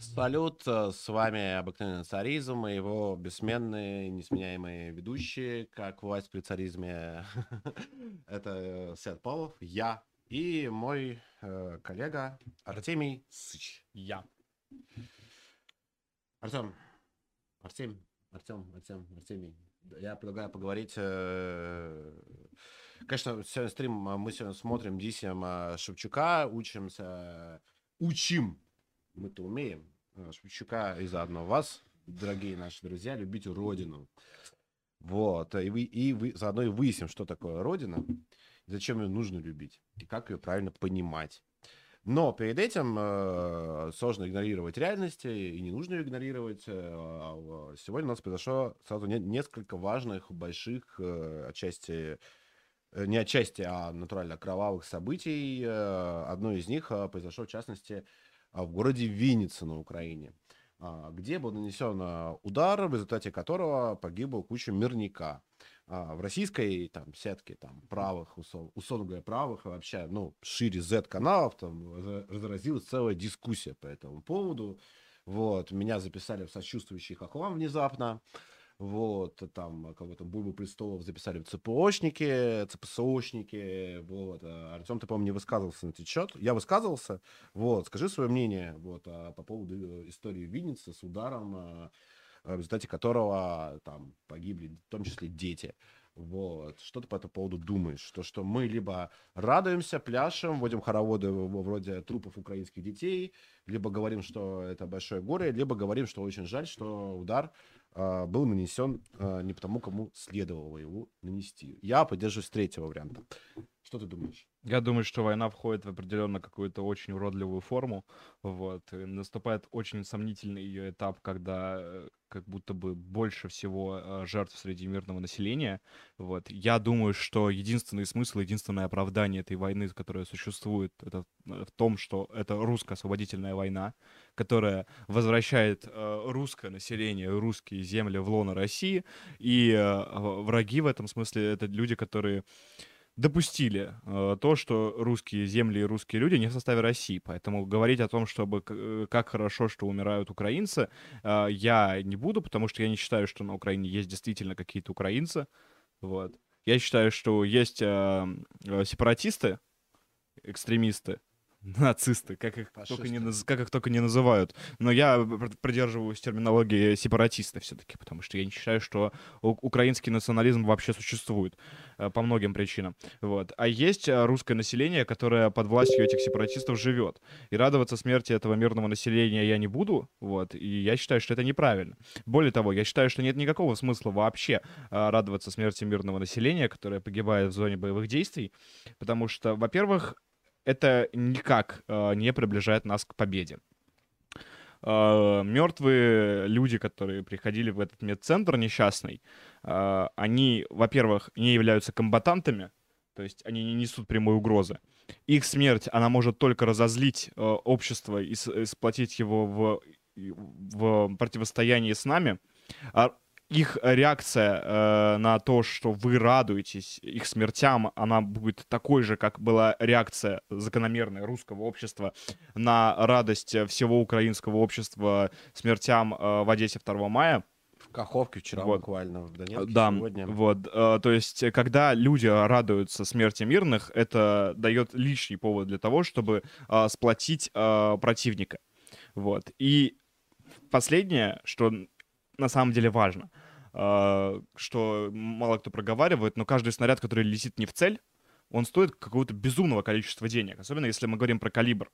Салют, э, с вами обыкновенный царизм и его бессменные, несменяемые ведущие, как власть при царизме. Это Сет Павлов, я и мой э, коллега Артемий Сыч. Я. Артем, Артем, Артем, Артем, Артемий. Я предлагаю поговорить. э, Конечно, сегодня стрим а, мы сегодня смотрим Дисем а, Шевчука, учимся, учим, мы-то умеем, а, Шевчука и заодно вас, дорогие наши друзья, любите Родину. Вот, и, вы, и вы, заодно и выясним, что такое Родина, зачем ее нужно любить, и как ее правильно понимать. Но перед этим э, сложно игнорировать реальности, и не нужно ее игнорировать. Э, а, Сегодня у нас произошло сразу не- несколько важных, больших, э, отчасти, э, не отчасти, а натурально кровавых событий. Э, Одно из них э, произошло, в частности, в городе Винница на Украине, а, где был нанесен э, удар, в результате которого погибла куча мирника. А, В российской там сетке там правых, условно говоря, правых, вообще, ну, шире Z-каналов, там разра- разразилась целая дискуссия по этому поводу. Вот, меня записали в сочувствующий хохлам внезапно. Вот, там кого-то Бульбу Престолов записали в ЦПОшники, ЦПСОшники. Вот, а, Артем, ты, по-моему, не высказывался на этот счет. Я высказывался. Вот, скажи свое мнение вот, а, по поводу э, истории Винницы с ударом, а, в результате которого там погибли в том числе дети. Вот. Что ты по этому поводу думаешь? То, что мы либо радуемся, пляшем, вводим хороводы вроде трупов украинских детей, либо говорим, что это большое горе, либо говорим, что очень жаль, что удар был нанесен а, не потому, кому следовало его нанести. Я поддерживаюсь третьего варианта. Что ты думаешь? Я думаю, что война входит в определенно какую-то очень уродливую форму. Вот. И наступает очень сомнительный ее этап, когда э, как будто бы больше всего э, жертв среди мирного населения. Вот. Я думаю, что единственный смысл, единственное оправдание этой войны, которая существует, это э, в том, что это русская освободительная война, которая возвращает русское население, русские земли в лоно России. И враги в этом смысле это люди, которые допустили э, то, что русские земли и русские люди не в составе России. Поэтому говорить о том, чтобы э, как хорошо, что умирают украинцы, э, я не буду, потому что я не считаю, что на Украине есть действительно какие-то украинцы. Вот. Я считаю, что есть э, э, сепаратисты, экстремисты, нацисты, как их, только не, как их только не называют. Но я пр- придерживаюсь терминологии сепаратисты все-таки, потому что я не считаю, что украинский национализм вообще существует э, по многим причинам. Вот. А есть э, русское население, которое под властью этих сепаратистов живет. И радоваться смерти этого мирного населения я не буду. Вот. И я считаю, что это неправильно. Более того, я считаю, что нет никакого смысла вообще э, радоваться смерти мирного населения, которое погибает в зоне боевых действий. Потому что, во-первых, это никак э, не приближает нас к победе. мертвые люди, которые приходили в этот медцентр несчастный, э, они, во-первых, не являются комбатантами, то есть они не несут прямой угрозы. Их смерть, она может только разозлить э, общество и сплотить его в, в противостоянии с нами. А их реакция э, на то, что вы радуетесь их смертям, она будет такой же, как была реакция закономерная русского общества на радость всего украинского общества смертям э, в Одессе 2 мая. В Каховке вчера Вот. буквально, в Донецке Да, сегодня. вот, э, то есть, когда люди радуются смерти мирных, это дает лишний повод для того, чтобы э, сплотить э, противника. Вот. И последнее, что на самом деле важно, что мало кто проговаривает, но каждый снаряд, который летит не в цель, он стоит какого-то безумного количества денег, особенно если мы говорим про калибр.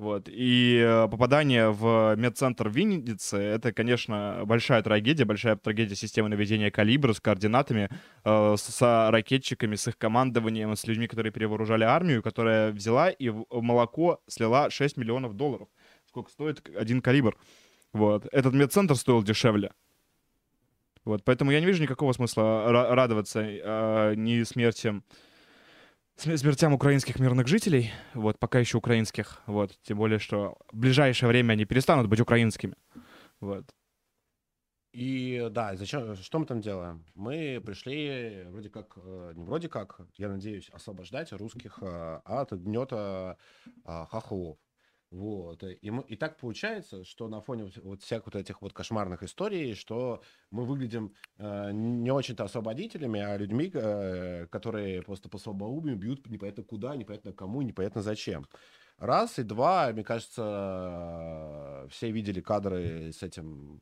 Вот. И э, попадание в медцентр Винницы — это, конечно, большая трагедия, большая трагедия системы наведения калибра с координатами, э, с, ракетчиками, с их командованием, с людьми, которые перевооружали армию, которая взяла и в молоко слила 6 миллионов долларов. Сколько стоит один калибр. Вот. Этот медцентр стоил дешевле. Вот, поэтому я не вижу никакого смысла ра- радоваться э, ни смертям, см- смертям украинских мирных жителей, вот, пока еще украинских, вот, тем более, что в ближайшее время они перестанут быть украинскими, вот. И да, зачем, что мы там делаем? Мы пришли вроде как, э, не вроде как, я надеюсь, освобождать русских э, от гнета э, хохлов. Вот. И, мы, и так получается, что на фоне вот, всех вот этих вот кошмарных историй, что мы выглядим э, не очень-то освободителями, а людьми, э, которые просто по слабоумию бьют непонятно куда, непонятно кому, непонятно зачем. Раз, и два, мне кажется, все видели кадры с этим,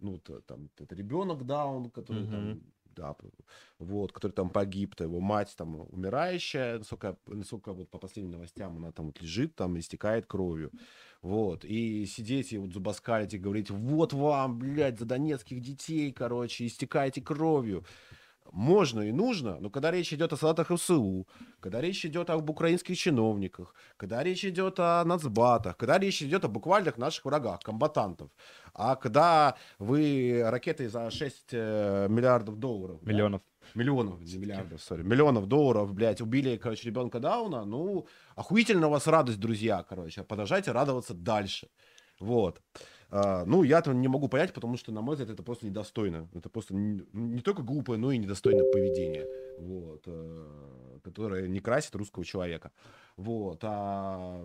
ну, там, это ребенок Даун, который mm-hmm. там да, вот, который там погиб, то его мать там умирающая, насколько, насколько вот по последним новостям она там вот лежит, там истекает кровью, вот, и сидеть и вот зубоскалить и говорить, вот вам, блядь, за донецких детей, короче, истекаете кровью, можно и нужно, но когда речь идет о солдатах ФСУ, когда речь идет об украинских чиновниках, когда речь идет о нацбатах, когда речь идет о буквальных наших врагах, комбатантов, а когда вы ракетой за 6 э, миллиардов долларов... Миллионов. Да, миллионов, не миллиардов, сори, миллионов долларов, блядь, убили, короче, ребенка Дауна, ну, охуительно у вас радость, друзья, короче, продолжайте радоваться дальше. Вот. А, ну, я этого не могу понять, потому что, на мой взгляд, это просто недостойно. Это просто не, не только глупое, но и недостойное поведение, вот, э, которое не красит русского человека. Вот. А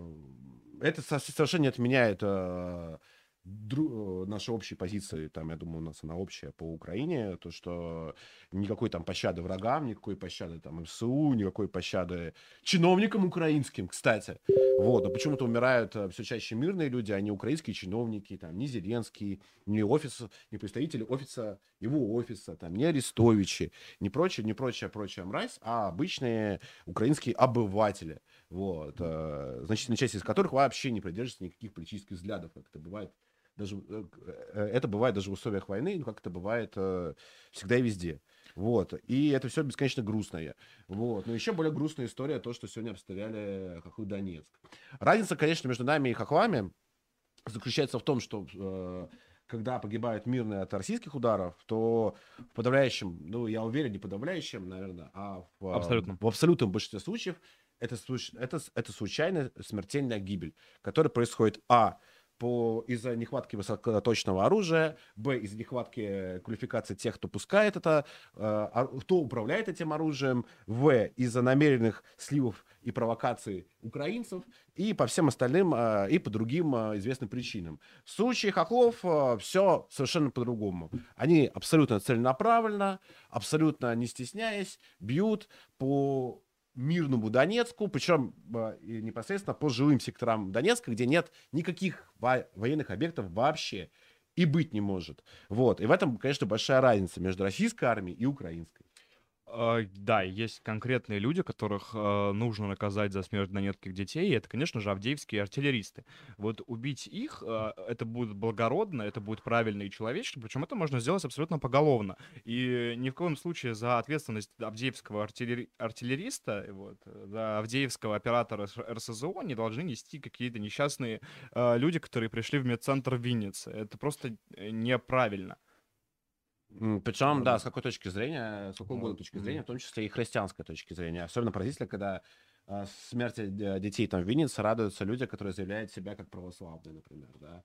это совершенно не отменяет э, дру, наши общие позиции, там, я думаю, у нас она общая по Украине, то, что никакой там пощады врагам, никакой пощады там МСУ, никакой пощады чиновникам украинским, кстати. Вот, но почему-то умирают э, все чаще мирные люди, а не украинские чиновники, там, не Зеленский, не офис, не представители офиса, его офиса, там, не Арестовичи, не прочее, не прочее, прочее мразь, а обычные украинские обыватели, вот, э, значительная часть из которых вообще не придерживается никаких политических взглядов, как это бывает даже э, э, это бывает даже в условиях войны, ну, как это бывает э, всегда и везде. Вот. И это все бесконечно грустное. Вот. Но еще более грустная история то, что сегодня обстреляли Хохлы Донецк. Разница, конечно, между нами и Хохлами заключается в том, что э, когда погибают мирные от российских ударов, то в подавляющем, ну, я уверен, не подавляющем, наверное, а в, абсолютно. в абсолютном большинстве случаев это, это, это случайная смертельная гибель, которая происходит, а, по, из-за нехватки высокоточного оружия, б, из-за нехватки квалификации тех, кто пускает это, э, кто управляет этим оружием, в, из-за намеренных сливов и провокаций украинцев, и по всем остальным, э, и по другим э, известным причинам. В случае хохлов э, все совершенно по-другому. Они абсолютно целенаправленно, абсолютно не стесняясь, бьют по мирному Донецку, причем непосредственно по жилым секторам Донецка, где нет никаких военных объектов вообще и быть не может. Вот. И в этом, конечно, большая разница между российской армией и украинской. А, да, есть конкретные люди, которых э, нужно наказать за смерть донецких детей, и это, конечно же, авдеевские артиллеристы. Вот убить их, э, это будет благородно, это будет правильно и человечно, причем это можно сделать абсолютно поголовно. И ни в коем случае за ответственность авдеевского артиллери- артиллериста, вот, за авдеевского оператора РСЗО не должны нести какие-то несчастные э, люди, которые пришли в медцентр в Виннице. Это просто неправильно. Причем, да, с какой точки зрения, с какой угодно точки зрения, в том числе и христианской точки зрения. Особенно поразительно, когда э, смерти детей там в Виннице радуются люди, которые заявляют себя как православные, например, да.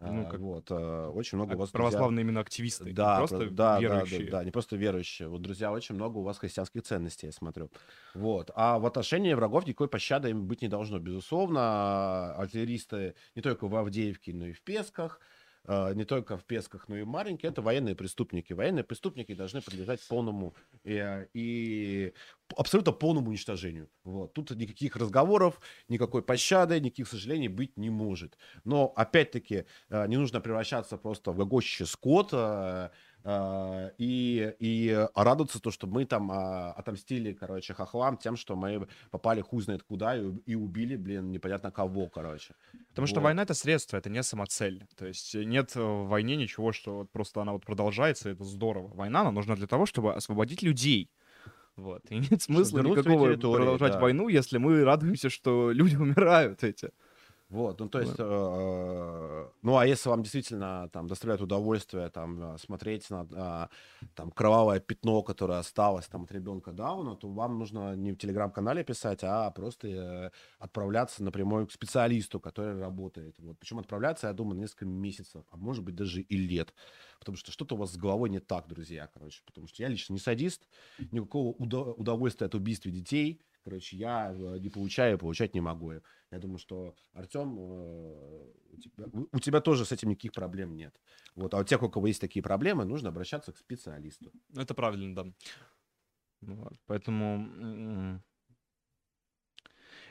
Ну, как... Вот, очень много у вас православные друзья... именно активисты, да, не просто да, верующие. Да, да, да, не просто верующие. Вот, друзья, очень много у вас христианских ценностей, я смотрю. Вот. А в отношении врагов никакой пощады им быть не должно. Безусловно, артиллеристы не только в Авдеевке, но и в Песках, а, не только в Песках, но и маленькие, это военные преступники. Военные преступники должны подлежать полному и, а, и абсолютно полному уничтожению. Вот. Тут никаких разговоров, никакой пощады, никаких сожалений быть не может. Но, опять-таки, а, не нужно превращаться просто в гогощище скота, а, и, и радоваться то, что мы там а, отомстили, короче, хохлам тем, что мы попали хуй знает куда и, и убили, блин, непонятно кого, короче. Потому вот. что война — это средство, это не самоцель. То есть нет в войне ничего, что вот просто она вот продолжается, это здорово. Война, она нужна для того, чтобы освободить людей. Вот. И нет смысла никакого продолжать да. войну, если мы радуемся, что люди умирают эти. Вот, ну то есть, э, ну а если вам действительно там доставляет удовольствие там э, смотреть на э, там кровавое пятно, которое осталось там от ребенка Дауна, то вам нужно не в телеграм-канале писать, а просто э, отправляться напрямую к специалисту, который работает. Вот. Причем отправляться, я думаю, несколько месяцев, а может быть даже и лет, потому что что-то у вас с головой не так, друзья, короче, потому что я лично не садист, никакого удовольствия от убийства детей короче, я э, не получаю, получать не могу. Я думаю, что Артем, э, у тебя, у тебя тоже с этим никаких проблем нет. Вот, а у тех, у кого есть такие проблемы, нужно обращаться к специалисту. Это правильно, да. Вот, поэтому.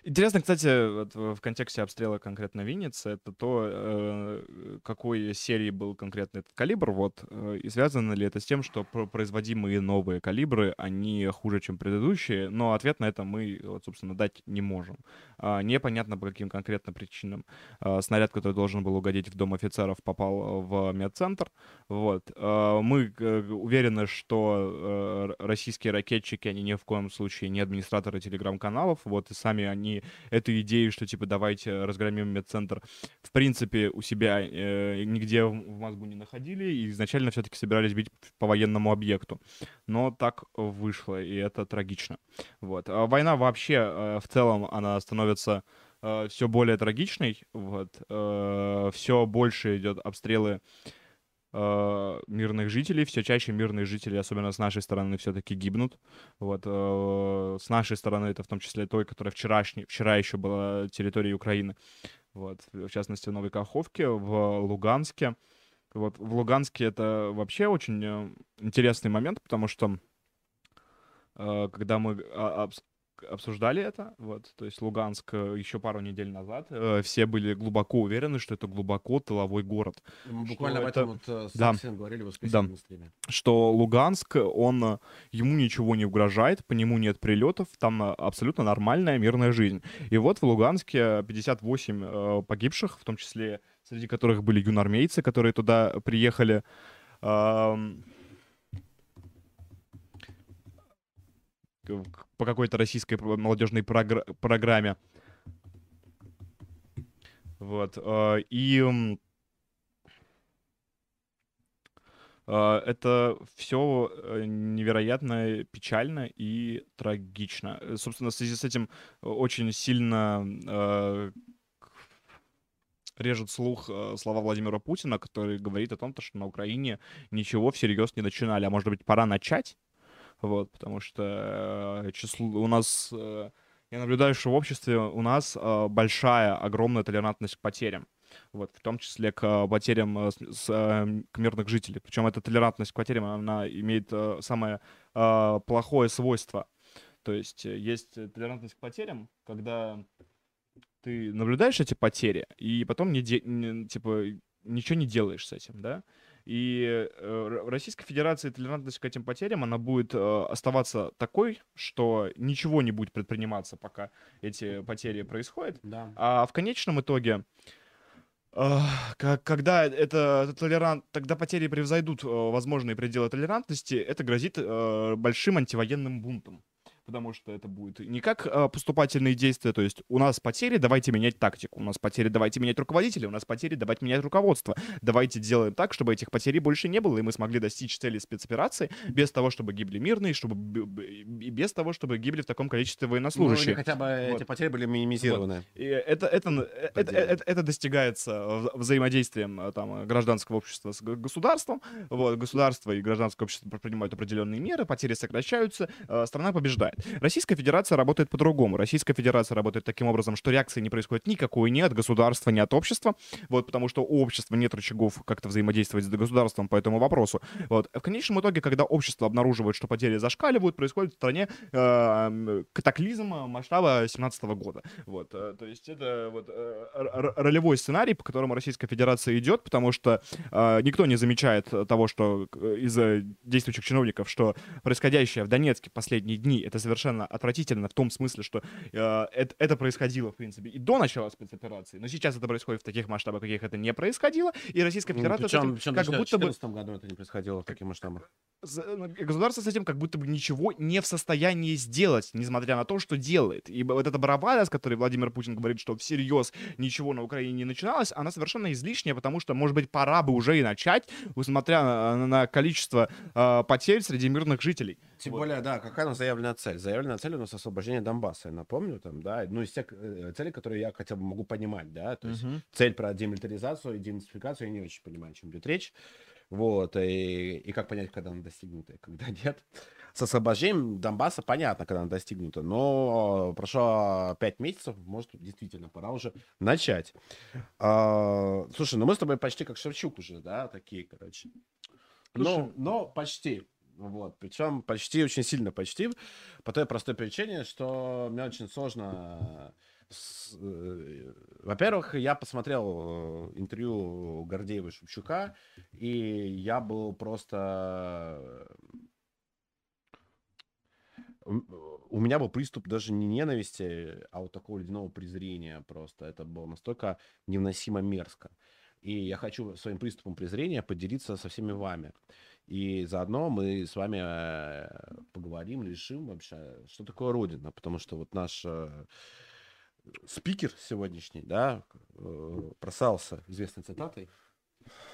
Интересно, кстати, в контексте обстрела конкретно Винницы, это то, э, какой серии был конкретно этот калибр, вот, э, и связано ли это с тем, что производимые новые калибры, они хуже, чем предыдущие, но ответ на это мы, вот, собственно, дать не можем. А, непонятно, по каким конкретно причинам. А, снаряд, который должен был угодить в Дом офицеров, попал в медцентр, вот. А, мы э, уверены, что российские ракетчики, они ни в коем случае не администраторы телеграм-каналов, вот, и сами они эту идею, что типа давайте разгромим медцентр, в принципе, у себя э, нигде в, мозгу не находили и изначально все-таки собирались бить по военному объекту. Но так вышло, и это трагично. Вот. А война вообще э, в целом, она становится э, все более трагичной, вот, э, все больше идет обстрелы э, мирных жителей. Все чаще мирные жители, особенно с нашей стороны, все-таки гибнут. Вот, э, с нашей стороны, это в том числе той, которая вчерашний, вчера еще была территорией Украины. Вот, в частности, в Новой Каховке, в Луганске. Вот, в Луганске это вообще очень э, интересный момент, потому что э, когда мы а, обсуждали это, вот, то есть Луганск э, еще пару недель назад, э, все были глубоко уверены, что это глубоко тыловой город. Мы буквально об этом это... вот э, с да. говорили в воскресенье да. на стриме. Что Луганск, он, э, ему ничего не угрожает, по нему нет прилетов, там абсолютно нормальная мирная жизнь. И вот в Луганске 58 э, погибших, в том числе среди которых были юнармейцы, которые туда приехали. Э, по какой-то российской молодежной прогр- программе. Вот. Э, и э, это все э, невероятно печально и трагично. Собственно, в связи с этим очень сильно режет слух слова Владимира Путина, который говорит о том, что на Украине ничего всерьез не начинали. А может быть, пора начать? Вот, потому что э, число у нас, э, я наблюдаю, что в обществе у нас э, большая, огромная толерантность к потерям, вот, в том числе к потерям с, с, к мирных жителей. Причем эта толерантность к потерям, она имеет самое плохое свойство. То есть есть толерантность к потерям, когда ты наблюдаешь эти потери, и потом не, не типа ничего не делаешь с этим, да? И э, Российской Федерации толерантность к этим потерям, она будет э, оставаться такой, что ничего не будет предприниматься, пока эти потери происходят. Да. А в конечном итоге, э, когда это толерант, тогда потери превзойдут возможные пределы толерантности, это грозит большим антивоенным бунтом потому что это будет не как э, поступательные действия, то есть у нас потери, давайте менять тактику, у нас потери, давайте менять руководителя, у нас потери, давайте менять руководство, давайте делаем так, чтобы этих потерей больше не было, и мы смогли достичь цели спецоперации без того, чтобы гибли мирные, чтобы и без того, чтобы гибли в таком количестве военнослужащих. Ну, или хотя бы вот. эти потери были минимизированы. Вот. И это, это, это, это, это достигается взаимодействием э, там, гражданского общества с государством, вот, государство и гражданское общество принимают определенные меры, потери сокращаются, э, страна побеждает бывает. Российская Федерация работает по-другому. Российская Федерация работает таким образом, что реакции не происходит никакой ни от государства, ни от общества, вот, потому что у общества нет рычагов как-то взаимодействовать с государством по этому вопросу. Вот. В конечном итоге, когда общество обнаруживает, что потери зашкаливают, происходит в стране э, катаклизм масштаба 17 года. Вот. Э, то есть это вот, э, ролевой сценарий, по которому Российская Федерация идет, потому что э, никто не замечает того, что э, из-за действующих чиновников, что происходящее в Донецке последние дни это совершенно отвратительно в том смысле, что э, это, это происходило, в принципе, и до начала спецоперации, но сейчас это происходит в таких масштабах, каких это не происходило, и Российская ну, Федерация... Ну, причем, причем как будто бы... В году это не происходило в таких масштабах. Ну, государство с этим как будто бы ничего не в состоянии сделать, несмотря на то, что делает. И вот эта барабана, с которой Владимир Путин говорит, что всерьез ничего на Украине не начиналось, она совершенно излишняя, потому что, может быть, пора бы уже и начать, несмотря на, на количество э, потерь среди мирных жителей. Тем вот. более, да, какая у нас заявленная цель? Заявленная цель у нас освобождение Донбасса, я напомню, там, да, ну, из тех э, целей, которые я хотя бы могу понимать, да, то есть uh-huh. цель про демилитаризацию и денацификацию, я не очень понимаю, о чем идет речь. Вот, и, и как понять, когда она достигнута, и когда нет. С освобождением Донбасса понятно, когда она достигнута, но прошло пять месяцев, может, действительно пора уже начать. А, слушай, ну мы с тобой почти как Шевчук уже, да, такие, короче. Ну, но почти. Вот, причем почти, очень сильно почти, по той простой причине, что мне очень сложно... э, Во-первых, я посмотрел э, интервью Гордеева и Шевчука, и я был просто... У меня был приступ даже не ненависти, а вот такого ледяного презрения просто. Это было настолько невыносимо мерзко. И я хочу своим приступом презрения поделиться со всеми вами. И заодно мы с вами э, поговорим, решим вообще, что такое Родина. Потому что вот наш э, спикер сегодняшний, да, э, просался известной цитатой.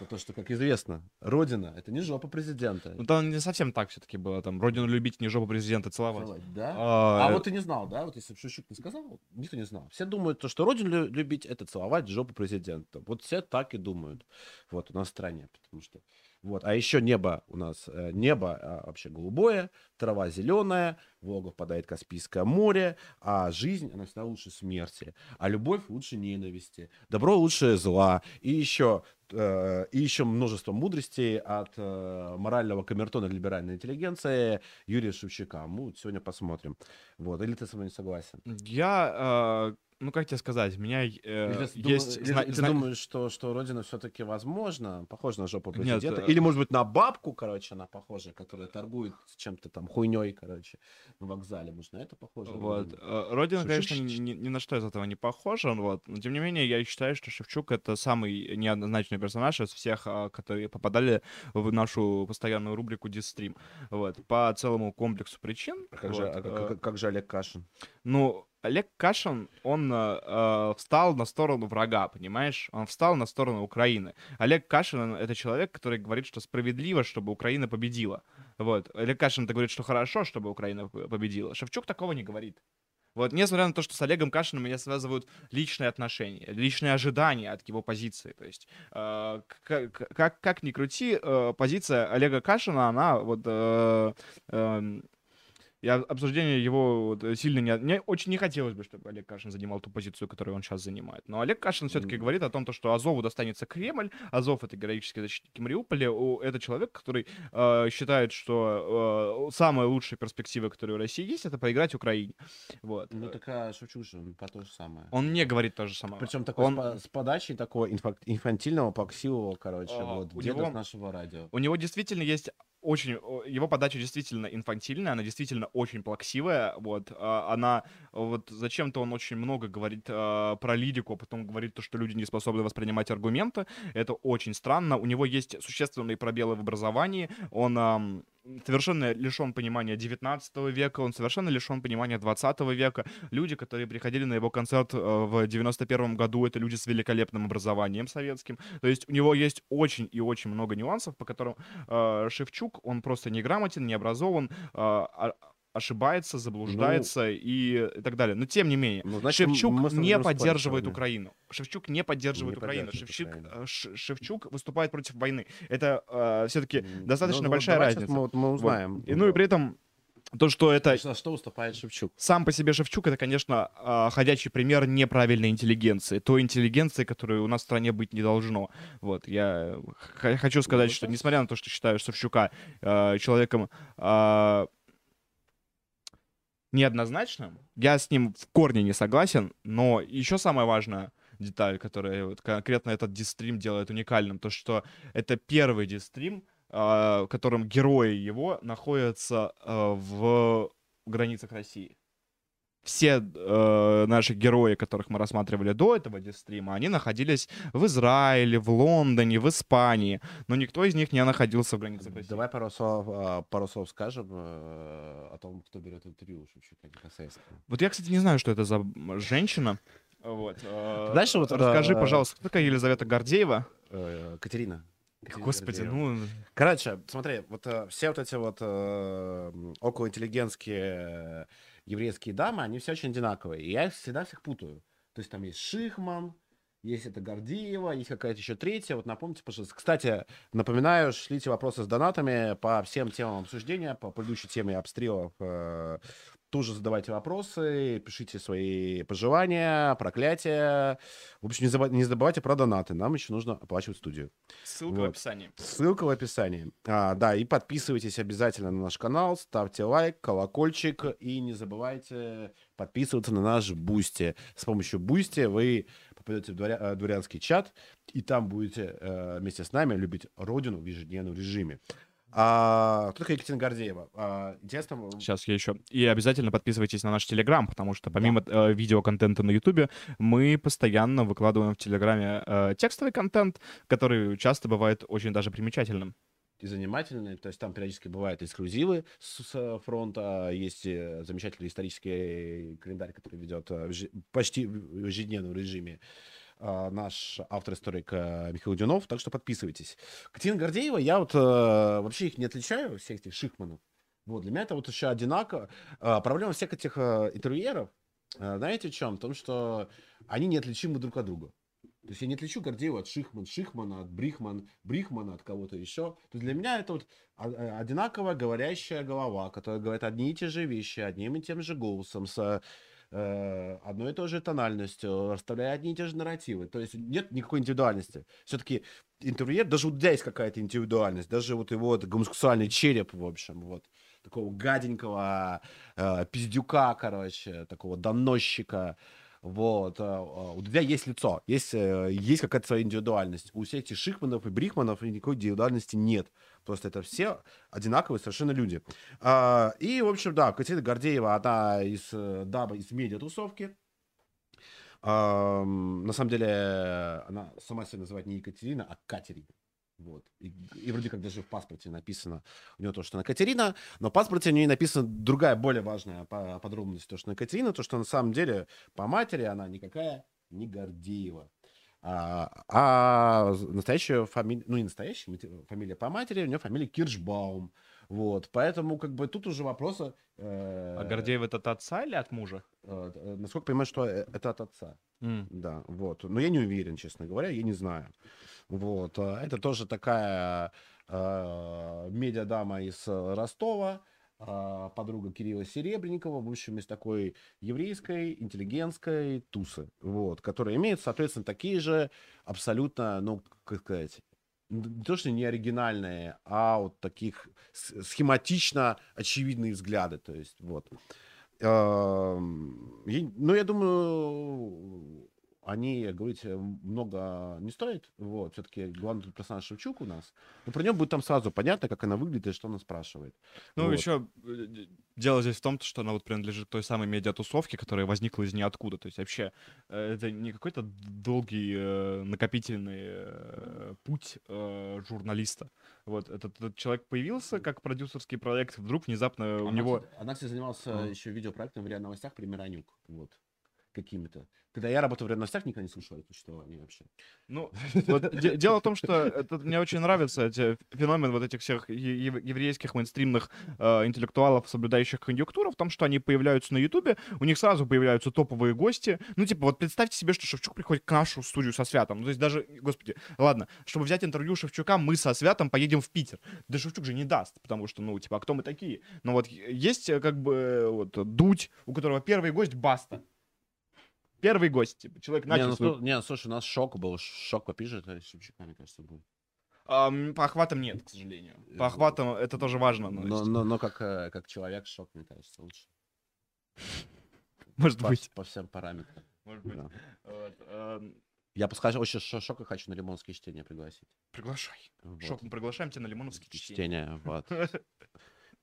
То, что, как известно, Родина — это не жопа президента. Ну, там не совсем так все-таки было. Там родину любить, не жопу президента целовать. Целовать, Да? А, А вот ты не знал, да? Вот если бы Шевчук не сказал, никто не знал. Все думают, то, что родину лю- любить это целовать жопу президента. Вот все так и думают. Вот у нас в стране, потому что вот. А еще небо у нас э, небо а, вообще голубое, трава зеленая, в Волгу впадает Каспийское море, а жизнь она всегда лучше смерти, а любовь лучше ненависти, добро лучше зла и еще э, и еще множество мудростей от э, морального камертона либеральной интеллигенции Юрия Шевчука. Мы сегодня посмотрим. Вот. Или ты со мной не согласен? Я, э, ну как тебе сказать, меня э, Или ты, есть... или зна- ты зна- думаешь, что, что Родина все-таки возможно, похожа на жопу Нет, президента? э, Или, может быть, на бабку, короче, она похожа, которая торгует чем-то там хуйней, короче, на вокзале. Может, на это похоже? Вот. Родина? э, Родина, конечно, ни, ни на что из этого не похожа, вот. но тем не менее, я считаю, что Шевчук — это самый неоднозначный персонаж из всех, а, которые попадали в нашу постоянную рубрику «Дистрим». Вот. По целому комплексу причин. А как, же, вот, а как- э, как- как же Олег Кашин? Ну, Олег Кашин, он э, э, встал на сторону врага, понимаешь? Он встал на сторону Украины. Олег Кашин это человек, который говорит, что справедливо, чтобы Украина победила. Вот. Олег Кашин это говорит, что хорошо, чтобы Украина победила. Шевчук такого не говорит. Вот, несмотря на то, что с Олегом Кашиным меня связывают личные отношения, личные ожидания от его позиции. То есть, э, к- к- как, как ни крути, э, позиция Олега Кашина, она вот э, эм, я обсуждение его э, сильно не... Мне очень не хотелось бы, чтобы Олег Кашин занимал ту позицию, которую он сейчас занимает. Но Олег Кашин все-таки Мгм. говорит о том, то, что Азову достанется Кремль. Азов — это героические защитники Мариуполя. Это человек, который э, считает, что э, самая лучшая перспектива, которая у России есть, это поиграть Украине. Вот. Ну, так а Шевчук же про то же самое. Он не говорит то же самое. Причем такой он- с, по- с подачей такого инфак- инфантильного, плаксивого, короче, А, вот, у деда него- нашего радио. У него действительно есть очень... Его подача действительно инфантильная, она действительно очень плаксивая, вот. а, Она... Вот зачем-то он очень много говорит а, про лидику, а потом говорит то, что люди не способны воспринимать аргументы. Это очень странно. У него есть существенные пробелы в образовании. Он... ам, совершенно лишен понимания 19 века, он совершенно лишен понимания 20 века. Люди, которые приходили на его концерт э, в 91 году, это люди с великолепным образованием советским. То есть у него есть очень и очень много нюансов, по которым э, Шевчук, он просто неграмотен, не образован, э, а- ошибается, заблуждается и, и так далее. Но тем не менее, Ну, значит, Шевчук не спорить поддерживает сегодня. Украину. Шевчук не поддерживает Не Украину. Шевчук, Украину. э, Ш- Шевчук выступает против войны. Это все-таки М, достаточно ну, ну, большая разница. Мы, вот- мы Вот. узнаем. И, ну и при этом то, что это За что выступает Шевчук? сам по себе Шевчук, это, конечно, а, ходячий пример неправильной интеллигенции. Той интеллигенции, которой у нас в стране быть не должно. Вот, я х- хочу сказать, Ну, что несмотря на то, что считаю Шевчука а, человеком а, неоднозначным, я с ним в корне не согласен, но еще самое важное деталь, которая вот конкретно этот дистрим делает уникальным, то, что это первый дистрим, а, в котором герои его находятся а, в границах России. Все э, наши герои, которых мы рассматривали до этого дистрима, они находились в Израиле, в Лондоне, в Испании, но никто из них не находился в границах России. Давай пару слов, а, пару слов скажем э, о том, кто берет интервью Шевчука непосредственно. Вот я, кстати, не знаю, что это за женщина. Вот. э, знаешь, вот, расскажи, э, пожалуйста, кто такая Елизавета Гордеева? Э, Катерина. Господи, ну Короче, смотри, вот э, все вот эти вот э, околоинтеллигентские э, еврейские дамы, они все очень одинаковые. И я их всегда всех путаю. То есть там есть Шихман, есть это Гордеева, есть какая-то еще третья. Вот напомните, пожалуйста. Кстати, напоминаю, шлите вопросы с донатами по всем темам обсуждения, по предыдущей теме обстрелов. э, Тоже задавайте вопросы, пишите свои пожелания, проклятия. В общем, не, заба- не забывайте про донаты. Нам еще нужно оплачивать студию. Ссылка в Вот. описании. Ссылка в описании. А, да, и подписывайтесь обязательно на наш канал, ставьте лайк, колокольчик и не забывайте подписываться на наш Boosty. С помощью Boosty вы попадете в дворя- э, дворянский чат, и там будете э, вместе с нами любить родину в ежедневном режиме. А, кто такая Екатерина Гордеева? А, интересно, Сейчас я еще. И обязательно подписывайтесь на наш Телеграм, потому что помимо э, видеоконтента на Ютубе, мы постоянно выкладываем в Телеграме э, текстовый контент, который часто бывает очень даже примечательным. и занимательный. То есть там периодически бывают эксклюзивы с, с фронта. Есть э, замечательный исторический календарь, который ведет э, в почти в ежедневном режиме э, наш автор-историк э, Михаил Дюнов. Так что подписывайтесь. Катерина Гордеева, я вот э, вообще их не отличаю, всех этих шихманов. Вот, для меня это вот еще одинаково. Э, проблема всех этих э, интервьюеров, знаете в чем? В том, что они неотличимы друг от друга. То есть я не отличу Гордеева от Шихман, Шихмана от Брихман, Брихмана от кого-то еще. То есть для меня это вот о- о- одинаково говорящая голова, которая говорит одни и те же вещи, одним и тем же голосом, с э, одной и той же тональностью, расставляя одни и те же нарративы. То есть нет никакой индивидуальности. Все-таки интервьюер, даже у Дудя есть какая-то индивидуальность, даже вот его вот гомосексуальный череп, в общем, вот такого гаденького э, пиздюка, короче, такого доносчика. Вот. а, а, У Дудя есть лицо, есть, э, есть какая-то своя индивидуальность. У всех этих Шихманов и Брихманов никакой индивидуальности нет. Просто это все одинаковые совершенно люди. А, И, в общем, да, Катерина Гордеева, она из э, даба, из медиатусовки. Ам, На самом деле, она сама себя называет не Екатерина, а Катерина. Вот. И, и вроде как даже в паспорте написано у нее то, что она Катерина, но в паспорте у нее написана другая, более важная по- подробность, то, что она Катерина, то, что на самом деле по матери она никакая не Гордеева. А, а настоящая фамилия, ну не настоящая, фамилия по матери, у нее фамилия Киршбаум. Вот, поэтому как бы тут уже вопросы... э, А Гордеев это от отца или от мужа? э, э, насколько понимаю, что э, это от отца. М. Да, вот. Но я не уверен, честно говоря, я не знаю. Вот. а, Это тоже такая э, медиадама из э, Ростова, а, подруга Кирилла Серебренникова, в общем, из такой еврейской, интеллигентской тусы, вот, которая имеет, соответственно, такие же абсолютно, ну, как сказать, не то, что не оригинальные, а вот таких схематично очевидные взгляды, то есть, вот. Ну, я думаю, они, говорите, много не стоят. Вот, все-таки главный персонаж Шевчук у нас. Но про него будет там сразу понятно, как она выглядит и что она спрашивает. Ну, Вот. еще э, дело здесь в том, что она вот принадлежит той самой медиатусовке, которая возникла из ниоткуда. То есть вообще э, это не какой-то долгий э, накопительный э, путь э, журналиста. Вот этот, этот человек появился как продюсерский проект, вдруг внезапно у Она, него... кстати, Она, кстати, занималась А. еще видеопроектом в РИА Новостях при Миронюк. Вот. Какими-то. Когда я работал в Новостях, никогда не слышал это существование вообще. Ну, вот де- дело в том, что это, мне очень нравится эти, феномен вот этих всех ев- еврейских мейнстримных э, интеллектуалов, соблюдающих конъюнктуру, в том, что они появляются на Ютубе, у них сразу появляются топовые гости. Ну, типа, вот представьте себе, что Шевчук приходит к нашу студию со Святом. Ну, то есть даже, господи, ладно, чтобы взять интервью Шевчука, мы со Святом поедем в Питер. Да Шевчук же не даст, потому что, ну, типа, а кто мы такие? Но вот есть э, как бы э, вот Дудь, у которого первый гость Баста. Первый гость, типа, человек Не, начал ну, свою слу- не, слушай, у нас шок был. Шок попишет, а Шевчука, мне кажется, будет. Ам, по охватам нет, к сожалению. По охватам это тоже важно. но Но, но, но как, э, как человек шок, мне кажется, лучше. Может По, быть. по всем параметрам. Может быть. Да. Вот, ам, Я подскажу, очень шо- шока хочу на лимонские чтения пригласить. Приглашай. Вот. Шок, мы приглашаем тебя на лимоновские чтения. Чтения, вот.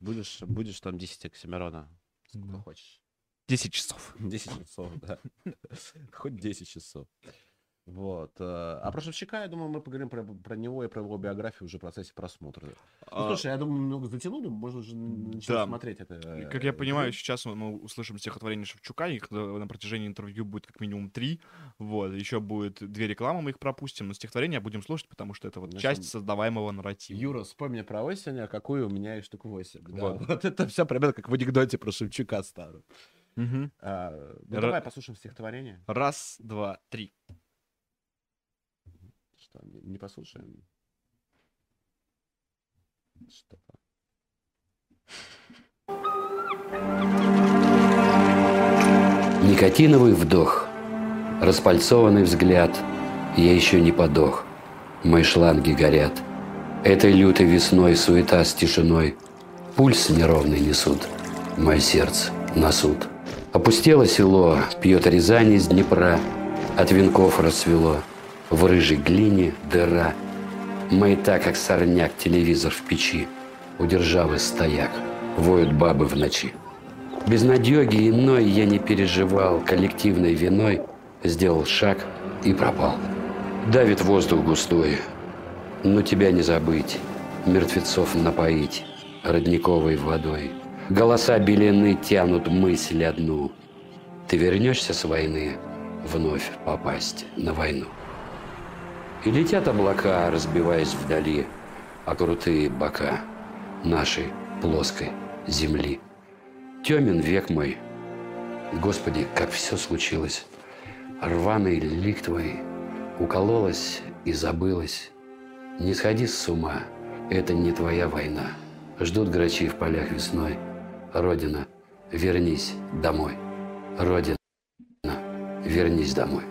Будешь, будешь там 10 Оксимирона, сколько хочешь. 10 часов. 10 часов, да. Хоть 10 часов. Вот. э, А про Шевчука, я думаю, мы поговорим про, про него и про его биографию уже в процессе просмотра. Ну, А, слушай, я думаю, немного затянули, можно уже начать Да. смотреть это. э, Как я понимаю, сейчас мы услышим стихотворение Шевчука, их на протяжении интервью будет как минимум три, вот, еще будет две рекламы, мы их пропустим, но стихотворение будем слушать, потому что это вот Значит, часть создаваемого нарратива. Юра, вспомни про осень, а какую у меня есть штук 8. Вот. Вот. это все примерно как в анекдоте про Шевчука старую. Мгм. А, ну, Ра- давай послушаем стихотворение. Раз, два, три. что, не, не послушаем? Что-то. Никотиновый вдох, распальцованный взгляд. Я еще не подох. Мои шланги горят. Этой лютой весной суета с тишиной. Пульс неровный несут. Мое сердце на суд. Опустело село, пьет Рязань из Днепра. От венков расцвело. В рыжей глине дыра. Маята, как сорняк, телевизор в печи. У державы стояк. Воют бабы в ночи. Безнадеги иной я не переживал, коллективной виной сделал шаг и пропал. Давит воздух густой, но тебя не забыть, мертвецов напоить родниковой водой. Голоса белены тянут мысль одну. Ты вернешься с войны вновь попасть на войну. И летят облака, разбиваясь вдали, а крутые бока нашей плоской земли. Темен век мой. Господи, как все случилось. Рваный лик твой укололась и забылась. Не сходи с ума, это не твоя война. Ждут грачи в полях весной. Родина, вернись домой. Родина, вернись домой.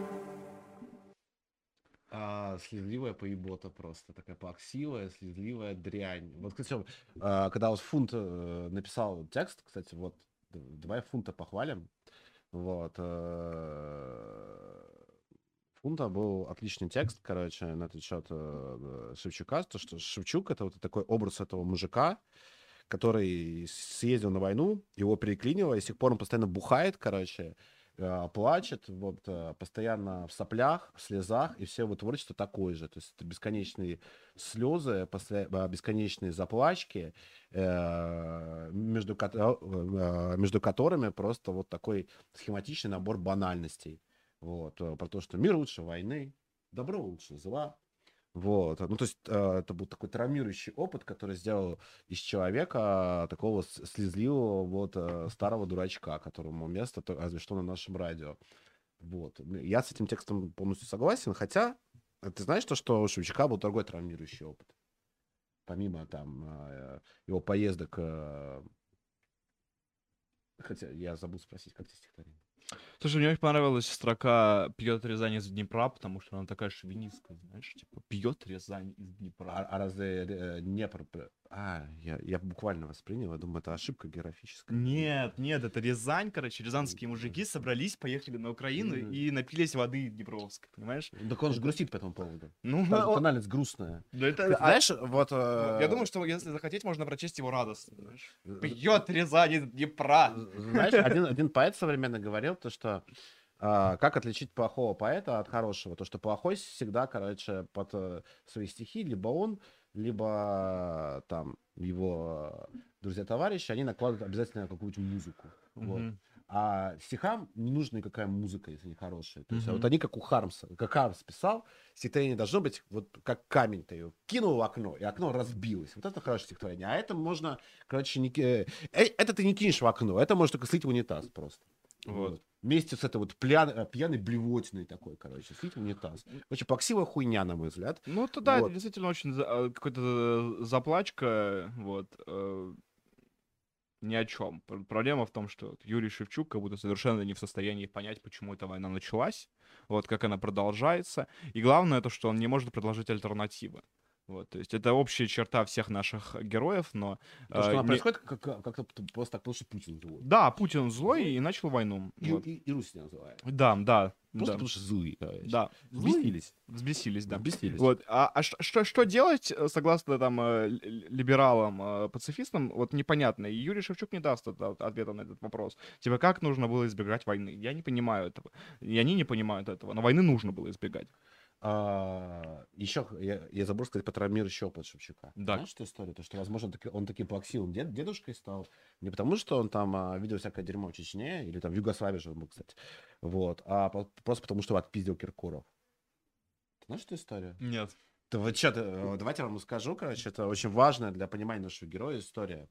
А, слезливая поебота просто, такая плаксивая, слезливая дрянь. Вот, кстати, а, когда вот Фунт э, написал текст, кстати, вот, давай Фунта похвалим. Вот. э, Фунта был отличный текст, короче, на этот счет э, Шевчука, то, что Шевчук — это вот такой образ этого мужика, который съездил на войну, его переклинило, и с тех пор он постоянно бухает, короче, э, плачет, вот, э, постоянно в соплях, в слезах, и все его творчество такое же. То есть это бесконечные слезы, э, бесконечные заплачки, между, между которыми просто вот такой схематичный набор банальностей. Вот, про то, что мир лучше войны, добро лучше зла. Вот, ну то есть э, это был такой травмирующий опыт, который сделал из человека такого с- слезливого вот э, старого дурачка, которому место то- разве что на нашем радио. Вот, Ну, я с этим текстом полностью согласен, хотя ты знаешь то, что у Шевчука был другой травмирующий опыт, помимо там его поездок. Хотя я забыл спросить, как тебе стихотворение? Слушай, мне очень понравилась строка «Пьет Рязань из Днепра», потому что она такая шовинистская, знаешь, типа «Пьет Рязань из А, Днепра». а разве э, Днепр... А, я, я буквально воспринял, я думаю, это ошибка географическая. Нет, нет, это Рязань, короче, рязанские мужики собрались, поехали на Украину Мгм. и напились воды Днепровской, понимаешь? Так он же грустит по этому поводу. Ну, Тон- он- Тональность грустная. да это... Ты а- Знаешь, вот... ну, э, Я думаю, что если захотеть, можно прочесть его радостно, знаешь. з- Пьет Рязань из Днепра. Знаешь, один, один поэт современно говорил, то, что а, как отличить плохого поэта от хорошего? То, что плохой всегда, короче, под э, свои стихи, либо он, либо там его друзья-товарищи, они накладывают обязательно какую-то музыку. Вот. Мгм. А стихам не нужна никакая музыка, если они хорошие. То есть, а вот они как у Хармса. Как Хармс писал, стихотворение должно быть вот как камень ты ее кинул в окно, и окно разбилось. Вот это хорошее стихотворение. А это можно, короче, не... э, э, это ты не кинешь в окно, это можно только слить в унитаз просто. Вот. Вместе с этой вот плян- э, пьяной блевотиной такой, короче, слить унитаз. Короче, плаксивая хуйня, на мой взгляд. Ну, это да, это Вот. действительно очень за- а, какой-то э, заплачка, вот. э, Ни о чем. Проблема в том, что Юрий Шевчук как будто совершенно не в состоянии понять, почему эта война началась, вот как она продолжается. И главное то, что он не может предложить альтернативы. Вот, то есть это общая черта всех наших героев, но... То, что э, она не- происходит как- как- как-то просто так, потому что Путин злой. Да, Путин злой и начал войну. И, вот. и, и Русь не называют. Да, да, Просто да. потому что злые, короче. Да. Взбесились. Взбесились, да. Взбесились. Вот. А, а что, что, делать, э, согласно там э, либералам, пацифистам, вот непонятно. И Юрий Шевчук не даст от- от- ответа на этот вопрос. Типа, как нужно было избегать войны? Я не понимаю этого. И они не понимают этого. Но войны нужно было избегать. Еще А, я, я забыл сказать про травмирующий опыт Шевчука. Да. Знаешь эту историю? То, что, возможно, он таким плаксивым дед, дедушкой стал. Не потому, что он там а, видел всякое дерьмо в Чечне, или там в Югославии же он был, кстати. Вот. А по- просто потому, что его отпиздил Киркоров. Ты знаешь эту историю? Нет. Да вот что, давайте я вам расскажу, короче, это очень важная для понимания нашего героя история.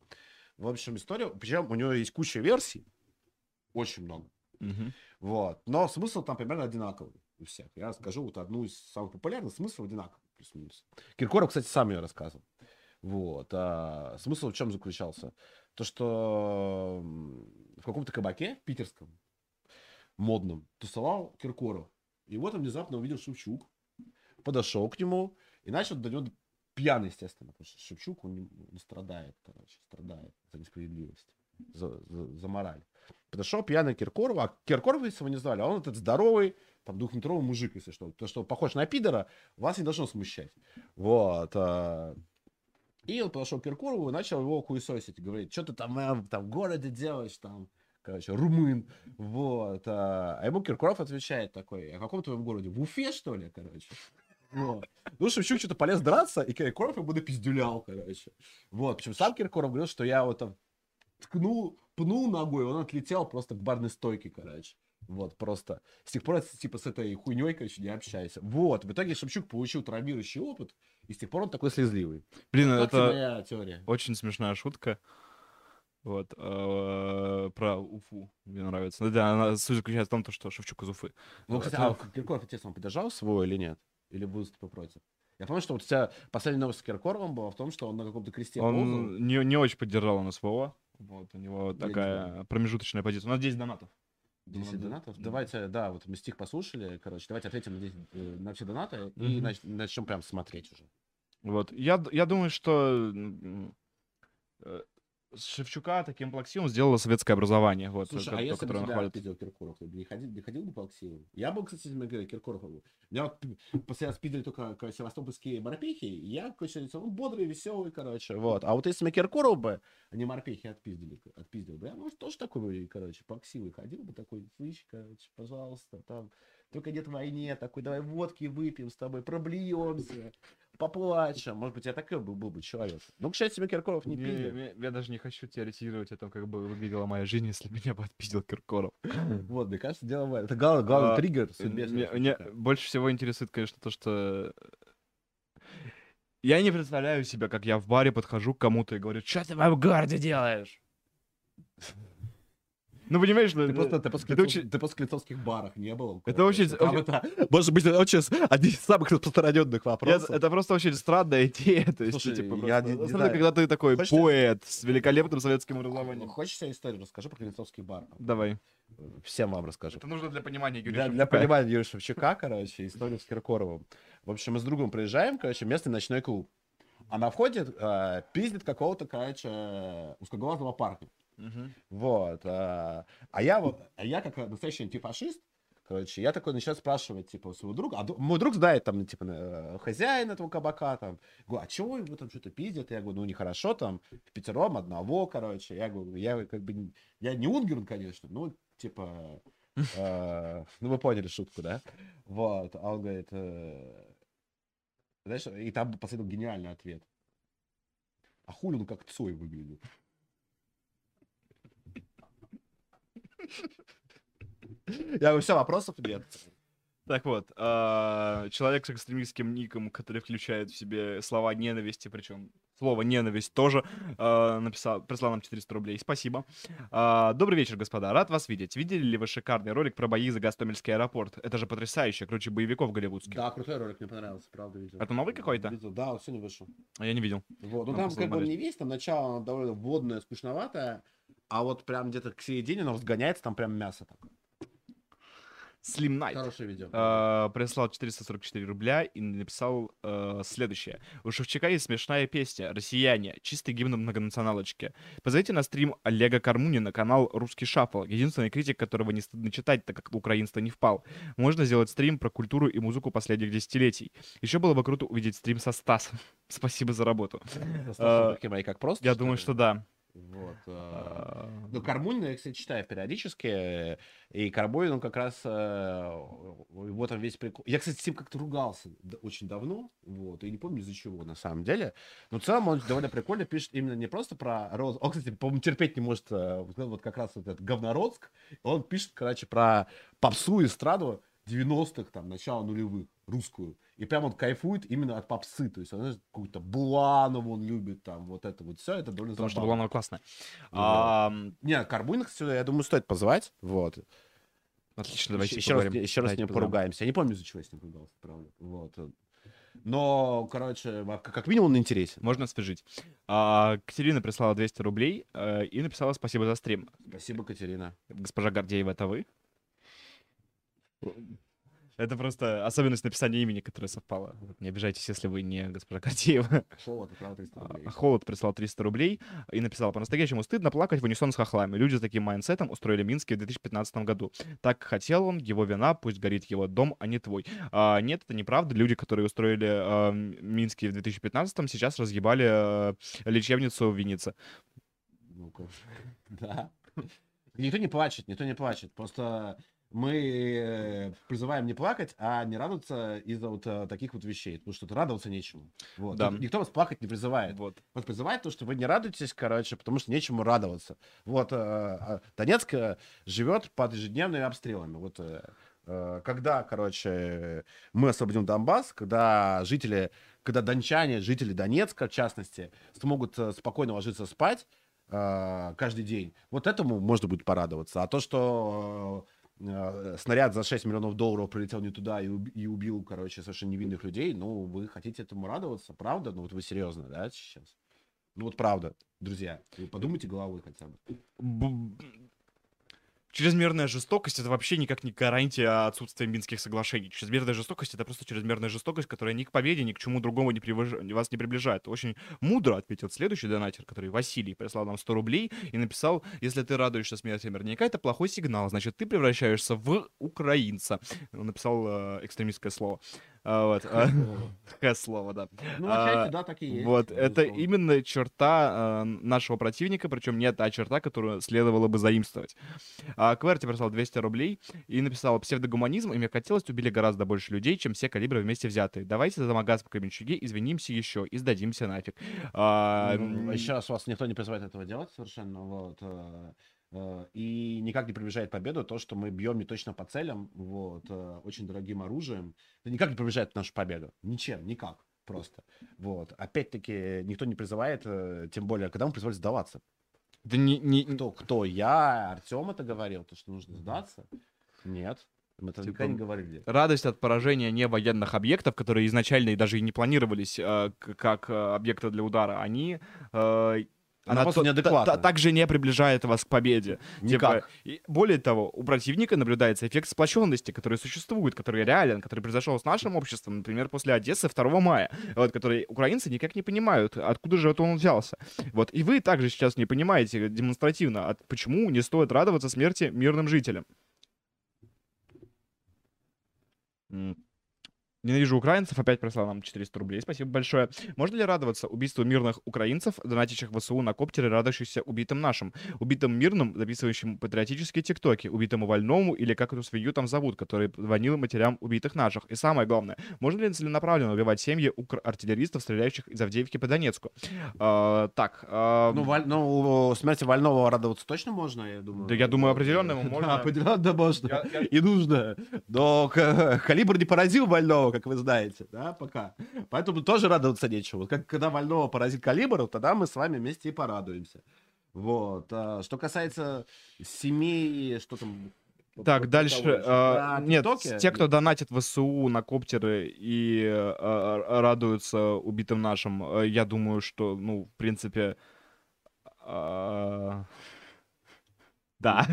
В общем, история, причем у него есть куча версий, очень много. Вот. Но смысл там примерно одинаковый у всех. Я расскажу вот одну из самых популярных, смысл одинаковый. плюс-минус. Киркоров, кстати, сам ее рассказывал. Вот. А смысл в чем заключался? То, что в каком-то кабаке питерском, модном, тусовал Киркоров. И вот он внезапно увидел Шевчук, подошел к нему и начал до него пьяный, естественно, потому что Шевчук, он, он страдает, короче, страдает за несправедливость, за, за, за мораль. Подошел пьяный Киркоров, а Киркоров, если его не знали, а он этот здоровый, там, двухметровый мужик, если что. То, что похож на пидора, вас не должно смущать. Вот. а. И он подошел к Киркорову и начал его хуесосить. Говорит, что ты там, э, там в городе делаешь, там, короче, румын. Вот. А а ему Киркоров отвечает такой, а в каком твоем городе? В Уфе, что ли, короче? Вот. Ну, Шевчук что-то полез драться, и Киркоров ему напиздюлял, короче. Вот. Причем сам Киркоров говорил, что я вот там ткнул, пнул ногой, он отлетел просто к барной стойке, короче. Вот, просто. С тех пор, типа, с этой хуйней, короче, не общайся. Вот, в итоге Шевчук получил травмирующий опыт, и с тех пор он такой слезливый. Блин, тебе это моя теория? очень смешная шутка. Вот, э, про Уфу мне нравится. Ну да, она суть заключается в том, то, что Шевчук из Уфы. Ну, кстати, а Киркоров, интересно, он поддержал свой или нет? Или выступил против? Я помню, что вот у тебя последняя новость с Киркоровым была в том, что он на каком-то кресте ползал. Он не, не очень поддержал он СВО. Вот, у него не такая промежуточная позиция. У нас 10 донатов. 10 Думаю, донатов. да. Давайте, да, вот мы стих послушали, короче, давайте ответим на, 10, э, на все донаты и Мгм. нач- начнем прям смотреть уже. Вот. Я, я думаю, что с Шевчука таким плаксивом сделало советское образование. Вот, Слушай, ко- а если бы тебя отпиздил Киркоров, ты бы не ходил, не ходил бы Алексееву? Я был, кстати, на Киркоров. Меня вот после спидили только севастопольские морпехи, и я, короче, он бодрый, веселый, короче, вот. А вот если бы Киркоров бы, а не морпехи отпиздили, отпиздил бы, я, может, тоже такой бы, короче, Алексееву ходил бы, такой, слышь, короче, пожалуйста, там, только нет войне, такой, давай водки выпьем с тобой, проблеемся, поплачем. Может быть, я такой был, был бы человек. Ну, к счастью, Киркоров не не- я даже не хочу теоретизировать о том, как бы выглядела моя жизнь, если меня бы отпиздил Киркоров. Вот, мне кажется, дело в этом. Это главный, главный А, триггер Меня, больше всего интересует, конечно, то, что я не представляю себя, как я в баре подхожу к кому-то и говорю, что ты в городе делаешь? Ну, понимаешь, ну, Ты просто, ты после, это очень- ты после клицовских барах не был? Это очень- Там это, может быть, очень с- один из самых распространенных Я- вопросов. это просто очень странная идея. То есть, Слушай, ты, типа, я просто- не- не знаю. когда ты такой Хочешь- поэт с великолепным советским образованием. Хочешь себе историю расскажу про клицовский бар? Давай. Всем вам расскажу. Это нужно для понимания Юрия Для, для понимания Юрия Шевчука, короче, историю с Киркоровым. В общем, мы с другом приезжаем, короче, местный ночной клуб. А на входе э, пиздит какого-то, короче, узкоглазого парня. Мгм. Вот. А, а я вот, а я как настоящий антифашист, короче, я такой начинаю спрашивать, типа, у своего друга, а мой друг знает, там, типа, э, хозяин этого кабака, там, говорю, а чего вы там что-то пиздят? Я говорю, ну, нехорошо, там, в пятером одного, короче, я говорю, я как бы, я не Унгерн, конечно, ну, типа, э, ну, вы поняли шутку, да? Вот, а он говорит, э, знаешь, и там последовал гениальный ответ. А хули он как Цой выглядит? Я говорю, все, вопросов нет. Так вот, а, человек с экстремистским ником, который включает в себе слова ненависти, причем слово ненависть тоже, а, написал, прислал нам 400 рублей. Спасибо. А, Добрый вечер, господа. Рад вас видеть. Видели ли вы шикарный ролик про бои за Гастомельский аэропорт? Это же потрясающе, круче боевиков голливудских. Да, крутой ролик, мне понравился, правда, видел. Это новый какой-то? Видел, да, он сегодня вышел. А Я не видел. Вот. Ну, там как бы он не весь, там начало довольно вводное, скучноватое, а вот прям где-то к середине оно разгоняется, там прям мясо такое. Slim Night. Хорошее видео. А, прислал 444 рубля и написал э, следующее. У Шевчука есть смешная песня «Россияне», чистый гимн многонационалочки. Позовите на стрим Олега Кармунина, канал «Русский шаффл», единственный критик, которого не стыдно читать, так как украинство не впал. Можно сделать стрим про культуру и музыку последних десятилетий. Еще было бы круто увидеть стрим со Стасом. Спасибо за работу. Достаточно такие мои, как просто. Я думаю, что да. Вот. э, А, Ну, Кармунина я, кстати, читаю периодически, и Карбой, он как раз, э, вот он весь прикол. Я, кстати, с ним как-то ругался очень давно, вот, и не помню из-за чего, на самом деле. Но в целом он довольно прикольно пишет именно не просто про Роз... Он, кстати, по-моему, терпеть не может, э, вот вот как раз вот этот Говнородск. Он пишет, короче, про попсу, эстраду 90-х, там, начала нулевых, русскую. И прям он кайфует именно от попсы. То есть он какую-то Буланову он любит, там, вот это вот все, это довольно Потому что забавно. была она классная. Ну А, Не, Карбунина, кстати, я думаю, стоит позвать. Вот. Отлично, давайте еще, раз, поговорим. еще раз с ним поругаемся. Я не помню, из-за чего я с ним ругался, правда. Вот. Но, короче, а, как минимум он интересен. Можно освежить. А, Катерина прислала 200 рублей э, и написала спасибо за стрим. Спасибо, Катерина. Госпожа Гордеева, это вы? Это просто особенность написания имени, которая совпала. Вот Не обижайтесь, если вы не госпожа Гордеева. Слово, ты правда 300 рублей. А, Холод прислал 300 рублей и написал, по-настоящему стыдно плакать в унисон с хохлами. Люди с таким mindset ом устроили Минске в 2015 году. Так хотел он, его вина, пусть горит его дом, а не твой. А, нет, это неправда. Люди, которые устроили а, Минске в 2015 сейчас разъебали а, лечебницу в Виннице. Ну-ка. Да. Никто не плачет, никто не плачет. Просто мы э, призываем не плакать, а не радоваться из-за вот э, таких вот вещей. Потому что радоваться нечему. Вот. Да. Никто вас плакать не призывает. Вот. Вот призывает то, что вы не радуетесь, короче, потому что нечему радоваться. Вот э, а Донецк живет под ежедневными обстрелами. Вот когда, короче, мы освободим Донбасс, когда жители, когда дончане, жители Донецка, в частности, смогут спокойно ложиться спать каждый день, вот этому можно будет порадоваться. А то, что снаряд за 6 миллионов долларов прилетел не туда и, и убил, короче, совершенно невинных людей, ну, вы хотите этому радоваться, правда? Ну, вот вы серьезно, да, сейчас? Ну, вот правда, друзья, вы подумайте головой хотя бы. Чрезмерная жестокость это вообще никак не гарантия отсутствия Минских соглашений. Чрезмерная жестокость это просто чрезмерная жестокость, которая ни к победе, ни к чему другому не привож- вас не приближает. Очень мудро ответил следующий донатер, который Василий прислал нам 100 рублей и написал, если ты радуешься смерти мирника, это плохой сигнал, значит, ты превращаешься в украинца. Он написал э, экстремистское слово. А, вот. а, Х слово, да. Ну, А, отчасти, да, так и есть. Вот, это безусловно. именно черта э, нашего противника, причем не та черта, которую следовало бы заимствовать. А Кверти прислал 200 рублей и написал, псевдогуманизм и меркантилость убили гораздо больше людей, чем все калибры вместе взятые. Давайте за Магаз по Кременчуге извинимся еще и сдадимся нафиг. А, Ну, раз вас никто не призывает этого делать совершенно, вот. Э, И никак не приближает победу то, что мы бьем не точно по целям, вот, э, очень дорогим оружием. Это никак не приближает нашу победу. Ничем, никак. Просто. Вот. Опять-таки, никто не призывает, э, тем более, когда мы призывали сдаваться. Да не, не- Кто? Кто? Я, Артем это говорил, то, что нужно сдаться? Нет. Мы это Типа, никогда не говорили. радость от поражения не военных объектов, которые изначально и даже и не планировались э, как э, объекты для удара, они... э, Она просто то- неадекватна. та- та- также не приближает вас к победе. Типа, Никак. и более того, у противника наблюдается эффект сплоченности, который существует, который реален, который произошел с нашим обществом, например, после Одессы 2 мая, вот, который украинцы никак не понимают, откуда же это он взялся. Вот, и вы также сейчас не понимаете демонстративно, от, почему не стоит радоваться смерти мирным жителям. М. Ненавижу украинцев, опять прислал нам 400 рублей, спасибо большое. Можно ли радоваться убийству мирных украинцев, донатящих в ВСУ на коптеры, радующихся убитым нашим? Убитым мирным, записывающим патриотические тиктоки, убитому вольному или как эту свинью там зовут, который звонил матерям убитых наших. И самое главное, можно ли целенаправленно убивать семьи артиллеристов, стреляющих из Авдеевки по Донецку? А, так, а, Ну, Валь- ну, смерти Вольного радоваться точно можно, я думаю. Да я думаю, определенно ему можно. Да, определенно можно. И нужно. Но калибр не поразил Вольного, как вы знаете, да, пока. Поэтому тоже радоваться нечего. Вот как, когда Вольного поразит калибр, вот тогда мы с вами вместе и порадуемся. Вот. А, что касается семей, что там... Так, дальше. того а, нет, те, кто донатит в ВСУ на коптеры и э, а, радуются убитым нашим, э, я думаю, что, ну, в принципе... а, Да.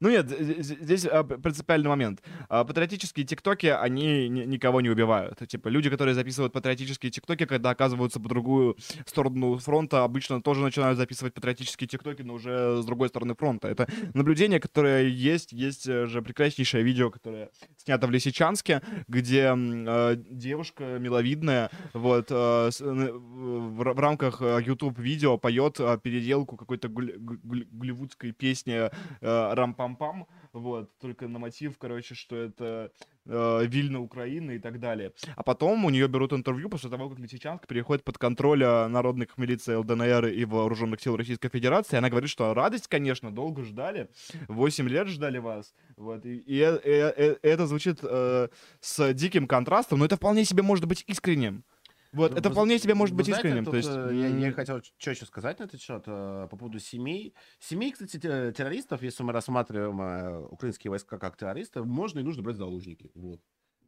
Ну нет, здесь а, принципиальный момент. А, Патриотические тиктоки, они ни- никого не убивают. Типа, люди, которые записывают патриотические тиктоки, когда оказываются по другую сторону фронта, обычно тоже начинают записывать патриотические тиктоки, но уже с другой стороны фронта. Это наблюдение, которое есть. Есть же прекраснейшее видео, которое снято в Лисичанске, где э, девушка миловидная вот, э, в, в рамках э, YouTube-видео поет переделку какой-то гуль- гуль- гуль- голливудской песни э, «Рам-пам-пам», вот, только на мотив, короче, что это э, Вильна, Украина и так далее. А потом у нее берут интервью после того, как Лисичанск переходит под контроль э, народных милиций ЛДНР и вооруженных сил Российской Федерации. Она говорит, что радость, конечно, долго ждали, 8 лет ждали вас. Вот, и, и э- э- э- это звучит э, с диким контрастом, но это вполне себе может быть искренним. Вот, Ну, это вы вполне себе может быть знаете, искренним. тут, То есть, э, я, я м, хотел еще сказать на этот счет э, по поводу семей. Семей, кстати, те- террористов, если мы рассматриваем э, украинские войска как террористы, можно и нужно брать заложники. Вот.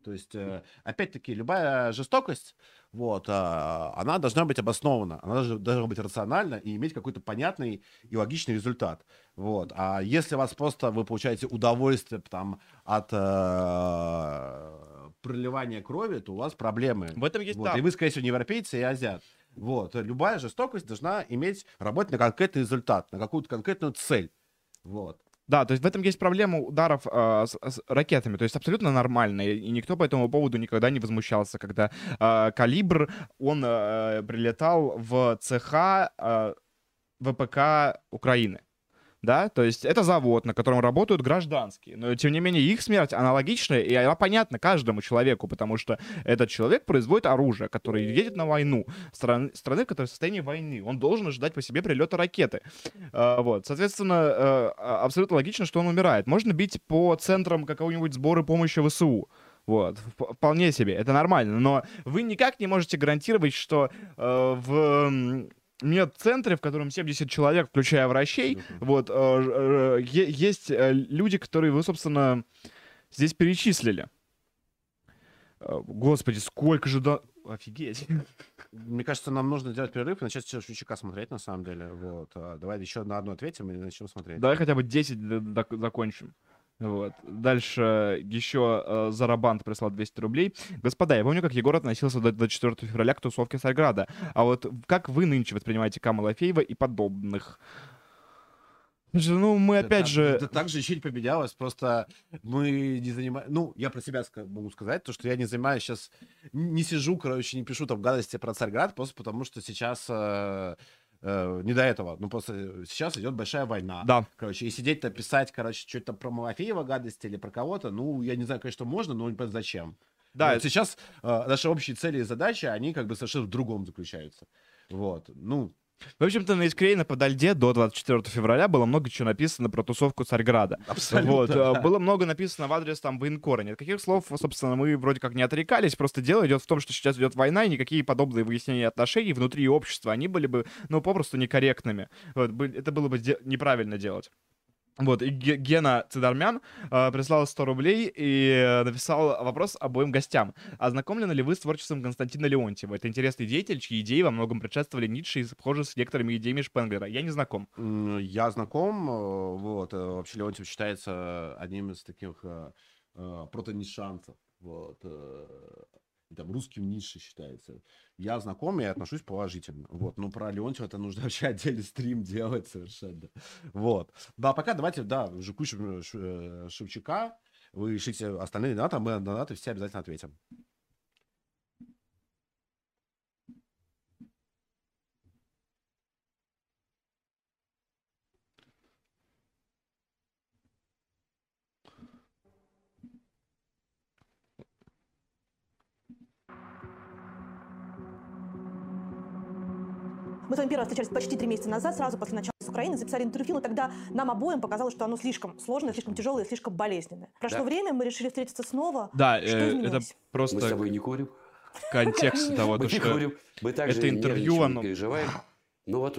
То есть, э, опять-таки, любая жестокость, вот, она должна быть обоснована, она должна, должна быть рациональна и иметь какой-то понятный и логичный результат. Вот. А если вас просто вы получаете удовольствие там, от э, проливания крови, то у вас проблемы. В этом есть, Вот. да. И вы, скорее всего, не европейцы и азиат. Вот. Любая жестокость должна иметь, работать на конкретный результат, на какую-то конкретную цель. Вот. Да, то есть в этом есть проблема ударов а, с, с ракетами, то есть абсолютно нормально, и никто по этому поводу никогда не возмущался, когда а, калибр, он а, прилетал в цеха а, ВПК Украины. Да, то есть это завод, на котором работают гражданские, но тем не менее их смерть аналогичная, и она понятна каждому человеку, потому что этот человек производит оружие, которое едет на войну, страны, страны, в которой в состоянии войны, он должен ожидать по себе прилета ракеты. А, Вот, соответственно, э, а- абсолютно логично, что он умирает. Можно бить по центрам какого-нибудь сбора помощи ВСУ. Вот, вп- вполне себе, это нормально. Но вы никак не можете гарантировать, что э, в медцентре, в котором 70 человек, включая врачей, вот, э, э, есть э, люди, которые вы, собственно, здесь перечислили. Э, Господи, сколько же до... Офигеть. Мне кажется, нам нужно сделать перерыв и начать Шевчука смотреть, на самом деле. Вот. А, Давай еще на одну ответим и начнем смотреть. Давай хотя бы 10 д- док- закончим. Вот. Дальше еще э, Зарабант прислал 200 рублей. Господа, я помню, как Егор относился до, до 4 февраля к тусовке Царьграда. А вот как вы нынче воспринимаете Камала Феева и подобных? Ну, мы Да опять так- же... Да так же чуть поменялось, просто мы не занимаемся... Ну, я про себя могу сказать, то, что я не занимаюсь сейчас... Не сижу, короче, не пишу там гадости про Царьград, просто потому что сейчас... э, э, не до этого. Ну, просто сейчас идет большая война. Да. Короче, и сидеть-то писать, короче, что-то про Малафеева гадости или про кого-то, ну, я не знаю, конечно, можно, но зачем. Да, Вот сейчас э, наши общие цели и задачи, они как бы совершенно в другом заключаются. Вот. Ну, В общем-то, на Искрейна подо льде до 24 февраля было много чего написано про тусовку Царьграда. абсолютно. Вот, да. э, было много написано в адрес там военкора. Ни от каких слов, собственно, мы вроде как не отрекались. Просто дело идет в том, что сейчас идет война, и никакие подобные выяснения отношений внутри общества, они были бы, ну, попросту некорректными. Вот, это было бы неправильно делать. Вот, и Ге- Гена Цидармян э, прислал 100 рублей и э, написал вопрос обоим гостям. Ознакомлены ли вы с творчеством Константина Леонтьева? Это интересный деятель, чьи идеи во многом предшествовали Ницше и схожи с некоторыми идеями Шпенглера. Я не знаком. Я знаком, э, вот, э, вообще Леонтьев считается одним из таких протонишанцев, вот, там русским Ницше считается. Я знаком и отношусь положительно, вот, но про Леонтьева это нужно вообще отдельный стрим делать совершенно, вот. Да, пока давайте, да, уже кучу э, Шевчука, вы ищите остальные донаты, а мы на донаты все обязательно ответим. Мы с вами первый раз встречались почти три месяца назад, сразу после начала с Украины, записали интервью, но тогда нам обоим показалось, что оно слишком сложное, слишком тяжелое, слишком болезненное. Прошло Да. время, мы решили встретиться снова. Да, Что э, это просто Мы с тобой не курим. контекст того, что курим. Мы также это интервью, оно- переживаем. Ну вот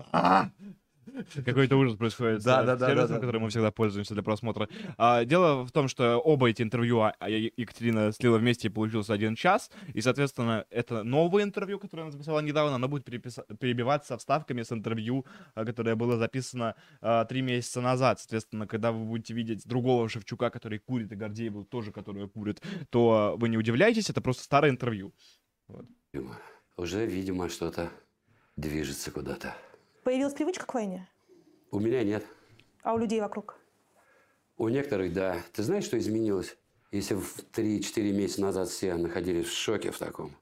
какой-то ужас происходит Да, с да, да, сервисом, да, да. которым мы всегда пользуемся для просмотра. А, дело в том, что оба эти интервью а, а, Екатерина слила вместе и получился один час, и, соответственно, это новое интервью, которое она записала недавно, оно будет перебиваться вставками с интервью, а, которое было записано а, три месяца назад. Соответственно, когда вы будете видеть другого Шевчука, который курит, и Гордеева тоже, который курит, то вы не удивляйтесь, это просто старое интервью. уже, видимо, что-то движется куда-то. Появилась привычка к войне, У меня нет. а у людей вокруг? У некоторых, да. Ты знаешь, что изменилось? Если в 3-4 месяца назад все находились в шоке в таком,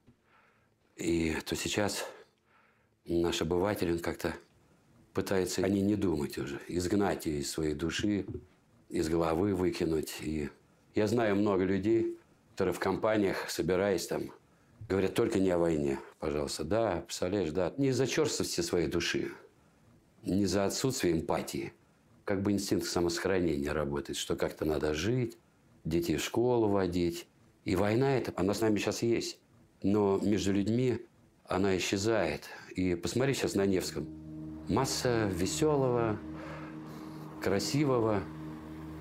и то сейчас наш обыватель, он как-то пытается о ней не думать уже, изгнать ее из своей души, из головы выкинуть. И я знаю много людей, которые в компаниях, собираясь там, говорят только не о войне, пожалуйста. Да, представляешь, да. Не из-за черствости своей души, не за отсутствие эмпатии. Как бы инстинкт самосохранения работает, что как-то надо жить, детей в школу водить. И война эта, она с нами сейчас есть. Но между людьми она исчезает. И посмотри сейчас на Невском. Масса веселого, красивого,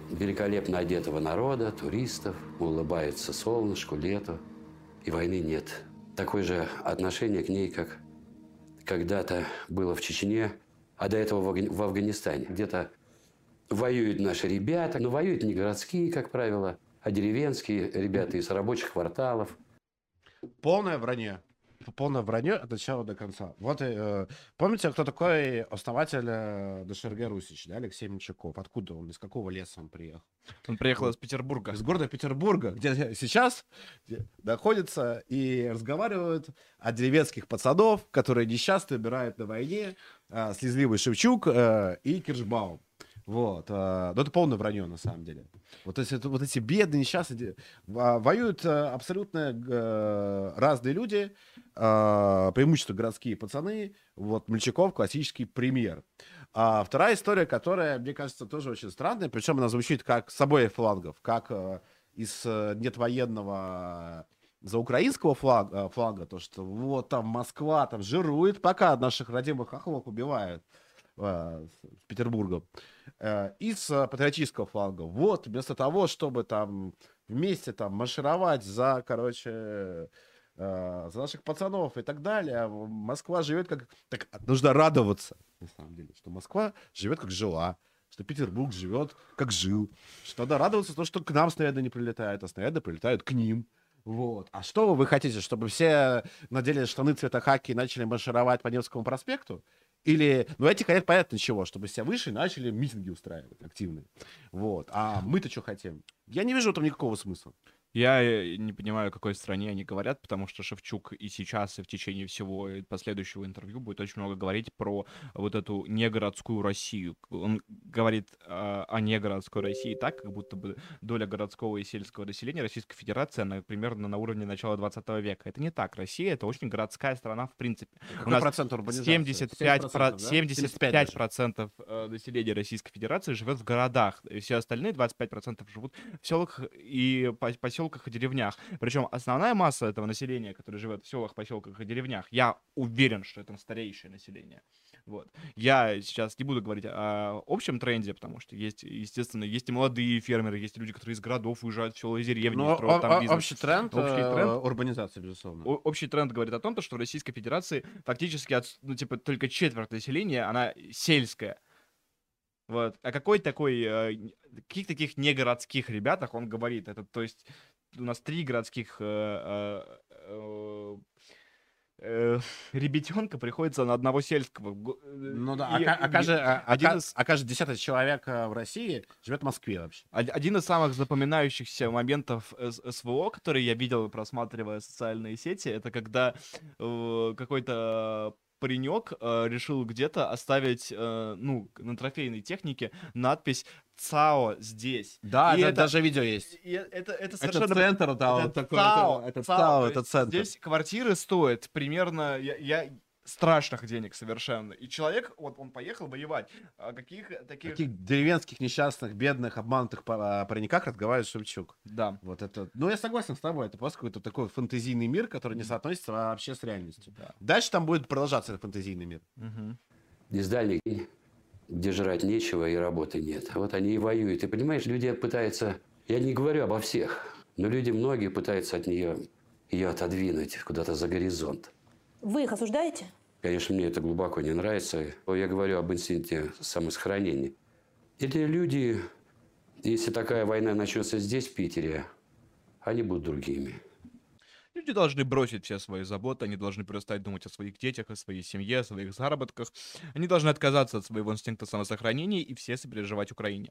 великолепно одетого народа, туристов, улыбается солнышку, лету, и войны нет. Такое же отношение к ней, как когда-то было в Чечне, а до этого в Афга- в Афганистане. Где-то воюют наши ребята, но воюют не городские, как правило, а деревенские ребята из рабочих кварталов. Полное вранье. Полное вранье от начала до конца. Вот, э, помните, кто такой основатель э, ДШРГ Русич, да, Алексей Менчаков? Откуда он, из какого леса он приехал? Он приехал из Петербурга. Из города Петербурга, где сейчас находятся и разговаривают о деревенских пацанов, которые несчастно умирают на войне, а, слезливый Шевчук э, и Киршбаум. Вот. э, Но это полное вранье, на самом деле. Вот эти, вот эти бедные, несчастные... Воюют э, абсолютно э, разные люди, э, преимущественно городские пацаны. Вот Мельчаков классический пример. А вторая история, которая, мне кажется, тоже очень странная, причем она звучит как с обоих флангов, как э, из э, нет военного за украинского флага, флага, то, что вот там Москва там жирует, пока наших родимых хохлов убивают э, с. Э, и с э, патриотического фланга. Вот, вместо того, чтобы там вместе там маршировать за, короче, э, за наших пацанов и так далее, Москва живет как... Так нужно радоваться, на самом деле, что Москва живет как жила, что Петербург живет как жил, что надо радоваться то, что к нам снаряды не прилетают, а снаряды прилетают к ним. Вот. А что вы хотите, чтобы все надели штаны цвета хаки и начали маршировать по Невскому проспекту? Или, ну, эти, конечно, понятно чего, чтобы все вышли и начали митинги устраивать активные. Вот. А мы-то что хотим? Я не вижу этом никакого смысла. Я э, не понимаю, о какой стране они говорят, потому что Шевчук и сейчас, и в течение всего последующего интервью будет очень много говорить про вот эту негородскую Россию. Он говорит э, о негородской России так, как будто бы доля городского и сельского населения Российской Федерации, она примерно на уровне начала 20 века. Это не так. Россия — это очень городская страна в принципе. Какой нас процент урбанизации? 75, 70%, про- да? 75 даже. процентов э, населения Российской Федерации живет в городах, и все остальные 25 процентов живут в селах и по- поселках и деревнях. Причем основная масса этого населения, которое живет в селах, поселках и деревнях, я уверен, что это стареющее население. Вот. Я сейчас не буду говорить о общем тренде, потому что есть, естественно, есть и молодые фермеры, есть люди, которые из городов уезжают в села и деревни, Ну, строят там бизнес. общий тренд, Общий э, тренд? урбанизации, безусловно. Общий тренд говорит о том, то, что в Российской Федерации фактически, от- ну, типа, только четверть населения, она сельская. Вот. О какой такой, э, каких таких негородских ребятах он говорит? Это, то есть, у нас три городских э, э, э, ребятенка приходится на одного сельского. Го- Ну да, и- а, ка- а а- а один из- а каждый десятый человек в России живет в Москве вообще. Од- Один из самых запоминающихся моментов СВО, который я видел, просматривая социальные сети, это когда какой-то паренек э, решил где-то оставить, э, ну, на трофейной технике надпись «ЦАО здесь». Да, И это, это- даже видео есть. И это, это Это совершенно... центр, да, это вот такой, ЦАО, это, это ЦАО, ЦАО, то это центр. Здесь квартиры стоят примерно... Я, я- страшных денег совершенно. И человек, вот он поехал воевать. А каких таких... Таких деревенских, несчастных, бедных, обманутых па- пареньках разговаривает Шевчук. Да. Вот это, ну я согласен с тобой, это просто какой-то такой фантазийный мир, который не соотносится вообще с реальностью. Да. Дальше там будет продолжаться этот фантазийный мир. Мгм. из дальних, где жрать нечего и работы нет. Вот они и воюют. И понимаешь, люди пытаются, я не говорю обо всех, но люди многие пытаются от нее ее отодвинуть куда-то за горизонт. Вы их осуждаете? Конечно, мне это глубоко не нравится. Я говорю об инстинкте самосохранения. Эти люди, если такая война начнется здесь, в Питере, они будут другими. Люди должны бросить все свои заботы, они должны перестать думать о своих детях, о своей семье, о своих заработках. Они должны отказаться от своего инстинкта самосохранения и все сопереживать Украине.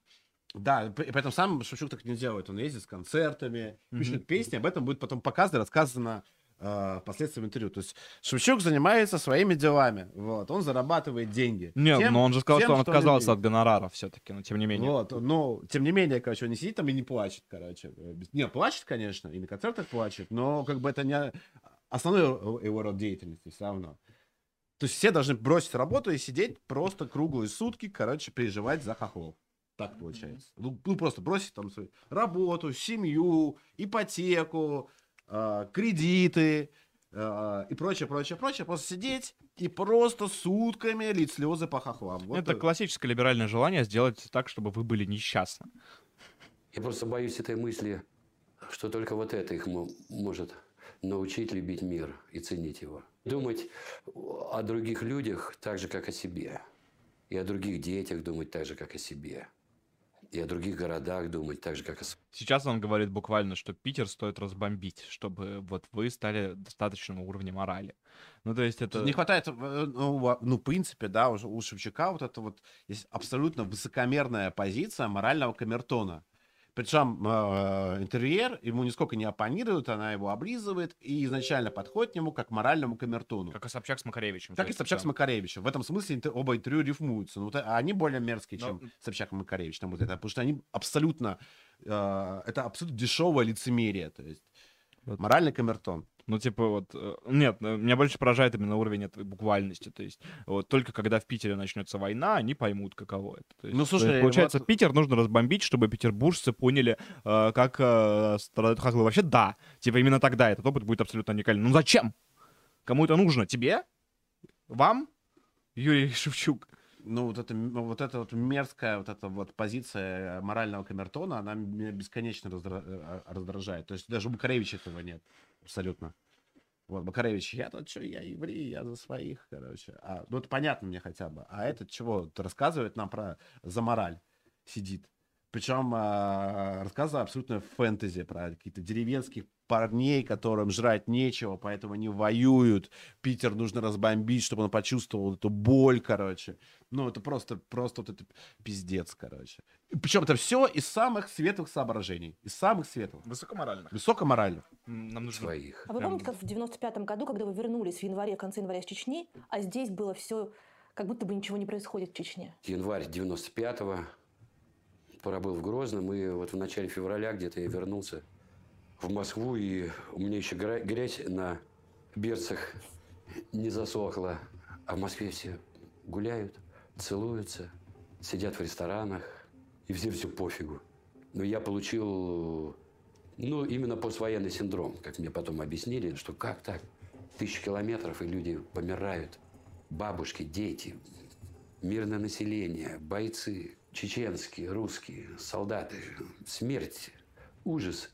Да, при этом сам Шевчук так не делает. Он ездит с концертами, пишет песни, об этом будет потом показано, рассказано э, впоследствии в интервью. То есть Шевчук занимается своими делами. Вот, он зарабатывает деньги. Нет, Тем- но он же сказал, тем, что он отказался любит. от гонорара все-таки, но тем не менее. Вот, но тем не менее, короче, он не сидит там и не плачет, короче. Не, плачет, конечно, и на концертах плачет, но как бы это не основной его род деятельности все равно. То есть все должны бросить работу и сидеть просто круглые сутки, короче, переживать за хохлов. Так получается. Ну, ну, просто бросить там свою работу, семью, ипотеку, кредиты э, и прочее, прочее, прочее. Просто сидеть и просто сутками лить слезы по хохлам. Вот Это это- классическое либеральное желание сделать так, чтобы вы были несчастны. Я просто боюсь этой мысли, что только вот это их мо- может научить любить мир и ценить его. Думать о других людях так же, как о себе. И о других детях думать так же, как о себе. И о других городах думать так же, как о. Сейчас он говорит буквально, что Питер стоит разбомбить, чтобы вот вы стали достаточного уровня морали. Ну, то есть это... Не хватает, э, ну, ну, в принципе, да, у, у Шевчука вот это вот есть абсолютно высокомерная позиция морального камертона. Причем э, интерьер ему нисколько не оппонирует, она его облизывает и изначально подходит к нему как к моральному камертону. Как и Собчак с Макаревичем. Как и Собчак с да. Макаревичем. В этом смысле интер- оба интервью рифмуются. Ну, вот, а они более мерзкие, чем Ну, Собчак и Макаревич. Там вот это, потому что они абсолютно... э, это абсолютно дешевое лицемерие. То есть Вот. моральный камертон. Ну, типа, вот... э, Нет, э, меня больше поражает именно уровень этой буквальности. То есть, вот только когда в Питере начнется война, они поймут, каково это. То есть, Ну, слушай, есть, получается, вот- Питер нужно разбомбить, чтобы петербуржцы поняли, э, как э, страдают хохлы. Вообще, да. Типа, именно тогда этот опыт будет абсолютно уникальный. Ну, зачем? Кому это нужно? Тебе? Вам? Юрий Шевчук. ну, вот это, м- вот эта вот мерзкая вот эта вот позиция морального камертона, она меня бесконечно раздра- раздражает. То есть даже у Макаревича этого нет. Абсолютно. Вот, Макаревич, я тут что, я еврей, я за своих, короче. А, ну, это понятно мне хотя бы. А этот чего? Рассказывает нам про за мораль. Сидит. Причем а, рассказывает абсолютно фэнтези про какие-то деревенских парней, которым жрать нечего, поэтому они воюют. Питер нужно разбомбить, чтобы он почувствовал эту боль, короче. Ну, это просто, просто вот это пиздец, короче. Причем это все из самых светлых соображений. Из самых светлых. Высокоморально. Высокоморально. Нам нужно... своих. А вы помните, как в 95 году, когда вы вернулись в январе, в конце января с Чечни, а здесь было все, как будто бы ничего не происходит в Чечне? Январь 95-го. Пробыл в Грозном. И вот в начале февраля где-то я вернулся в Москву. И у меня еще гря- грязь на берцах не засохла. А в Москве все гуляют, целуются, сидят в ресторанах. И всем все пофигу. Но я получил, ну, именно поствоенный синдром, как мне потом объяснили, что как так? Тысячи километров, и люди помирают. Бабушки, дети, мирное население, бойцы, чеченские, русские, солдаты, смерть, ужас.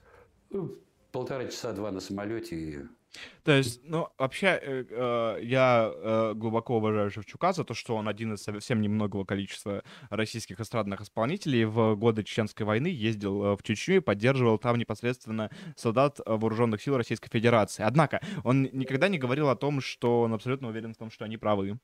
Ну, Полтора часа, два на самолете. То есть, ну, вообще, э, э, я э, глубоко уважаю Шевчука за то, что он один из совсем немногого количества российских эстрадных исполнителей в годы Чеченской войны ездил э, в Чечню и поддерживал там непосредственно солдат э, вооруженных сил Российской Федерации. Однако, он никогда не говорил о том, что он абсолютно уверен в том, что они правы.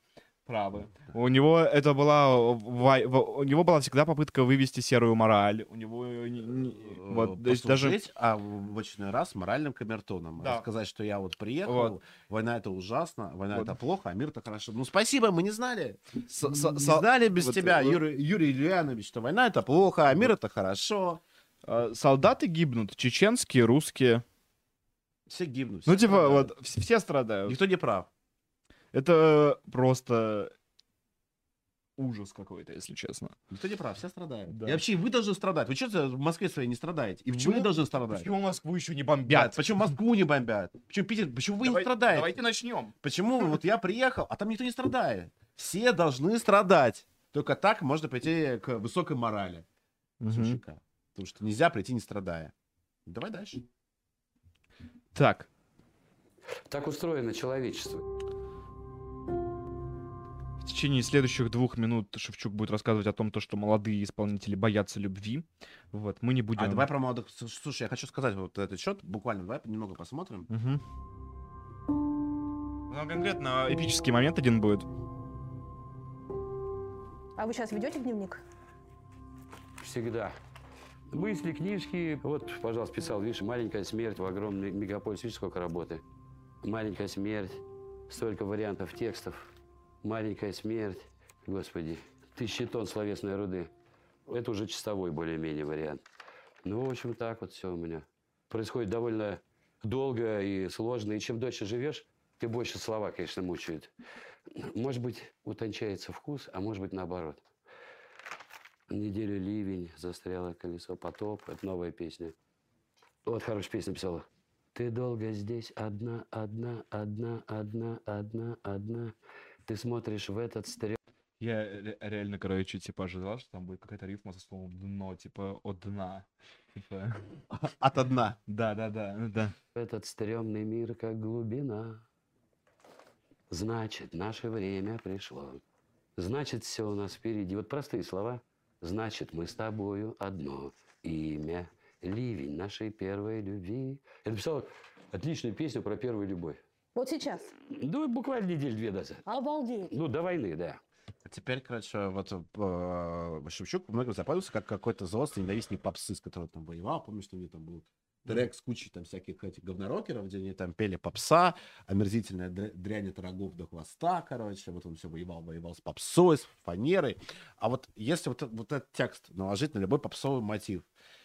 Правы. У него это была во- у него была всегда попытка вывести серую мораль. У него не- не- вот есть даже Послужить, а в очередной раз моральным камертоном. Да. Сказать, что я вот приехал, Вот. война это ужасно, война Вот. это плохо, а мир это хорошо. Ну спасибо, мы не знали. с- знали без вот, тебя, э, Юрий, Юрий Ильянович, что война это плохо, а мир это хорошо. э, солдаты гибнут, чеченские, русские. Все гибнут. Ну все типа страдают. вот вс- все страдают. Никто не прав. Это просто ужас какой-то, если честно. Никто не прав, все страдают. Да. И вообще вы должны страдать. Вы что в Москве своей не страдаете? И Почему- вы должны страдать. Москву еще не Нет, почему Москву не бомбят? Почему Питер? Почему вы не страдаете? Давайте начнем. Почему вот я приехал, а там никто не страдает? Все должны страдать. Только так можно прийти к высокой морали. Шевчука. Потому что нельзя прийти не страдая. Давай дальше. Так, Так устроено человечество. В течение следующих двух минут Шевчук будет рассказывать о том, то, что молодые исполнители боятся любви. Вот, мы не будем... А давай про молодых. Слушай, я хочу сказать вот этот счет. Буквально давай немного посмотрим. Мгм. Ну, конкретно эпический момент один будет. А вы сейчас ведете дневник? Всегда. Мысли, книжки. Вот, пожалуйста, писал, видишь, маленькая смерть в огромный мегаполис. Видишь, сколько работы? Маленькая смерть. Столько вариантов текстов. Маленькая смерть. Господи. Тысячи тонн словесной руды. Это уже чистовой более-менее вариант. Ну, в общем, так вот все у меня. Происходит довольно долго и сложно. И чем дольше живешь, тем больше слова, конечно, мучают. Может быть, утончается вкус, а может быть, наоборот. Неделю ливень, застряло колесо, потоп. Это новая песня. Вот хорошая песня писала. Ты долго здесь одна, одна, одна, одна, одна, одна. Ты смотришь в этот стрел... Я ре- реально, короче, типа ожидал, что там будет какая-то рифма со словом дно, типа от дна. Типа, От дна. да, да, да, да. Этот стрёмный мир, как глубина. Значит, наше время пришло. Значит, все у нас впереди. Вот простые слова. Значит, мы с тобою одно имя. Ливень нашей первой любви. Я написал отличную песню про первую любовь. Вот сейчас. Ну, буквально недель две назад. Обалдеть. Ну, до войны, да. А Теперь, короче, вот э, Шевчук многим запомнился как какой-то злостный ненавистник попсы, с которым там воевал. Помнишь, что у него там был трек с кучей там всяких этих говнорокеров, где они там пели попса, омерзительная дря- дрянь от рогов до хвоста, короче. Вот он все воевал, воевал с попсой, с фанерой. А вот если вот, этот- вот этот текст наложить на любой попсовый мотив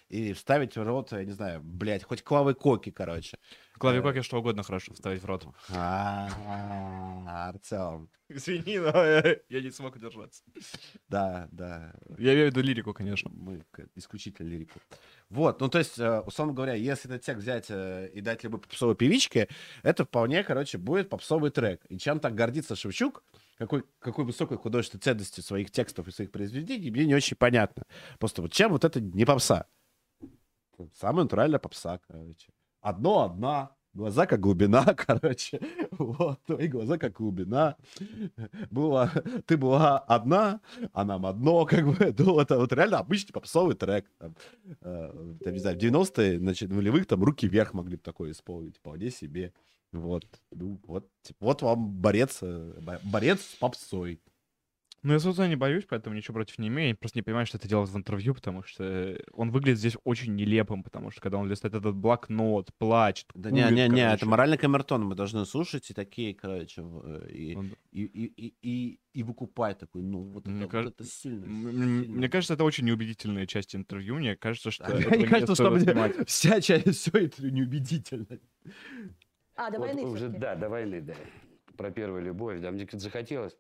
и вставить в рот, я не знаю, блядь, хоть клавы коки, короче. Клаве Коке что угодно хорошо вставить в рот. А, Артем. Извини, но я я не смог удержаться. Да, да. Я имею в виду лирику, конечно. Мы исключительно лирику. Вот, ну то есть, э, условно говоря, если этот текст взять э, и дать любой попсовой певичке, это вполне, короче, будет попсовый трек. И чем так гордится Шевчук, какой, какой высокой художественной ценностью своих текстов и своих произведений, мне не очень понятно. Просто вот чем вот это не попса? Самая натуральная попса, короче. Одно одна, глаза как глубина, короче. Вот, твои глаза как глубина. Была, ты была одна, а нам одно, как бы. Ну, это вот реально обычный попсовый трек. Там, э, там, не знаю, в 90-е, значит, нулевых там руки вверх могли бы такое исполнить, вполне себе. Вот, ну, вот, типа, вот вам борец, э, бо- борец с попсой. Ну, я, собственно, не боюсь, поэтому ничего против не имею. Я просто не понимаю, что это делать в интервью, потому что он выглядит здесь очень нелепым, потому что когда он листает этот блокнот, плачет, Да курит, не, не, не, это моральный камертон, мы должны слушать и такие, короче, э, и, он- и, и, и, и, и выкупать такой, ну, вот это, Мне вот кажется- это сильно. Сильно. Мне кажется, это очень неубедительная часть интервью. Мне кажется, что А Мне не кажется, что мне вся часть, все это неубедительно. А, до Вот войны уже, всё-таки. да, до войны, да. Про первую любовь, да. Мне как-то захотелось.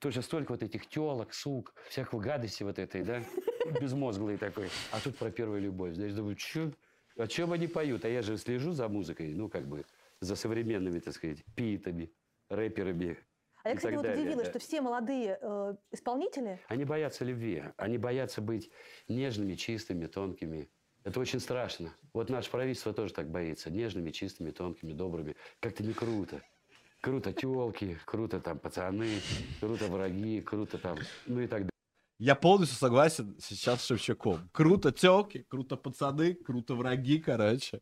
Тоже столько вот этих телок, сук, всякого гадости вот этой, да? Безмозглый такой. А тут про первую любовь. Знаешь, думаю, чё? О чем они поют? А я же слежу за музыкой, ну, как бы, за современными, так сказать, питами, рэперами. А я, кстати, вот далее, удивилась, что все молодые э, исполнители, Они боятся любви. Они боятся быть нежными, чистыми, тонкими. Это очень страшно. Вот наше правительство тоже так боится. Нежными, чистыми, тонкими, добрыми. Как-то не круто. Круто телки, круто там пацаны, круто враги, круто там, ну и так далее. Я полностью согласен сейчас с Шевчуком. Круто телки, круто пацаны, круто враги, короче.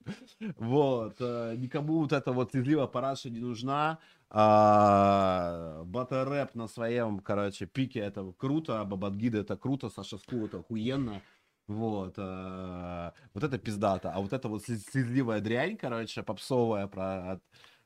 Вот. э, Никому вот эта вот слезливая параша не нужна. А, Батл-рэп на своем, короче, пике это круто, а Бабадгида это круто, Саша Скул это охуенно. Вот. э, Вот это пиздато. А вот эта вот слез- слезливая дрянь, короче, попсовая про,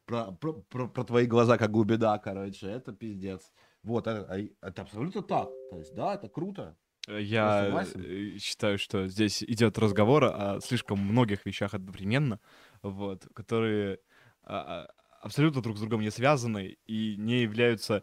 про, про, про- про твои глаза как глубина, короче, это пиздец. Вот, это, а- это абсолютно так. То есть, да, это круто. Я согласен. э, считаю, что здесь идет разговор о слишком многих вещах одновременно, вот, которые а, а, абсолютно друг с другом не связаны и не являются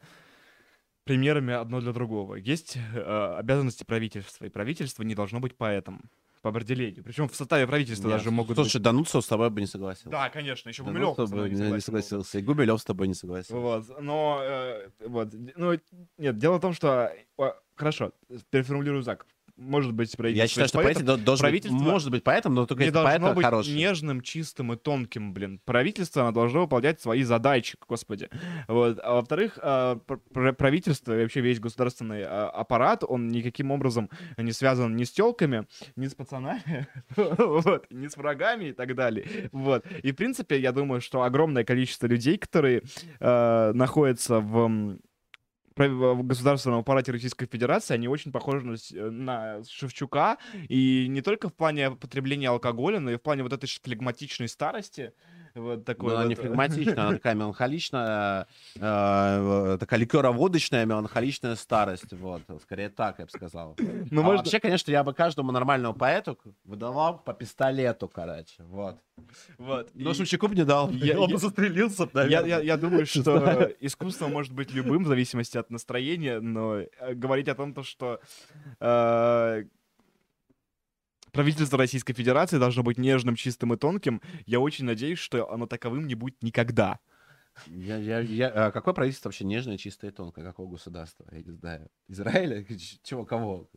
примерами одно для другого. Есть э, обязанности правительства, и правительство не должно быть поэтом по определению. Причем в составе правительства Нет, даже могут Слушай, быть... Дануцов с тобой бы не согласился. Да, конечно, еще Гумилев бы не не, не согласен был. согласился. И Гумилев с тобой не согласился. Вот, но, э, вот, ну, нет, дело в том, что, э, хорошо, переформулирую так, может быть, правительство Я считаю, что поэтом, правительство до- должен правительство быть, может быть поэтому, но только не если должно поэт быть хороший. нежным, чистым и тонким, блин. Правительство, оно должно выполнять свои задачи, господи. Вот. А во-вторых, а, пр- пр- правительство и вообще весь государственный а, аппарат, он никаким образом не связан ни с телками, ни с пацанами, вот, ни с врагами и так далее. Вот. И, в принципе, я думаю, что огромное количество людей, которые э, находятся в государственном аппарате Российской Федерации, они очень похожи на, э, на Шевчука, и не только в плане потребления алкоголя, но и в плане вот этой флегматичной старости. Вот такой Но она не вот, э, флегматичная, она такая меланхоличная, э, такая ликероводочная меланхоличная старость. Вот, скорее так, я бы сказал. Ну, а можно- вообще, конечно, я бы каждому нормальному поэту выдавал по пистолету, короче. Вот. Вот. Но И Шевчуку бы не дал. Я- Он я- бы застрелился, Я, наверное. я, я думаю, что искусство может быть любым в зависимости от настроения, но э, говорить о том, то, что э, правительство Российской Федерации должно быть нежным, чистым и тонким, я очень надеюсь, что оно таковым не будет никогда. Я, я, я, а какое правительство вообще нежное, чистое и тонкое? Какого государства? Я не знаю. Израиля? Чего, кого?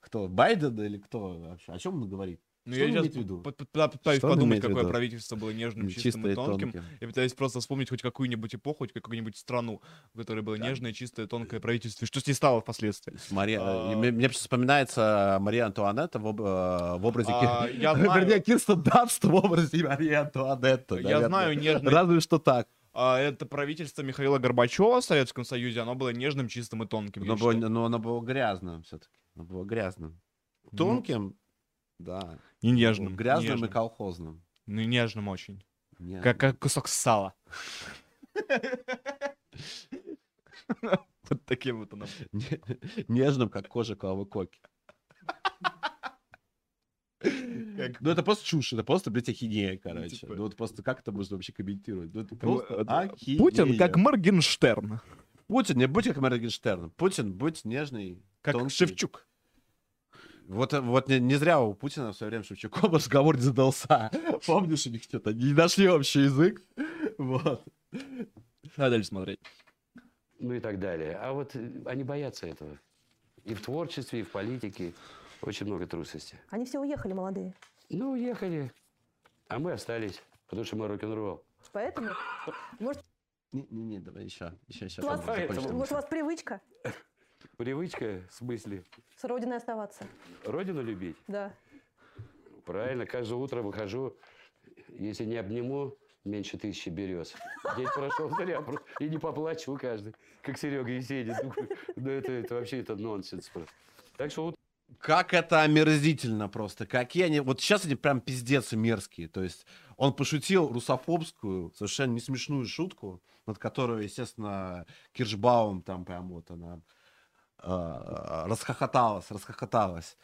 Кто? Байден или кто? О чем он говорит? Ну, я сейчас пытаюсь подумать, какое правительство было нежным, чистым и тонким. Я пытаюсь просто вспомнить хоть какую-нибудь эпоху, хоть какую-нибудь страну, в которой было нежное, чистое, тонкое правительство. Что с ней стало впоследствии? Мария, А. э, мне, просто вспоминается Мария Антуанетта в, э, образе... А. Вернее, Кирстен Данст в образе Марии Антуанетты. Я знаю нежный- Разве что так. А это правительство Михаила Горбачева в Советском Союзе, оно было нежным, чистым и тонким. Но, было, но оно было грязным все-таки. Оно было грязным. Тонким, да. Не нежным. Грязным и нежным. колхозным. Ну, нежным очень. Не- Как, как кусок сала. Вот таким вот оно. не- Нежным, как кожа клавы коки. Ну, это просто чушь, это просто, блядь, ахинея, короче. типа- Ну, вот просто как это можно вообще комментировать? Ну, это Ну, просто это- ахинея. Путин как Моргенштерн. Путин, не будь как Моргенштерн. Путин, будь нежный, Как тонкий. Шевчук. Вот, вот не, не зря у Путина в свое время Шевчуком разговор не задался. Помнишь, у них что-то не нашли общий язык? Вот. Надо дальше смотреть. ну и так далее. А вот э, они боятся этого. И в творчестве, и в политике очень много трусости. Они все уехали, молодые. Ну, уехали, а мы остались, потому что мы рок-н-ролл. Поэтому, может, Не-не-не, давай еще. Еще, еще. вас, может, у вас привычка Привычка, в смысле, с родиной оставаться? родину любить? Да. Правильно, каждое утро выхожу, если не обниму, меньше тысячи берез. День прошел зря, и не поплачу каждый, как Серега Есенин. Ну, это, это вообще это нонсенс просто. Так что вот Как это омерзительно просто. Какие они... Вот сейчас они прям пиздец мерзкие. То есть он пошутил русофобскую, совершенно не смешную шутку, над которой, естественно, Киршбаум там прям вот она расхохоталась, расхохоталась.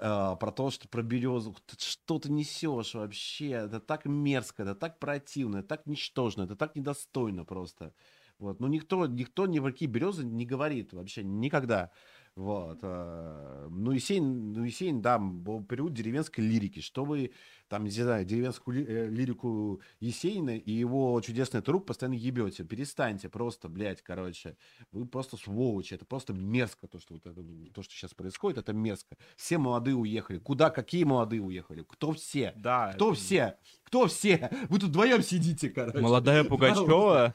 Э, про то, что про березу, что ты несешь вообще, это так мерзко, это так противно, это так ничтожно, это так недостойно просто. Вот. Ну, никто, никто ни в какие березы не говорит вообще никогда. Вот. э, Ну, Есенин, ну, Есенин, да, был период деревенской лирики. Что вы, там, не знаю, деревенскую э, лирику Есенина и его чудесный труп постоянно ебете. Перестаньте просто, блядь, короче. Вы просто сволочи. Это просто мерзко, то, что, вот это, то, что сейчас происходит, это мерзко. Все молодые уехали. Куда, какие молодые уехали? Кто все? Да. Кто все? Кто все? Вы тут вдвоем сидите, короче. Молодая Пугачева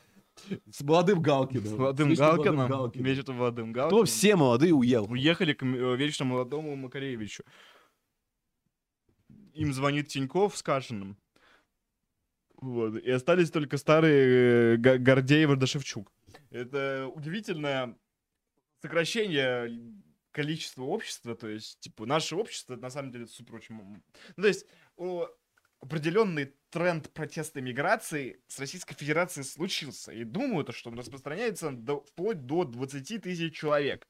С молодым Галкиным. с молодым Вечно молодым Галкиным, Галкиным. вечно молодым Галкиным. все молодые уехали? Уехали к э, вечно молодому Макаревичу. Им звонит Тиньков с Кашиным. Вот. И остались только старые э, Гордеев и Шевчук. Это удивительное сокращение количества общества. То есть, типа, наше общество, на самом деле, супер очень... Ну, то есть, определенный тренд протестной миграции с Российской Федерацией случился. И думаю, то, что он распространяется до- вплоть до 20 тысяч человек.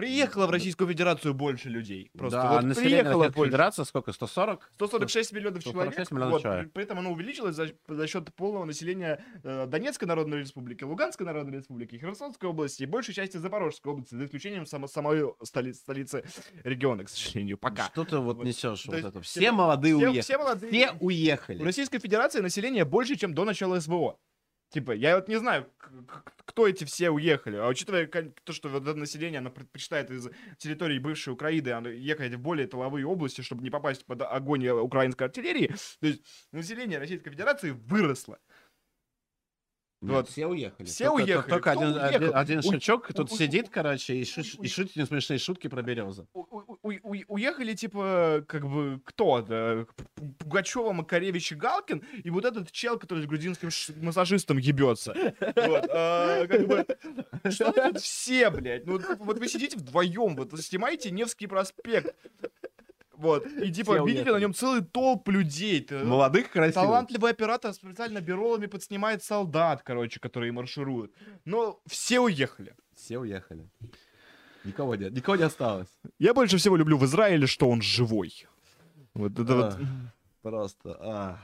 Приехало в Российскую Федерацию больше людей. Просто да, вот население приехало Российской больше. Федерации сколько? 140? 146 миллионов 146 человек. миллионов вот, человек. при- этом оно увеличилось за, за счет полного населения э, Донецкой Народной Республики, Луганской Народной Республики, Херсонской области и большей части Запорожской области, за исключением само, самой столи- столицы региона, к сожалению, пока. Что ты вот Вот. несешь То вот это? все- Все молодые все, уехали. все молодые. Все уехали. Российской Федерации население больше, чем до начала СВО. Типа, я вот не знаю, кто эти все уехали. А учитывая то, что вот это население, оно предпочитает из территории бывшей Украины ехать в более тыловые области, чтобы не попасть под огонь украинской артиллерии, то есть население Российской Федерации выросло. Нет, Вот. все уехали. Все Только- уехали. Только Кто один, уехал? один, У- шевчук у- тут у- сидит, короче, и, шиш- у- и шутит несмешные шутки про березы. У- у- у- уехали, типа, как бы, кто? Да, Пугачева, Макаревич и Галкин, и вот этот чел, который с грузинским ш- массажистом ебется. Вот, а, как бы, что тут все, блядь? Ну, вот вы сидите вдвоем, вот снимаете Невский проспект. Вот, и типа, Все видите уехали. на нем целый толп людей. Молодых, красивых. Талантливый оператор специально бюролами подснимает солдат, короче, которые маршируют. Но все уехали. Все уехали. Никого нет. Никого не осталось. Я больше всего люблю в Израиле, что он живой. Вот это вот. А, Просто. а.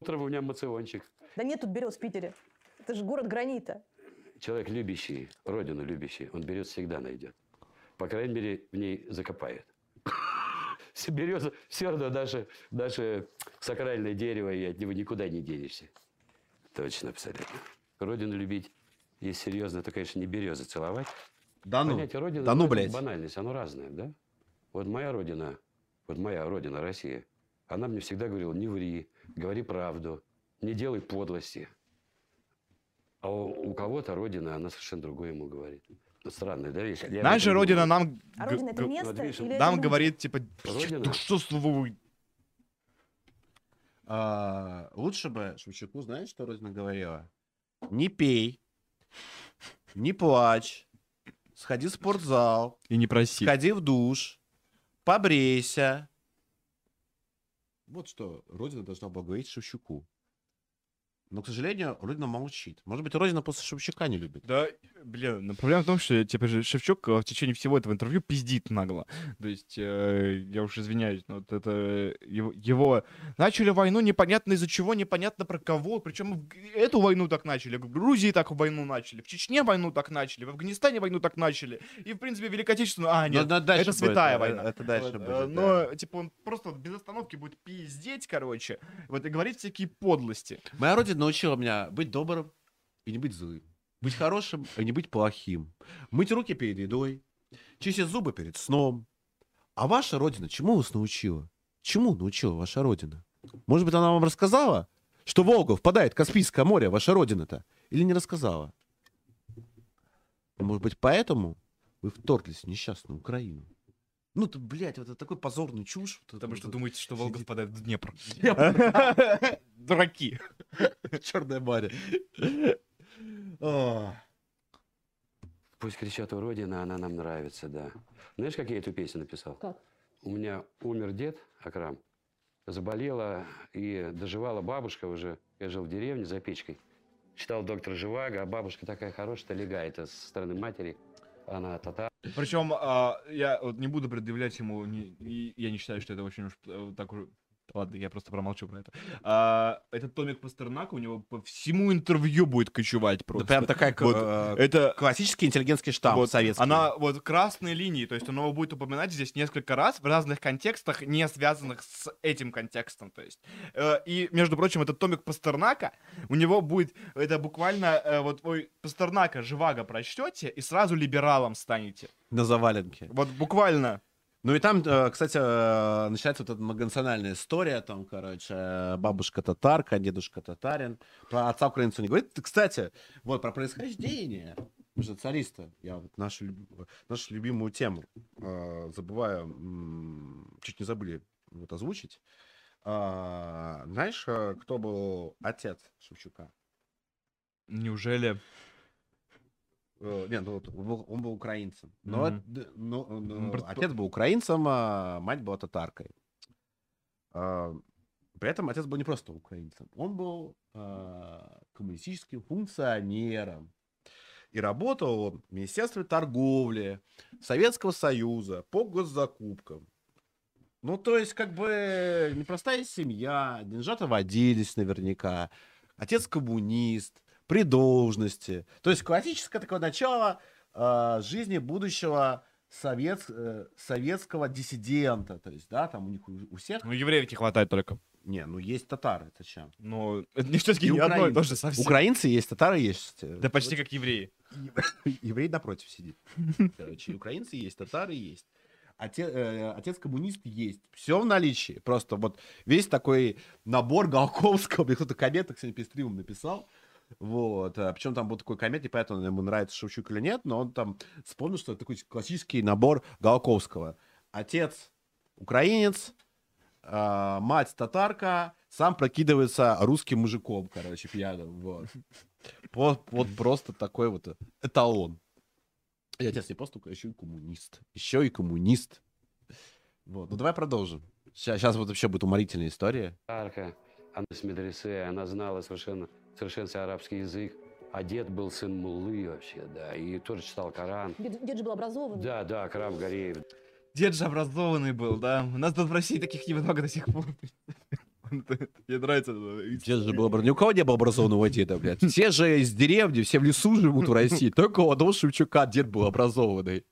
утром у меня мациончик. Да нет тут берез в Питере. Это же город гранита. Человек любящий, родину любящий, он берет всегда найдет. По крайней мере, в ней закопает. Береза все равно даже, даже сакральное дерево, и от него никуда не денешься. Точно, абсолютно. Родину любить, если серьезно, то, конечно, не березы целовать. Да ну, Понятие Родины да ну, блядь. банальность, оно разное, да? Вот моя Родина, вот моя Родина, Россия, она мне всегда говорила, не ври, говори правду, не делай подлости. А у, у кого-то Родина, она совершенно другое ему говорит. Ну, странная, да, вещь. Я Наша не родина думал. нам, А родина это место или нам говорит, типа, Родина? «Да что с вы- А, лучше бы Шевчуку, знаешь, что Родина говорила? Не пей, не плачь, сходи в спортзал, И не проси. сходи в душ, побрейся. Вот что Родина должна была говорить Шевчуку. Но, к сожалению, Родина молчит. Может быть, Родина после Шевчука не любит. Да, блин, но проблема в том, что, типа, Шевчук э, в течение всего этого интервью пиздит нагло. То есть, э, я уж извиняюсь, но вот это его, его... Начали войну непонятно из-за чего, непонятно про кого. Причем эту войну так начали, в Грузии так войну начали, в Чечне войну так начали, в Афганистане войну так начали. И, в принципе, Великой Отечественную... А, нет, Но- но это будет, святая э, война. Это дальше Вот, будет, э, да. Но, типа, он просто вот без остановки будет пиздеть, короче, вот и говорить всякие подлости. Моя родина научила меня быть добрым и не быть злым. Быть хорошим и не быть плохим. Мыть руки перед едой. Чистить зубы перед сном. А ваша родина чему вас научила? Чему научила ваша родина? Может быть, она вам рассказала, что Волга впадает в Каспийское море, ваша родина-то? Или не рассказала? Может быть, поэтому вы вторглись в несчастную Украину? Ну, ты, блядь, вот это такой позорный чушь. Вот Потому это что вот думаете, что Волга сидит. впадает в Днепр. Дураки. Море. О. Пусть кричат у Родина, она нам нравится, да. Знаешь, как я эту песню написал? Как? У меня умер дед Акрам, заболела и доживала бабушка уже. Я жил в деревне за печкой. Читал доктор Живаго, а бабушка такая хорошая, Лега, это со стороны матери. Она татар. Причем а, я вот не буду предъявлять ему, я не считаю, что это очень уж э, так. Ладно, я просто промолчу про это. А, этот томик Пастернака у него по всему интервью будет кочевать Да просто. прям такая Вот, э, это классический интеллигентский штамп вот, советский. Она вот красные линии, то есть он его будет упоминать здесь несколько раз в разных контекстах, не связанных с этим контекстом. То есть. Э, и, между прочим, этот томик Пастернака, у него будет, это буквально, э, вот вы Пастернака живаго прочтете и сразу либералом станете. на заваленке. Вот буквально. Ну и там, э, кстати, э, начинается вот эта многонациональная история, там, короче, э, бабушка татарка, дедушка татарин. Про отца украинца не говорит. Кстати, вот про происхождение. Мы же царисты. Я вот нашу, нашу любимую тему забываю, чуть не забыли вот озвучить. А, знаешь, кто был отец Шевчука? Неужели? Э, Нет, ну вот он был, он был украинцем. Но, д- но, но просто- отец был украинцем, а мать была татаркой. А, При этом отец был не просто украинцем, он был а, коммунистическим функционером. И работал он в Министерстве торговли Советского Союза по госзакупкам. Ну, то есть, как бы, непростая семья, деньжата водились наверняка. Отец коммунист, при должности. То есть, классическое такое начало а, жизни будущего совет, э, советского диссидента. То есть, да, там у них у, у всех... Ну, евреев не хватает только. Не, ну есть татары, зачем? Но это не все-таки не одно и украинцы. то же совсем. Украинцы есть, татары есть. э, Да почти как евреи. Еврей напротив сидит. Короче, украинцы есть, татары есть. Отец, э, отец коммунист есть. Все в наличии. Просто вот весь такой набор Голковского. Мне кто-то коммент, кстати, перед стримом написал. Вот. Причем там был такой коммент, и поэтому ему нравится Шевчук или нет, но он там вспомнил, что это такой классический набор Голковского. Отец украинец, а, мать татарка, сам прокидывается русским мужиком, короче, пьяным. Вот. По- Вот просто такой вот эталон. И отец не просто еще и коммунист. Еще и коммунист. Вот. Ну давай продолжим. Сейчас, вот вообще будет уморительная история. Татарка, она с медресе, она знала совершенно, совершенно арабский язык. А дед был сын Муллы вообще, да, и тоже читал Коран. Дед, дед же был образованный. Да, да, Акрам Гореев. Дед же образованный был, да. У нас тут в России таких немного до сих пор. Мне нравится. Дед же был обра- Ни у кого не было образованного деда, блядь. Все же из деревни, все в лесу живут в России. Только у одного Шевчука дед был образованный.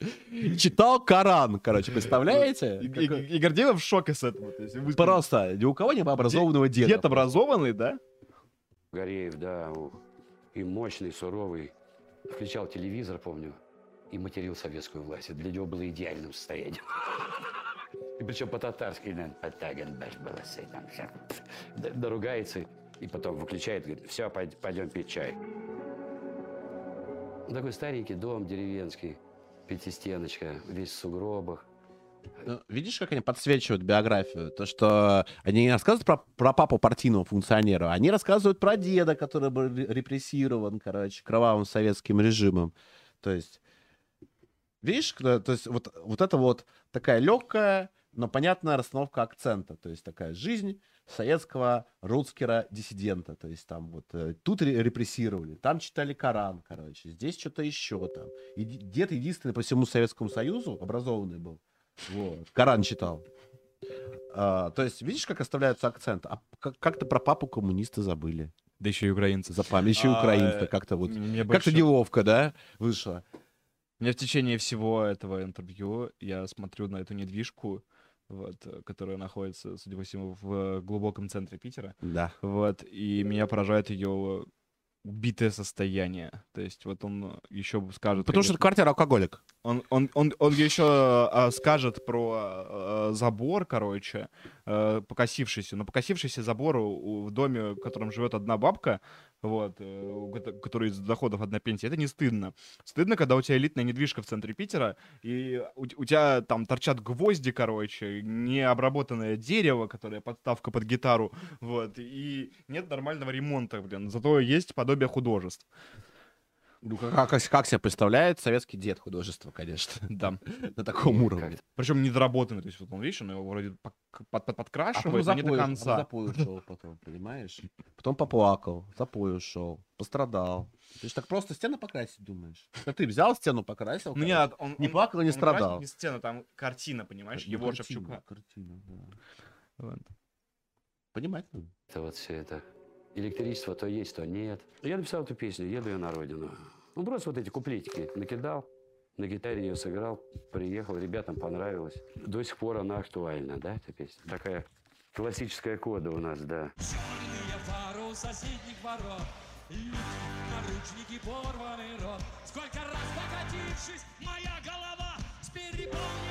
Читал Коран, короче, представляете? И, Какой- и- и Гордеев в шоке с этого. то есть вы- Просто ни у кого не было образованного деда. Дед образованный, да? Гореев, да, и мощный, суровый. Включал телевизор, помню, и материл советскую власть. Это для него было идеальным состоянием. И причем по-татарски, да, «Потаген, баш, баласы», там. Да- доругается, и потом выключает, говорит, все, пойдем пить чай. Такой старенький дом деревенский, пятистеночка, весь в сугробах. Ну, видишь, как они подсвечивают биографию? То, что они не рассказывают про, про папу партийного функционера, они рассказывают про деда, который был ре- репрессирован, короче, кровавым советским режимом. То есть, видишь, то есть вот, вот это вот такая легкая, но понятная расстановка акцента. То есть такая жизнь советского русскера-диссидента. То есть там вот э, тут ре- репрессировали, там читали Коран, короче, здесь что-то еще там. И дед единственный по всему Советскому Союзу образованный был. Вот. Коран читал. А, то есть, видишь, как оставляются акценты? А как- как-то про папу коммунисты забыли. Да еще и украинцы. За память. Еще и А, украинцы как-то вот. Как-то неловко, да, вышло? Мне в течение всего этого интервью я смотрю на эту недвижку, вот, э, которая находится, судя по всему, в глубоком центре Питера. Да. Вот, и меня поражает ее убитое состояние. То есть вот он еще скажет... Потому что это квартира алкоголик. Он, он, он, он еще а, скажет про а, забор, короче, э, покосившийся. Но покосившийся забор у- в доме, в котором живет одна бабка, вот, э, у из доходов одна пенсия, это не стыдно. Стыдно, когда у тебя элитная недвижка в центре Питера, и у, у тебя там торчат гвозди, короче, необработанное дерево, которое подставка под гитару, вот, и нет нормального ремонта, блин. Зато есть подобие художеств. Ну, как, как, как себе представляет советский дед художество, конечно. Да. На таком уровне. Причем недоработанный. То есть вот он, видишь, он его вроде под, под- А потом подкрашивает, но не до запой- конца. запой ушел потом, понимаешь? Потом поплакал, запой ушел, пострадал. Ты же так просто стену покрасить думаешь? Это ты взял стену, покрасил? Ну нет, он, Не он- плакал и не он страдал. Не сцена, там картина, понимаешь, Ну, его картина, Шевчука. Картина, да. Понимать надо. Это вот все это. Электричество то есть, то нет. Я написал эту песню «Еду я на родину». Ну, просто вот эти куплетики накидал, на гитаре ее сыграл, приехал, ребятам понравилось. До сих пор она актуальна, да, эта песня? Такая классическая кода у нас, да. Черные фары соседних ворот наручники, порванный рот Сколько раз покатившись, моя голова С переполненной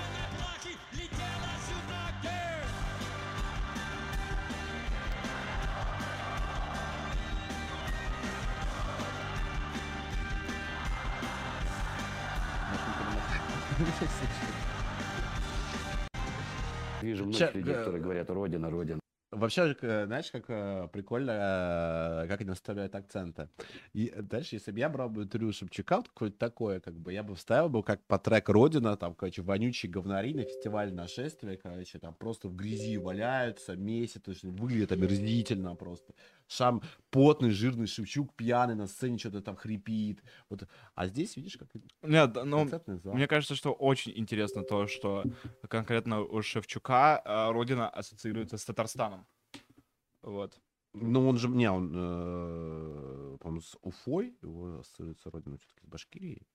Вижу Ща, многих людей, э, которые говорят «Родина, Родина». Вообще, э, знаешь, как э, прикольно, как они наставляют акценты. И дальше, если бы я брал бы интервью Шевчука, вот какое-то такое, как бы, я бы вставил бы как по трек «Родина», там, короче, вонючие говнари на фестивале нашествия, короче, там просто в грязи валяются, месяц, то есть выглядит омерзительно просто. Сам потный, жирный Шевчук, пьяный на сцене, что-то там хрипит. Вот. А здесь, видишь, как Нет, ну, мне кажется, что очень интересно то, что конкретно у Шевчука э, родина ассоциируется с Татарстаном. Вот. Ну, он же, не, он, э, по-моему, с Уфой, его ассоциируется родина все-таки с Башкирией.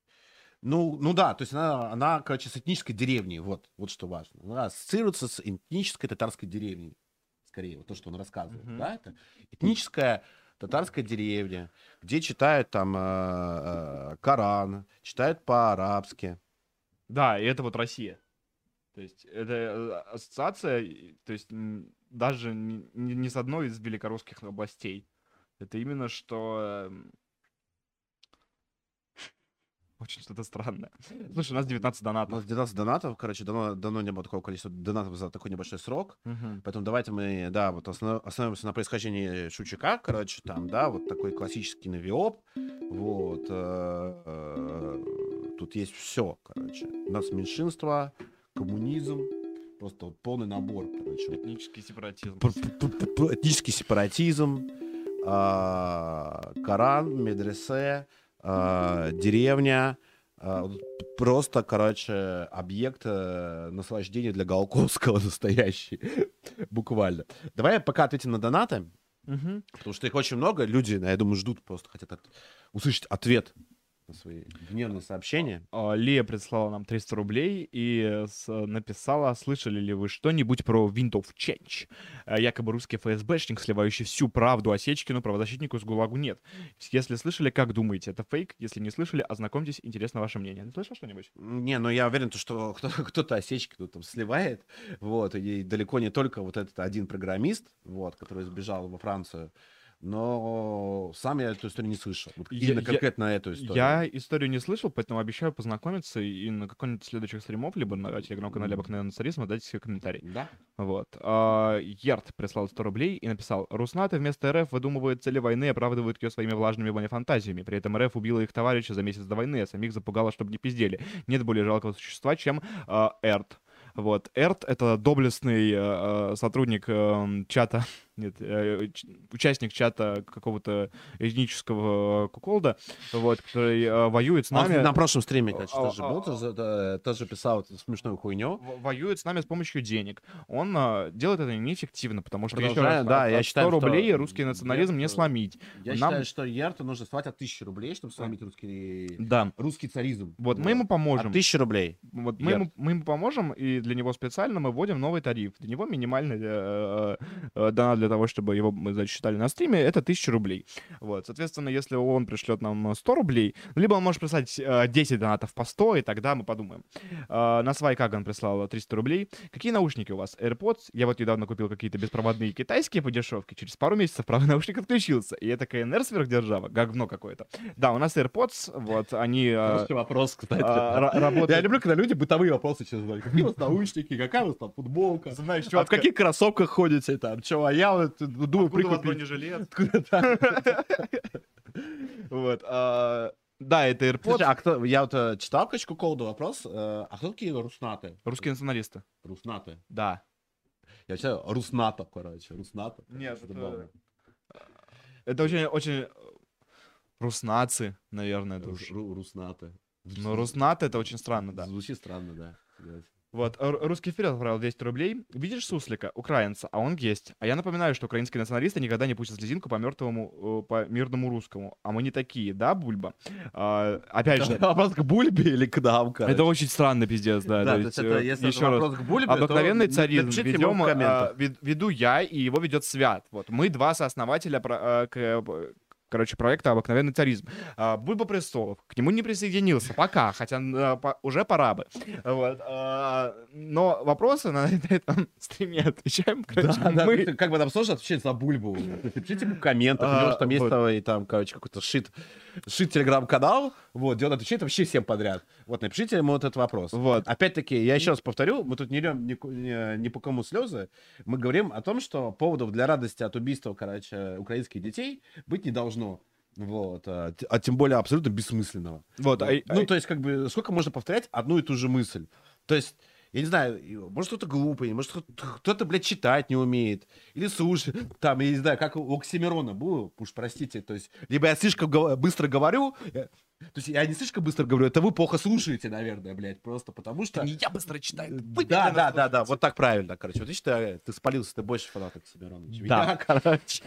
Ну, ну да, то есть она, она, короче, с этнической деревней, вот, вот что важно. Она ассоциируется с этнической татарской деревней, скорее, вот то, что он рассказывает, Мгм. да, это этническая татарская деревня, где читают там э, э, Коран, читают по-арабски. Да, и это вот Россия. То есть это э, ассоциация, то есть даже не, не- не с одной из великорусских областей. Это именно что... Очень что-то странное. Слушай, у нас 19 У донатов. нас 12 донатов, короче, давно, давно не было такого количества донатов за такой небольшой срок. Мгм. Поэтому давайте мы, да, вот основ- остановимся на происхождении Шучака, короче, там, да, вот такой классический навиоп, вот, э, э, тут есть все, короче, у нас меньшинство, коммунизм, просто вот полный набор, короче. Этнический сепаратизм. Этнический сепаратизм, а, Коран, медресе, а, деревня, вот просто, короче, объект э, наслаждения для Голковского настоящий, буквально. Давай пока ответим на донаты, Мгм. потому что их очень много, люди, я думаю, ждут просто, хотят от- услышать ответ на свои гневные сообщения. А, Лия прислала нам 300 рублей и э, с- написала, слышали ли вы что-нибудь про Wind of Change? Э, Якобы русский ФСБшник, сливающий всю правду о Сечкину, правозащитнику из ГУЛАГу нет. Если слышали, как думаете, это фейк? Если не слышали, ознакомьтесь, интересно ваше мнение. Ты слышал что-нибудь? Не, ну я уверен, то, что кто- кто-то осечки тут там сливает, вот, и далеко не только вот этот один программист, вот, который сбежал во Францию, но сам я эту историю не слышал. Вот Я- именно я- конкретно эту историю. Я историю не слышал, поэтому обещаю познакомиться и на каком-нибудь следующих стримов, либо на телеграм-канале обыкновенного царизма дать свой комментарий. Да? Вот. А, Ярд прислал 100 рублей и написал, Руснаты вместо РФ выдумывают цели войны и оправдывают ее своими влажными фантазиями. При этом РФ убила их товарища за месяц до войны, а самих запугала, чтобы не пиздели. Нет более жалкого существа, чем а, Эрт. Вот. Эрт — это доблестный э, сотрудник э, чата, нет, э, участник чата какого-то этнического э, куколда, вот, который э, воюет с Он нами. на прошлом стриме, конечно, А, тоже а, был, а. тоже, писал смешную хуйню. воюет с нами с помощью денег. Он а, делает это неэффективно, потому что еще раз, да, от- я от считаю, 100 что рублей русский национализм не сломить. Я Нам- считаю, что Ярту нужно слать от 1000 рублей, чтобы сломить русский, Да. русский царизм. Вот мы ему От поможем. 1000 рублей. Вот мы ему, мы ему поможем, и для него специально мы вводим новый тариф. Для него минимальный э, э, донат для того, чтобы его мы зачитали на стриме, это 1000 рублей. Вот, соответственно, если он пришлет нам 100 рублей, либо он может прислать э, 10 донатов по 100, и тогда мы подумаем. Э, на свай Каган прислал 300 рублей. Какие наушники у вас? AirPods? Я вот недавно купил какие-то беспроводные китайские по дешевке. Через пару месяцев правый наушник отключился. И это КНР сверхдержава. Говно какое-то. Да, у нас AirPods, вот, они... э, вопрос, кстати. ра- работают- Я люблю, когда люди бытовые вопросы сейчас задают. Какие у вас наушники, какая у вас там футболка? Знаешь, А в каких кроссовках ходите там? Че, а я вот думаю прикупить. бронежилет? Вот. а, Да, это AirPods. Слушай, а кто, я вот э, читал качку колду вопрос, э, а кто такие руснаты? Русские националисты. Руснаты. Да. Я читаю руснато, короче, руснато. Нет, это-. Это очень, очень... Руснации, наверное, Руснаты. Но руснаты это очень странно, да. Звучит странно, да. Вот, русский вперед отправил 200 рублей. Видишь суслика, украинца, а он есть. А я напоминаю, что украинские националисты никогда не пустят слезинку по мертвому, э, по мирному русскому. А мы не такие, да, Бульба? А, опять же, вопрос к Бульбе или к нам, короче? это очень странный пиздец, да. Да, то есть, это, э, если еще вопрос к Бульбе, Обыкновенный царизм ведем, а, вед- веду я, и его ведет Свят. Вот мы два сооснователя про- к, э, короче, проекта «Обыкновенный царизм». А, Бульба Престолов к нему не присоединился пока, хотя а, по- уже пора бы. Вот, а, но вопросы на этом стриме отвечаем, короче, Да, да, мы. ты как бы там сложно отвечать за Бульбу. Напишите ему в комментах, у А, него же там есть там, и там, короче, какой-то шит, шит телеграм-канал, вот, где он отвечает вообще всем подряд. Вот, напишите ему вот этот вопрос. Вот. Опять-таки, я еще раз повторю, мы тут не льем ни, ни- ни по кому слезы, мы говорим о том, что поводов для радости от убийства, короче, украинских детей быть не должно. Вот, а, а тем более абсолютно бессмысленного. Вот, а- ну, а- то есть, как бы, сколько можно повторять одну и ту же мысль? То есть, я не знаю, может, кто-то глупый, может, кто-то, блядь, читать не умеет. Или слушать. Там, я не знаю, как у Оксимирона было, уж простите. То есть, либо я слишком быстро говорю, я- то есть, я не слишком быстро говорю, это вы плохо слушаете, наверное, блядь, просто потому что... Не я быстро читаю. Э, Да, да, да, да, вот так правильно, короче. Вот видишь, ты, ты спалился, ты больше фанат Оксимирона, чем Да. я, короче.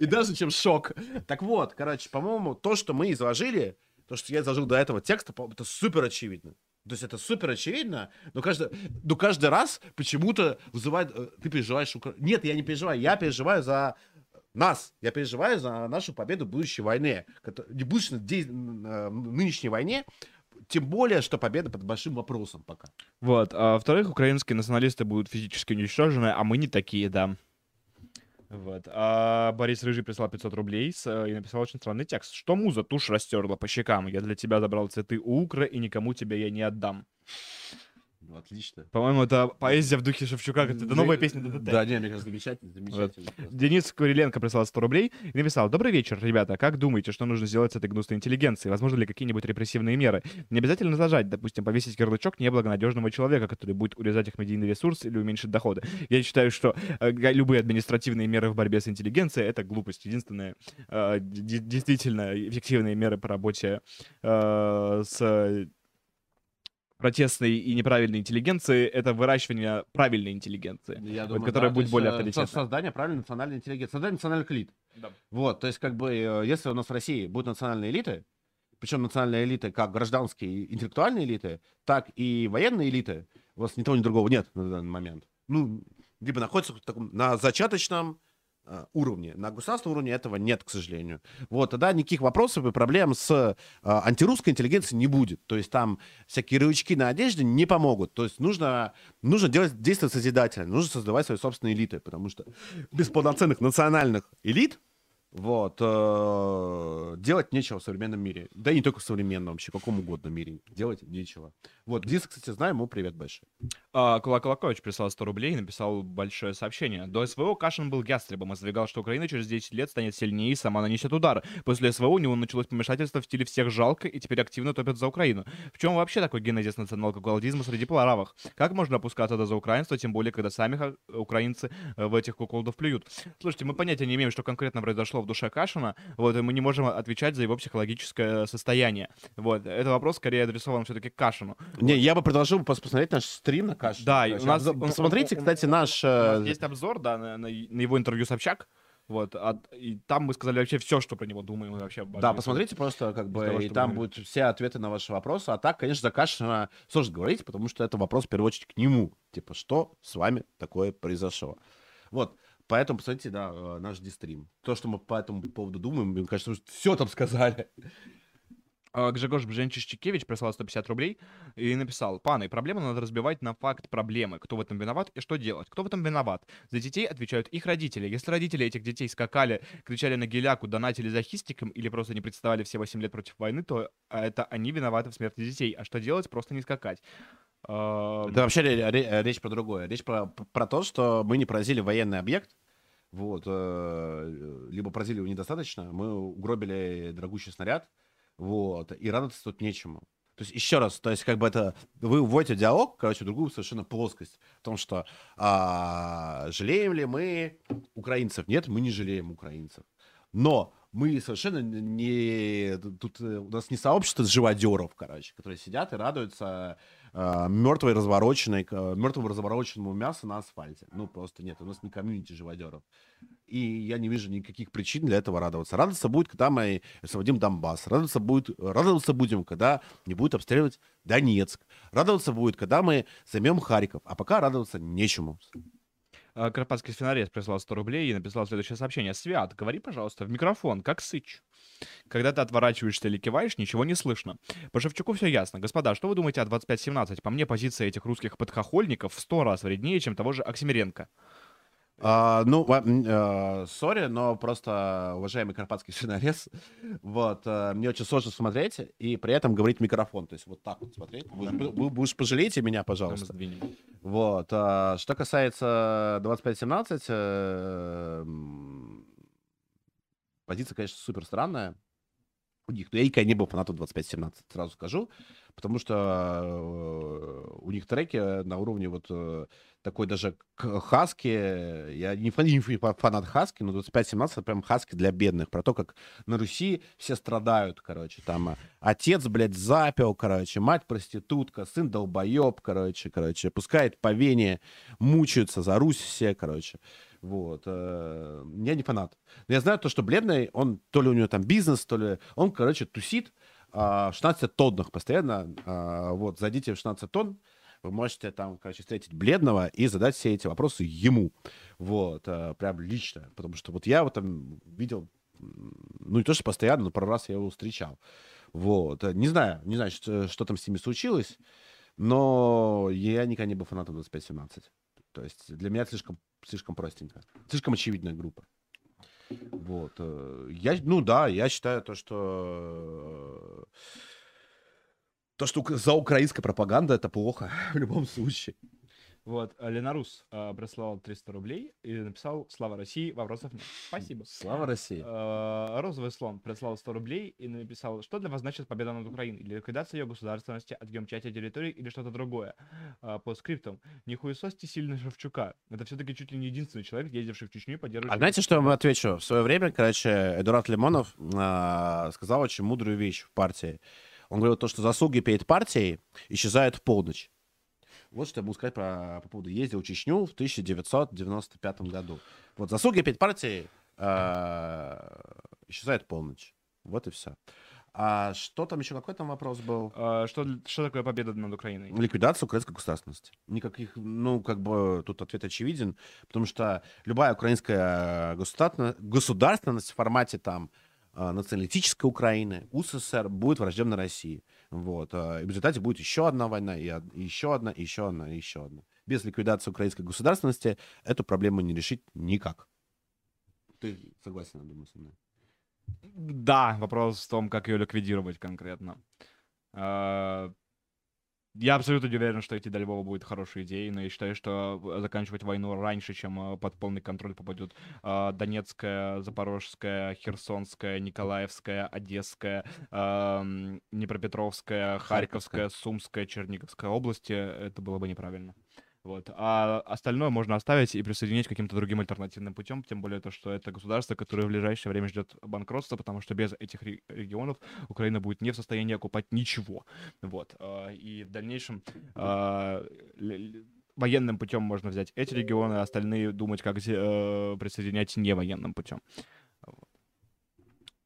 И даже чем шок. Так вот, короче, по-моему, то, что мы изложили, то, что я изложил до этого текста, это супер очевидно. То есть это супер очевидно, но каждый, но каждый раз почему-то вызывает... э, Ты переживаешь... Укра- Нет, я не переживаю. Я переживаю за нас. Я переживаю за нашу победу в будущей войне. Не будущей, э, нынешней войне. Тем более, что победа под большим вопросом пока. Вот. А во-вторых, украинские националисты будут физически уничтожены, а мы не такие, да. Вот. А Борис Рыжий прислал 500 рублей с, э, и написал очень странный текст. Что муза тушь растерла по щекам? Я для тебя забрал цветы у Укра, и никому тебя я не отдам. Ну, отлично. По-моему, это поэзия в духе Шевчука. Это новая песня ДДТ. Да, не, мне кажется, замечательно, замечательно. просто. Денис Куриленко прислал 100 рублей и написал «Добрый вечер, ребята. Как думаете, что нужно сделать с этой гнусной интеллигенцией? Возможно ли какие-нибудь репрессивные меры? Не обязательно зажать, допустим, повесить ярлычок неблагонадежного человека, который будет урезать их медийный ресурс или уменьшить доходы. Я считаю, что э, любые административные меры в борьбе с интеллигенцией — это глупость. Единственное, э, действительно эффективные меры по работе э, с протестной и неправильной интеллигенцией — это выращивание правильной интеллигенции. Я Вот, которая то будет более э, авторитетной. Создание правильной национальной интеллигенции, создание национальных элит. Да. Вот, то есть, как бы, э, если у нас в России будут национальные элиты, причем национальные элиты, как гражданские интеллектуальные элиты, так и военные элиты, у вас ни того, ни другого нет на данный момент. Ну, либо находятся на зачаточном уровне. На государственном уровне этого нет, к сожалению. Вот, тогда никаких вопросов и проблем с э, антирусской интеллигенцией не будет. То есть там всякие рычаги на одежде не помогут. То есть нужно, нужно делать, действовать созидательно, нужно создавать свои собственные элиты, потому что без полноценных национальных элит вот. э, Делать нечего в современном мире. Да и не только в современном, вообще, в каком угодно мире. Делать нечего. Вот, Дис, кстати, знаю, ему привет большой. А, Кула Кулакович прислал 100 рублей и написал большое сообщение. До СВО Кашин был ястребом и заявлял, что Украина через 10 лет станет сильнее и сама нанесет удар. После СВО у него началось помешательство в стиле «всех жалко» и теперь активно топят за Украину. В чем вообще такой генезис национал-куколдизма среди правых? Как можно опускаться до за украинство, тем более, когда сами украинцы э, в этих куколдов плюют? Слушайте, мы понятия не имеем, что конкретно произошло в душе Кашина, вот, и мы не можем отвечать за его психологическое состояние. Вот, это вопрос скорее адресован все-таки Кашину. Не, я бы предложил пос- посмотреть наш стрим на Кашина. Да, у нас- обзор- он- Посмотрите, он- кстати, наш... Э, есть обзор, да, на, на- на его интервью Собчак. Вот, а- и там мы сказали вообще все, что про него думаем вообще. обо Да, посмотрите просто, как бы, того, и там мы будут все ответы на ваши вопросы. А так, конечно, за Кашина сложно говорить, потому что это вопрос, в первую очередь, к нему. Типа, что с вами такое произошло? Вот, поэтому, посмотрите, да, э, наш дистрим. То, что мы по этому поводу думаем, мне кажется, все там сказали. А, Гжегош Бженчишчикевич прислал 150 рублей и написал, паны, проблему надо разбивать на факт проблемы. Кто в этом виноват и что делать? Кто в этом виноват? За детей отвечают их родители. Если родители этих детей скакали, кричали на геляку, донатили за хистиком или просто не представали все 8 лет против войны, то а, это они виноваты в смерти детей. А что делать? Просто не скакать. А, Да вообще ре- ре- речь про другое. Речь про, про то, что мы не поразили военный объект, вот, э, либо поразили его недостаточно, мы угробили дорогущий снаряд, вот, и радоваться тут нечему. То есть, еще раз, то есть, как бы это, вы вводите диалог, короче, в другую совершенно плоскость, в том, что а, жалеем ли мы украинцев? Нет, мы не жалеем украинцев. Но мы совершенно не... Тут э, у нас не сообщество живодеров, короче, которые сидят и радуются мертвой развороченной, мертвому развороченному мясу на асфальте. Ну, просто нет, у нас не комьюнити живодеров. И я не вижу никаких причин для этого радоваться. Радоваться будет, когда мы освободим Донбасс. Радоваться, будет, радоваться будем, когда не будет обстреливать Донецк. Радоваться будет, когда мы займем Харьков. А пока радоваться нечему. а, Карпатский свинорез прислал 100 рублей и написал следующее сообщение. Свят, говори, пожалуйста, в микрофон, как сыч. Когда ты отворачиваешься или киваешь, ничего не слышно. По Шевчуку все ясно. Господа, что вы думаете о 2517? По мне, позиция этих русских подхохольников в сто раз вреднее, чем того же Оксимиренко. А, ну, э, сори, но просто, уважаемый карпатский свинорез, вот, э, мне очень сложно смотреть и при этом говорить в микрофон. То есть вот так вот смотреть. Вы, вы- вы будешь пожалейте меня, пожалуйста. Вот. а, Что касается 25-17, э, м, позиция, конечно, супер странная у них. Но я никогда не был фанатом 25-17, сразу скажу. Потому что э, у них треки на уровне вот э, такой даже хаски. Я не фан- не фанат хаски, но 25-17 это прям хаски для бедных. Про то, как на Руси все страдают, короче. Там отец, блядь, запил, короче, мать проститутка, сын долбоеб, короче, короче, пускает по вене, мучаются за Русь все, короче. Вот. э, Я не фанат. Но я знаю то, что бледный, он то ли у него там бизнес, то ли он, короче, тусит 16 тоннах постоянно. а, Вот, зайдите в 16 тонн, вы можете там, короче, встретить бледного и задать все эти вопросы ему. Вот, э, прям лично. Потому что вот я вот там видел, ну не то, что постоянно, но пару раз я его встречал. Вот. э, Не знаю, не знаю, что, что там с ними случилось, но я никогда не был фанатом 25-17. То есть для меня слишком, слишком простенько. Слишком очевидная группа. Вот. э, Я, ну да, я считаю то, что... э, То, что за украинская пропаганда, это плохо в любом случае. Вот, а Ленарус а, прислал 300 рублей и написал «Слава России, вопросов нет». Спасибо. Слава России. А, Розовый слон прислал 100 рублей и написал, что для вас значит победа над Украиной? Или ликвидация ее государственности, отъем части территории или что-то другое? А, по скриптам. Не хуесосьте сильно Шевчука. Это все-таки чуть ли не единственный человек, ездивший в Чечню поддерживающий... А знаете, что я вам отвечу? В свое время, короче, Эдуард Лимонов а, сказал очень мудрую вещь в партии. Он говорил то, что заслуги перед партией исчезают в полночь. Вот что я могу сказать про, по поводу ездил в Чечню в 1995 году. Вот заслуги перед партией а, исчезают в полночь. Вот и все. А что там еще, какой там вопрос был? А, Что, что такое победа над Украиной? Ликвидация украинской государственности. Никаких, ну, как бы тут ответ очевиден, потому что любая украинская государственность, государственность в формате там а, националистической Украины, УССР будет враждебна России. Вот. а, И в результате будет еще одна война, и еще одна, и еще одна, и еще одна. Без ликвидации украинской государственности эту проблему не решить никак. Ты согласен, я думаю, со мной? Да, вопрос в том, как ее ликвидировать конкретно. Я абсолютно не уверен, что идти до Львова будет хорошей идеей, но я считаю, что э, заканчивать войну раньше, чем э, под полный контроль попадет а, Донецкая, Запорожская, Херсонская, Николаевская, Одесская, ам, Днепропетровская, Харьковская, Сумская, Черниговская области, это было бы неправильно. Вот. А остальное можно оставить и присоединить каким-то другим альтернативным путем, тем более то, что это государство, которое в ближайшее время ждет банкротства, потому что без этих ре- регионов Украина будет не в состоянии окупать ничего. Вот. А, И в дальнейшем а, военным путем можно взять эти регионы, а остальные думать, как э, присоединять не военным путем.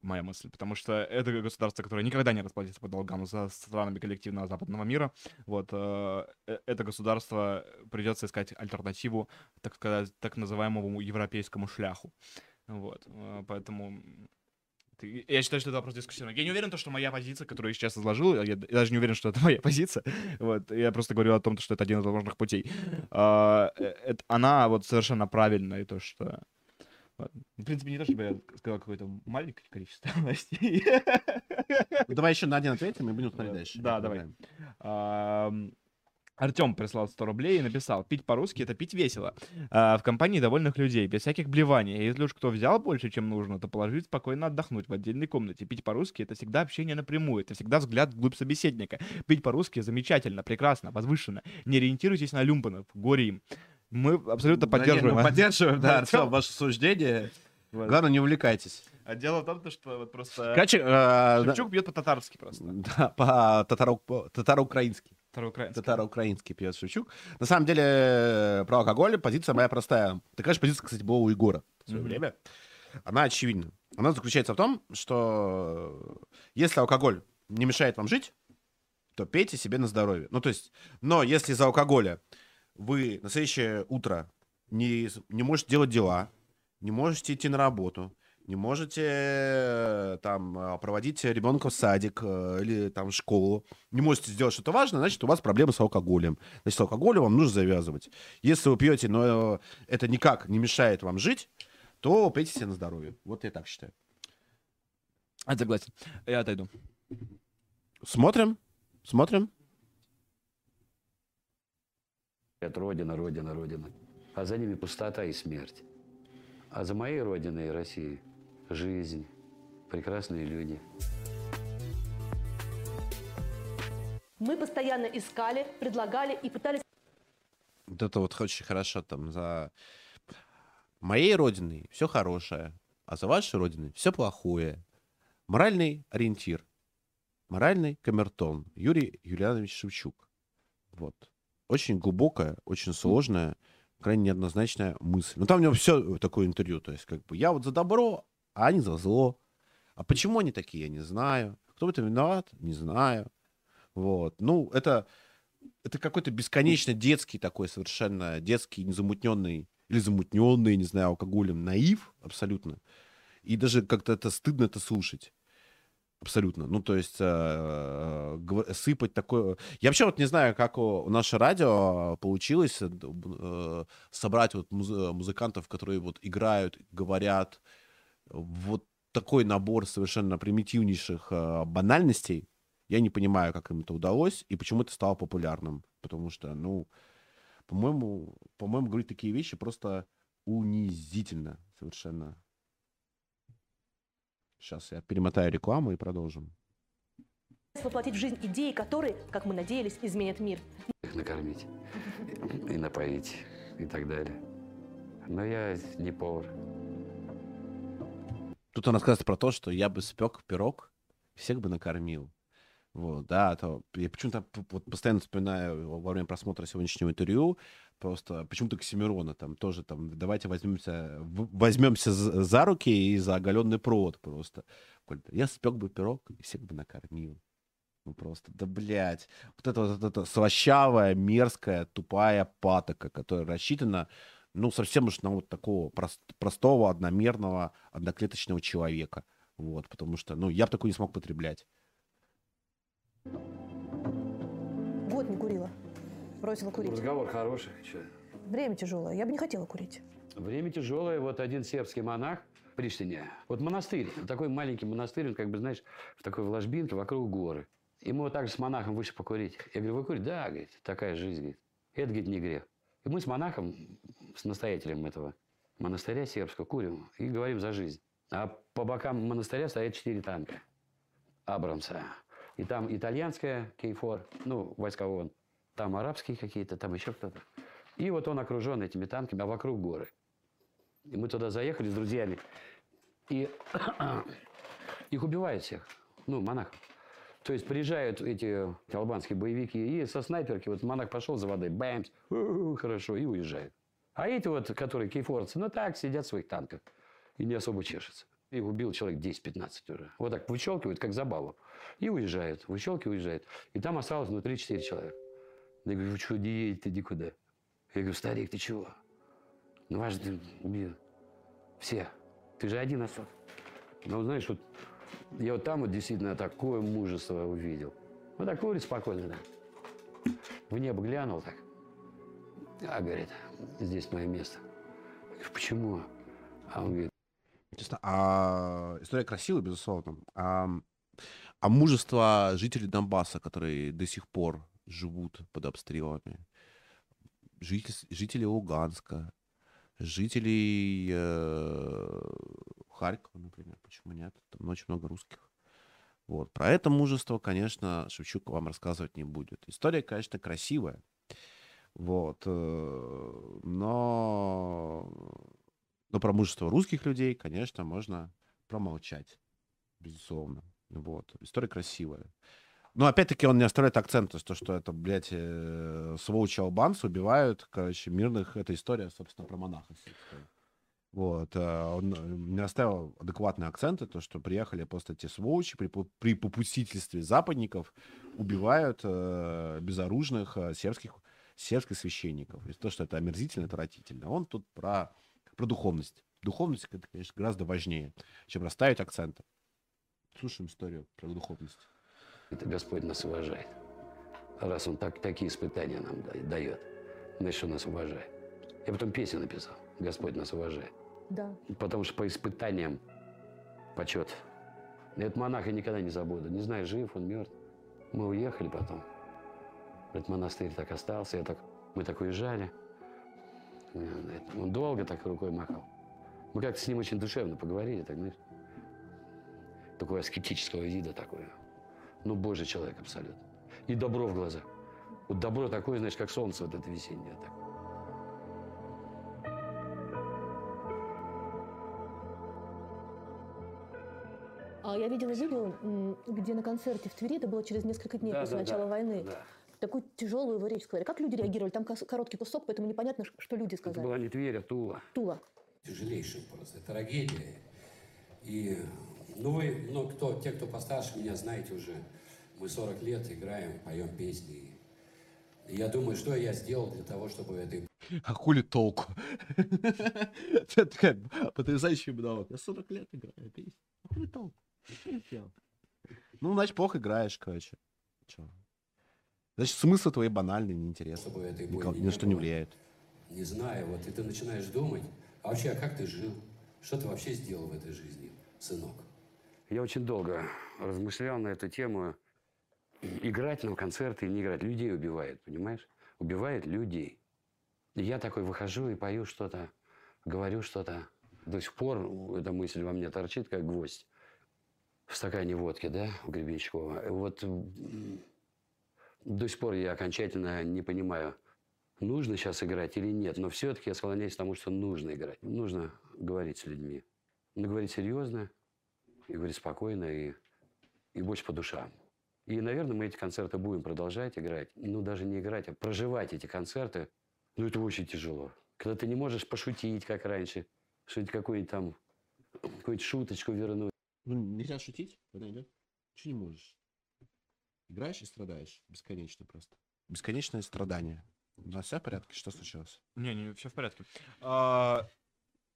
Моя мысль. Потому что это государство, которое никогда не расплатится по долгам за странами коллективного западного мира. Вот. э, э, Это государство придется искать альтернативу, так сказать, так называемому европейскому шляху. Вот. э, Поэтому Я считаю, что это вопрос дискуссионный. Я не уверен, то, что моя позиция, которую я сейчас изложил, я, я даже не уверен, что это моя позиция. Вот. Я просто говорю о том, что это один из возможных путей. А, э, она вот совершенно правильная, и то, что... вот. В принципе, не то, чтобы я сказал какое-то маленькое количество новостей. Ну, Давай еще на один ответим и будем смотреть Да, дальше. да, давай. Артем прислал 100 рублей и написал, пить по-русски это пить весело. А, в компании довольных людей, без всяких блеваний. А Если уж кто взял больше, чем нужно, то положить спокойно отдохнуть в отдельной комнате. Пить по-русски это всегда общение напрямую, это всегда взгляд вглубь собеседника. Пить по-русски замечательно, прекрасно, возвышенно. Не ориентируйтесь на люмпанов, горе им. Мы абсолютно Да не, поддерживаем. мы поддерживаем, да, Артём. Артём, ваше суждение. Вот. Главное, не увлекайтесь. А дело в том, что вот просто... Короче, э, да- Шевчук бьет по-татарски просто. да, по татаро- по- татаро-украински. Татаро-украински. Татаро-украинский пьет Шевчук. На самом деле, э, про алкоголь позиция моя простая. Такая же позиция, кстати, была у Егора в свое Мгм. время. Она очевидна. Она заключается в том, что если алкоголь не мешает вам жить, то пейте себе на здоровье. Ну, то есть, но если из-за алкоголя вы на следующее утро не, не можете делать дела, не можете идти на работу, не можете э, там э, проводить ребенка в садик э, или там в школу, не можете сделать что-то важное, значит, у вас проблемы с алкоголем. Значит, с алкоголем вам нужно завязывать. Если вы пьете, но это никак не мешает вам жить, то пейте себе на здоровье. Вот я так считаю. А, согласен. Я отойду. Смотрим, смотрим. Это Родина, Родина, Родина. А за ними пустота и смерть. А за моей Родиной и Россией жизнь, прекрасные люди. Мы постоянно искали, предлагали и пытались Вот это вот очень хорошо там за моей родиной все хорошее, а за вашей родиной все плохое. Моральный ориентир. Моральный камертон. Юрий Юлианович Шевчук. Вот. Очень глубокая, очень сложная, крайне неоднозначная мысль. Ну там у него все такое интервью. То есть как бы я вот за добро, а они за зло. А почему они такие, я не знаю. Кто в этом виноват, не знаю. Вот. Ну, это это какой-то бесконечно детский такой, совершенно детский, незамутненный, или замутненный, не знаю, алкоголем, наив абсолютно. И даже как-то это стыдно это слушать. Абсолютно. Ну, то есть э, гва- сыпать такое... Я вообще вот не знаю, как у, наше радио получилось э, э, собрать вот муз- музыкантов, которые вот играют, говорят, вот такой набор совершенно примитивнейших э, банальностей. Я не понимаю, как им это удалось и почему это стало популярным. Потому что, ну, по-моему, по-моему, говорить такие вещи просто унизительно совершенно. Сейчас я перемотаю рекламу и продолжим. воплотить в жизнь идеи, которые, как мы надеялись, изменят мир. Их накормить и напоить и так далее. Но я не повар. Тут он рассказывает про то, что я бы спек пирог, всех бы накормил. Вот, да, то я почему-то вот постоянно вспоминаю во время просмотра сегодняшнего интервью, просто почему-то Оксимирона там тоже там, давайте возьмемся, возьмемся за, руки и за оголенный провод просто. Я спек бы пирог и всех бы накормил. Ну просто, да блядь. Вот это вот это слащавая, мерзкая, тупая патока, которая рассчитана, ну, совсем уж на вот такого прос- простого, одномерного, одноклеточного человека. Вот, потому что, ну, я бы такой не смог потреблять. Год не курила. Бросила курить. Разговор хороший. чё. Время тяжелое. Я бы не хотела курить. Время тяжелое. Вот один сербский монах в Приштине. Вот монастырь, такой маленький монастырь, он как бы, знаешь, в такой в ложбинке вокруг горы. И мы вот так же с монахом вышли покурить. Я говорю, вы курите? Да, говорит, такая жизнь, говорит. Это, говорит, не грех. И мы с монахом, с настоятелем этого монастыря сербского курим и говорим за жизнь. А по бокам монастыря стоят четыре танка Абрамса. И там итальянская Кейфор, ну, войска ООН. Там арабские какие-то, там еще кто-то. И вот он окружен этими танками, а вокруг горы. И мы туда заехали с друзьями. И их убивают всех. Ну, монахов. То есть приезжают эти албанские боевики и со снайперки, вот монах пошел за водой, бэмс, хорошо, и уезжают. А эти вот, которые кейфорцы, ну так, сидят в своих танках и не особо чешутся. Их убил человек 10-15 уже. Вот так вычелкивают, как забаву. И уезжают, вычелкивают, уезжают. И там осталось внутри 4 человека. Я говорю, вы что, не едете никуда? Я говорю, старик, ты чего? Ну, же убил. Все. Ты же один остался. Ну, знаешь, вот я вот там вот действительно такое мужество увидел. Вот так курит спокойно, да. В небо глянул так. А, говорит, здесь мое место. Я говорю, почему? А он говорит, а история красивая, безусловно. А, а мужество жителей Донбасса, которые до сих пор живут под обстрелами, житель, жители Луганска, жителей э, Харькова, например, почему нет? Там очень много русских. Вот. Про это мужество, конечно, Шевчук вам рассказывать не будет. История, конечно, красивая. Вот. э, Но но про мужество русских людей, конечно, можно промолчать, безусловно. Вот. История красивая. Но опять-таки он не оставляет акцента, что, что это, блядь, э, сволочи албанцы убивают, короче, мирных. Это история, собственно, про сельского. Вот. э, Он э, не оставил адекватные акценты, то, что приехали просто эти сволочи при, при попустительстве западников убивают э, безоружных э, сербских, сербских священников. И то, что это омерзительно, отвратительно. Он тут про про духовность. Духовность, это, конечно, гораздо важнее, чем расставить акценты. Слушаем историю про духовность. Это Господь нас уважает. А раз Он так, такие испытания нам да- дает, значит, Он нас уважает. Я потом песню написал. Господь нас уважает. Да. Потому что по испытаниям почет. Этот монах я никогда не забуду. Не знаю, жив он, мертв. Мы уехали потом. Этот монастырь так остался. Я так, мы так уезжали. Э, Он долго так рукой махал. Мы как-то с ним очень душевно поговорили, так, знаешь. Такого аскетического вида такое. Ну, божий человек абсолютно. И добро в глазах. Вот добро такое, знаешь, как солнце вот это весеннее. Так. А я видела видео, где на концерте в Твери, это было через несколько дней Да, после да, начала да, войны, да. такую тяжелую его речь сказали. Как люди реагировали? Там короткий кусок, поэтому непонятно, что люди Это сказали. была не Тверь, а Тула. Тула. тяжелейшая просто трагедия. И, ну вы, ну кто, те, кто постарше меня, знаете уже, мы 40 лет играем, поем песни. И я думаю, что я сделал для того, чтобы этой А хули толку? Это такая потрясающая много. Я 40 лет играю песни. А хули толку? Ну, значит, плохо играешь, короче. Чё? Значит, смысл твоей банальный, неинтересный. чтобы этой боли Никого- Ни на что не влияет. Не знаю, вот и ты начинаешь думать, а вообще, а как ты жил? Что ты вообще сделал в этой жизни, сынок? Я очень долго размышлял на эту тему. Играть на концерты и не играть. Людей убивает, понимаешь? Убивает людей. И я такой выхожу и пою что-то, говорю что-то. До сих пор эта мысль во мне торчит, как гвоздь. В стакане водки, да, у Гребенщикова. Вот до сих пор я окончательно не понимаю, нужно сейчас играть или нет. Но все-таки я склоняюсь к тому, что нужно играть. Нужно говорить с людьми. Но говорить серьезно, и говорить спокойно, и, и больше по душам. И, наверное, мы эти концерты будем продолжать играть. Ну, даже не играть, а проживать эти концерты. Ну, это очень тяжело. Когда ты не можешь пошутить, как раньше, что-нибудь какую-нибудь там, какую-нибудь шуточку вернуть. Ну, нельзя шутить, когда идет. Чего не можешь? Играешь и страдаешь. Бесконечно просто. Бесконечное страдание. У нас все в порядке? Что случилось? Не, не, все в порядке. А,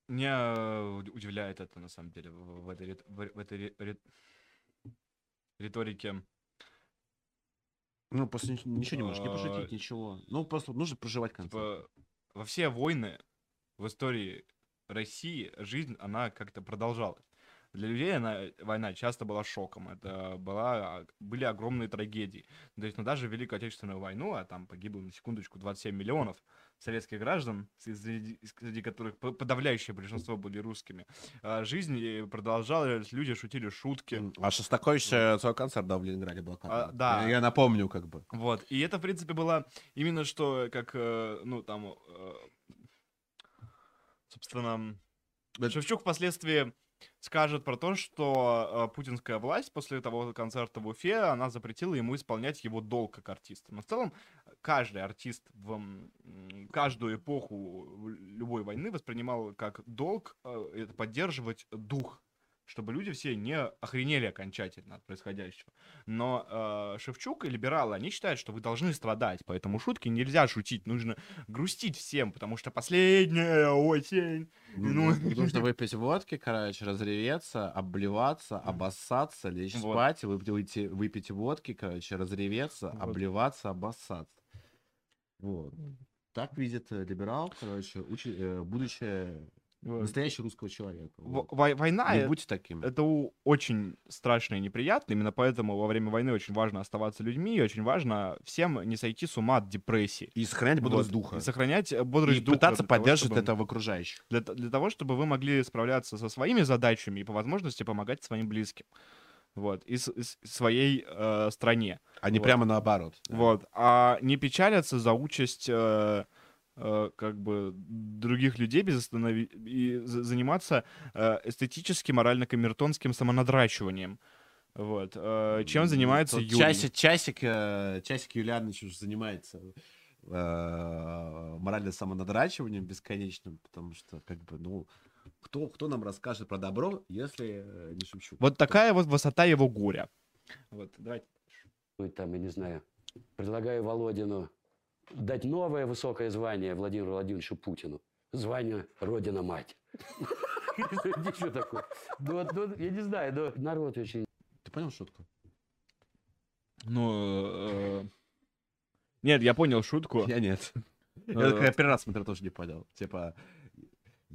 меня уд- удивляет это, на самом деле, в, этой, в, этой ри- рит- риторике. Ну, просто нич- ничего не можешь, не А, пошутить, ничего. Ну, просто нужно проживать концерт. Типа, во все войны в истории России жизнь, она как-то продолжалась. Для людей она, война часто была шоком. Это была, были огромные трагедии. То есть, ну, даже Великую Отечественную войну, а там погибло, на секундочку, 27 миллионов советских граждан, среди, среди которых по- подавляющее большинство были русскими, а жизнь э, продолжалась, люди шутили шутки. А Шостакович э, свой концерт дал в Ленинграде блокадный. А, да. Я, я напомню, как бы. Вот. И это, в принципе, было именно что, как, э, ну, там, э, собственно, Шевчук впоследствии скажет про то, что э, путинская власть после того концерта в Уфе, она запретила ему исполнять его долг как артиста. Но в целом каждый артист в каждую эпоху любой войны воспринимал как долг э, это поддерживать дух чтобы люди все не охренели окончательно от происходящего. Но э, Шевчук и либералы, они считают, что вы должны страдать, поэтому шутки нельзя шутить, нужно грустить всем, потому что последняя осень. Ну, Ну, нужно выпить водки, короче, разреветься, обливаться, обоссаться, лечь Вот. спать, выпить, выпить водки, короче, разреветься, Вот. обливаться, обоссаться. Вот. Так видит э, либерал, короче, учи- э, будущее настоящего русского человека. Во- Вот. вой- Война Не э- будьте таким. это очень страшно и неприятно, именно поэтому во время войны очень важно оставаться людьми, и очень важно всем не сойти с ума от депрессии. И сохранять бодрость Вот. духа. И сохранять бодрость И духа пытаться для того, поддерживать чтобы- это в окружающих. для, для того, чтобы вы могли справляться со своими задачами и по возможности помогать своим близким. Вот, и, с- и своей э, стране. А не Вот. прямо наоборот. да. Вот, а не печалиться за участь э, э, как бы других людей без останови... и за- заниматься э, эстетическим, морально-камертонским самонадрачиванием. Вот. э, чем занимается Юрий? Часик, часик, э, часик Юлианович уже занимается э, моральным самонадрачиванием бесконечным, потому что, как бы, ну, кто, кто нам расскажет про добро, если э, не Шевчук? Вот такая вот высота его горя. Вот, давайте. Ну, там, я не знаю, предлагаю Володину дать новое высокое звание Владимиру Владимировичу Путину. Звание Родина-Мать. Ничего такое. Ну, вот, ну, я не знаю, но народ очень Ты понял шутку? Ну, э, нет, я понял шутку. Я нет. Э, Я первый раз смотрел, тоже не понял. Типа,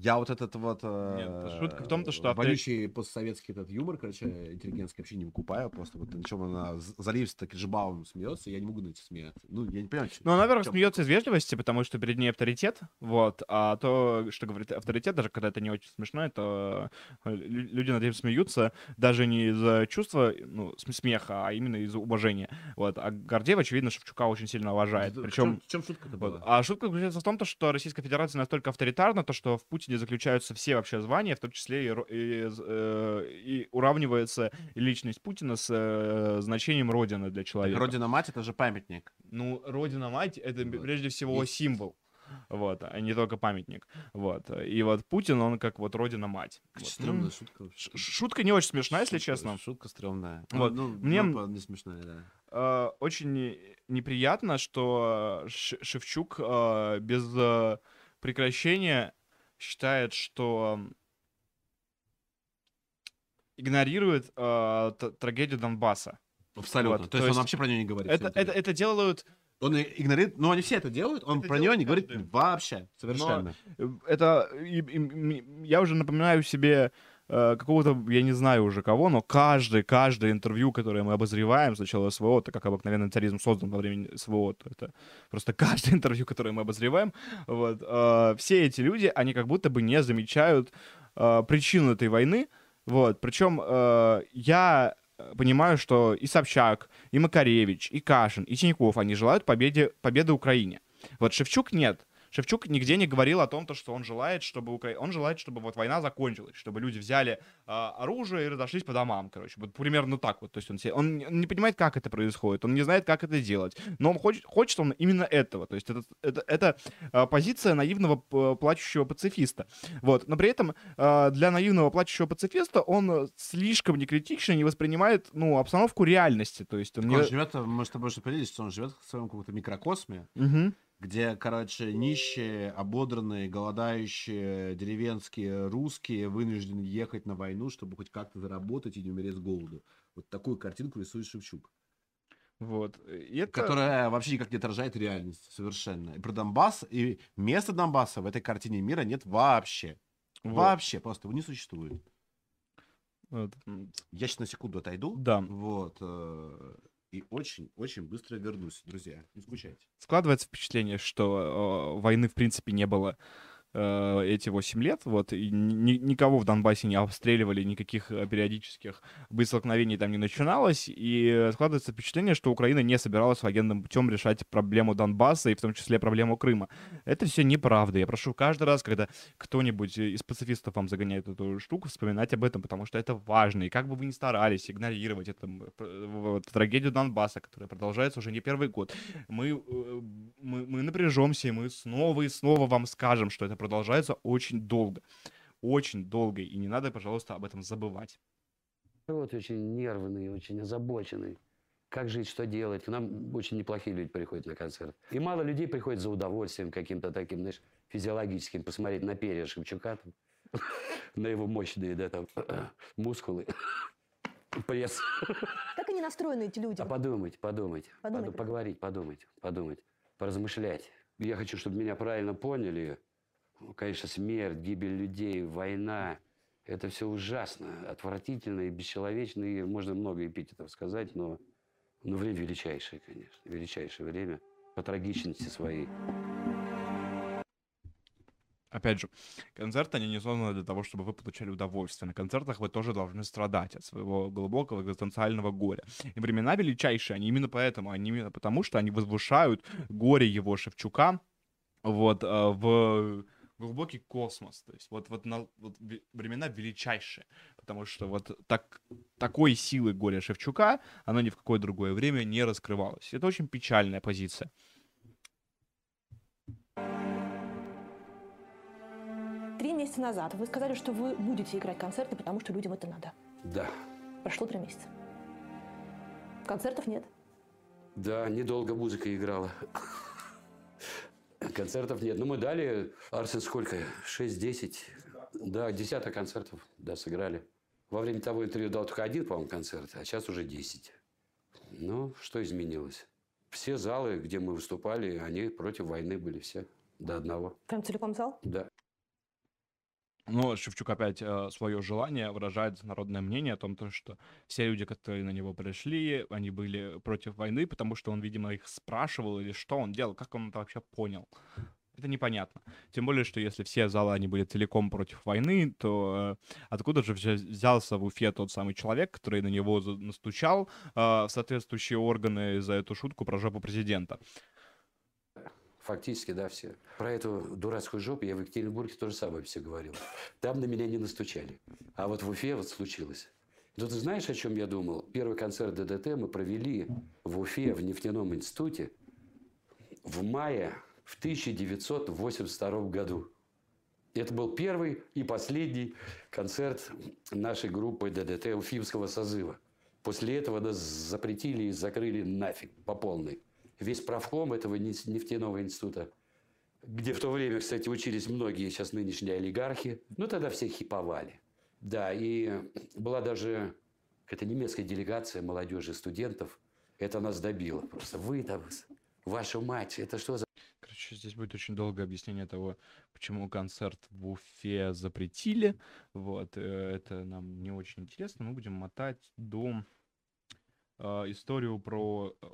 я вот этот вот... э, Нет, шутка в том-то, что Вонючий постсоветский этот юмор, короче, интеллигентский, вообще не выкупаю. Просто вот на чем она з- залився так Жибаум смеется, я не могу на это смеяться. Ну, я не понимаю, чё- Ну, она, во-первых, смеется из вежливости, потому что перед ней авторитет, вот, а то, что говорит авторитет, даже когда это не очень смешно, это э, лю- люди над этим смеются даже не из-за чувства, ну, см- смеха, а именно из-за уважения, вот, а Гордеев, очевидно, Шевчука очень сильно уважает, В причем... чём- В чем шутка-то Вот. была? А шутка заключается в том, то, что Российская Федерация настолько авторитарна, то, что в Путине заключаются все вообще звания, в том числе и, и, э, и уравнивается личность Путина с э, значением Родины для человека. Родина-мать — это же памятник. Ну, Родина-мать — это Вот. прежде всего И- символ, вот, а не только памятник, вот. И вот Путин, он как вот Родина-мать. Вот. Стрёмная Ну, шутка. ш- Шутка не очень смешная, если Шутка- честно. Шутка стрёмная. Вот. Ну, Мне- ну, не смешная, да. Э, очень не- неприятно, что Ш- Шевчук э, без э, прекращения считает, что игнорирует э, трагедию Донбасса. Абсолютно. Вот, То, то есть, есть он вообще про нее не говорит. Это, это, это делают Он игнорирует, ну они все это делают, он Это про нее не говорит вообще, совершенно. Э, это и- и- я уже напоминаю себе какого-то, я не знаю уже кого, но каждый, каждое интервью, которое мы обозреваем, сначала СВО, так как обыкновенный царизм создан во время СВО, то это просто каждое интервью, которое мы обозреваем, вот, э, все эти люди, они как будто бы не замечают э, причину этой войны, вот, причем э, я понимаю, что и Собчак, и Макаревич, и Кашин, и Тиньков, они желают победе, победы Украине. Вот Шевчук нет. Шевчук нигде не говорил о том, то, что он желает, чтобы Укра... он желает, чтобы вот война закончилась, чтобы люди взяли а, оружие и разошлись по домам, короче. Вот примерно так вот. То есть он, себе... он не понимает, как это происходит, он не знает, как это делать. Но он хочет, хочет он именно этого. То есть это, это, это а, позиция наивного п- плачущего пацифиста. Вот. Но при этом а, для наивного плачущего пацифиста он слишком некритично не воспринимает ну, обстановку реальности. То есть он не... Он живет, мы с тобой уже поделились, что он живет в своем каком-то микрокосме, Мгм. Где, короче, нищие, ободранные, голодающие деревенские русские вынуждены ехать на войну, чтобы хоть как-то заработать и не умереть с голоду. Вот такую картинку рисует Шевчук, Вот. И это... которая вообще никак не отражает реальность совершенно. И про Донбасс, и места Донбасса в этой картине мира нет вообще. Вот. Вообще, просто его не существует. Вот. Я сейчас на секунду отойду. Да. Вот. И очень-очень быстро вернусь, друзья. Не скучайте. складывается впечатление, что э, войны в принципе не было э, эти 8 лет, вот, и ни- никого в Донбассе не обстреливали, никаких э, периодических боестолкновений там не начиналось, и складывается впечатление, что Украина не собиралась военным путем решать проблему Донбасса и в том числе проблему Крыма. Это все неправда. Я прошу каждый раз, когда кто-нибудь из пацифистов вам загоняет эту штуку, вспоминать об этом, потому что это важно. И как бы вы ни старались игнорировать п- вот, трагедию Донбасса, которая продолжается уже не первый год, мы, э, мы, мы напряжемся, и мы снова и снова вам скажем, что это продолжается очень долго. Очень долго. И не надо, пожалуйста, об этом забывать. Вот очень нервный, очень озабоченный. Как жить, что делать? К нам очень неплохие люди приходят на концерт. И мало людей приходит за удовольствием каким-то таким, знаешь, физиологическим, посмотреть на перья Шевчука, там, на его мощные, да, там, мускулы, пресс. Как они настроены, эти люди? А подумать, подумать, Подумать, поговорить, подумать, подумать, поразмышлять. Я хочу, чтобы меня правильно поняли. Ну, Конечно, смерть, гибель людей, война. Это все ужасно, отвратительно и бесчеловечно. И можно много эпитетов сказать, но, но время величайшее, конечно. Величайшее время по трагичности своей. Опять же, концерты, они не созданы для того, чтобы вы получали удовольствие. На концертах вы тоже должны страдать от своего глубокого экзистенциального горя. И времена величайшие, они именно поэтому, они именно потому, что они возвышают горе его Шевчука вот, э, в глубокий космос. То есть вот, вот, на, вот времена величайшие. Потому что вот так, такой силы горя Шевчука, оно ни в какое другое время не раскрывалось. Это очень печальная позиция. Три месяца назад вы сказали, что вы будете играть концерты, потому что людям это надо. Да, Прошло три месяца. Концертов нет. да, недолго музыка играла. Концертов нет. Ну, мы дали, Арсен, сколько? 6-10? Да, десяток концертов, да, сыграли. Во время того интервью дал только один, по-моему, концерт, а сейчас уже 10. Ну, что изменилось? Все залы, где мы выступали, они против войны были все. До одного. Прям целиком зал? Да. Но Шевчук опять свое желание выражает народное мнение о том, то, что все люди, которые на него пришли, они были против войны, потому что он, видимо, их спрашивал или что он делал, как он это вообще понял. Это непонятно. Тем более, что если все залы, они были целиком против войны, то э, откуда же взя- взялся в Уфе тот самый человек, который на него настучал э, в соответствующие органы за эту шутку про жопу президента? Фактически, да, все. Про эту дурацкую жопу я в Екатеринбурге то же самое все говорил. Там на меня не настучали. А вот в Уфе вот случилось. Ну, ты знаешь, о чем я думал? Первый концерт ДДТ мы провели в Уфе, в нефтяном институте в мае в 1982 году. Это был первый и последний концерт нашей группы ДДТ Уфимского созыва. После этого нас запретили и закрыли нафиг по полной. Весь правком этого неф- нефтяного института, где в то время, кстати, учились многие сейчас нынешние олигархи, ну тогда все хиповали. Да, и была даже какая-то немецкая делегация молодежи, студентов. Это нас добило. Просто вы там, вашу мать, это что за Короче, здесь будет очень долгое объяснение того, почему концерт в Уфе запретили. Вот, э, это нам не очень интересно. Мы будем мотать до историю про э,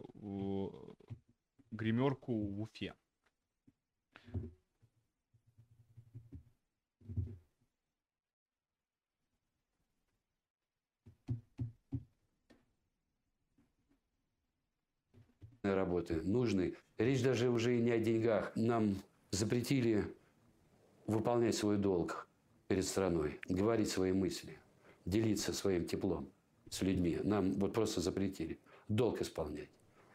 гримерку в Уфе. работы нужны. Речь даже уже и не о деньгах. Нам запретили выполнять свой долг перед страной, говорить свои мысли, делиться своим теплом с людьми. Нам вот просто запретили долг исполнять.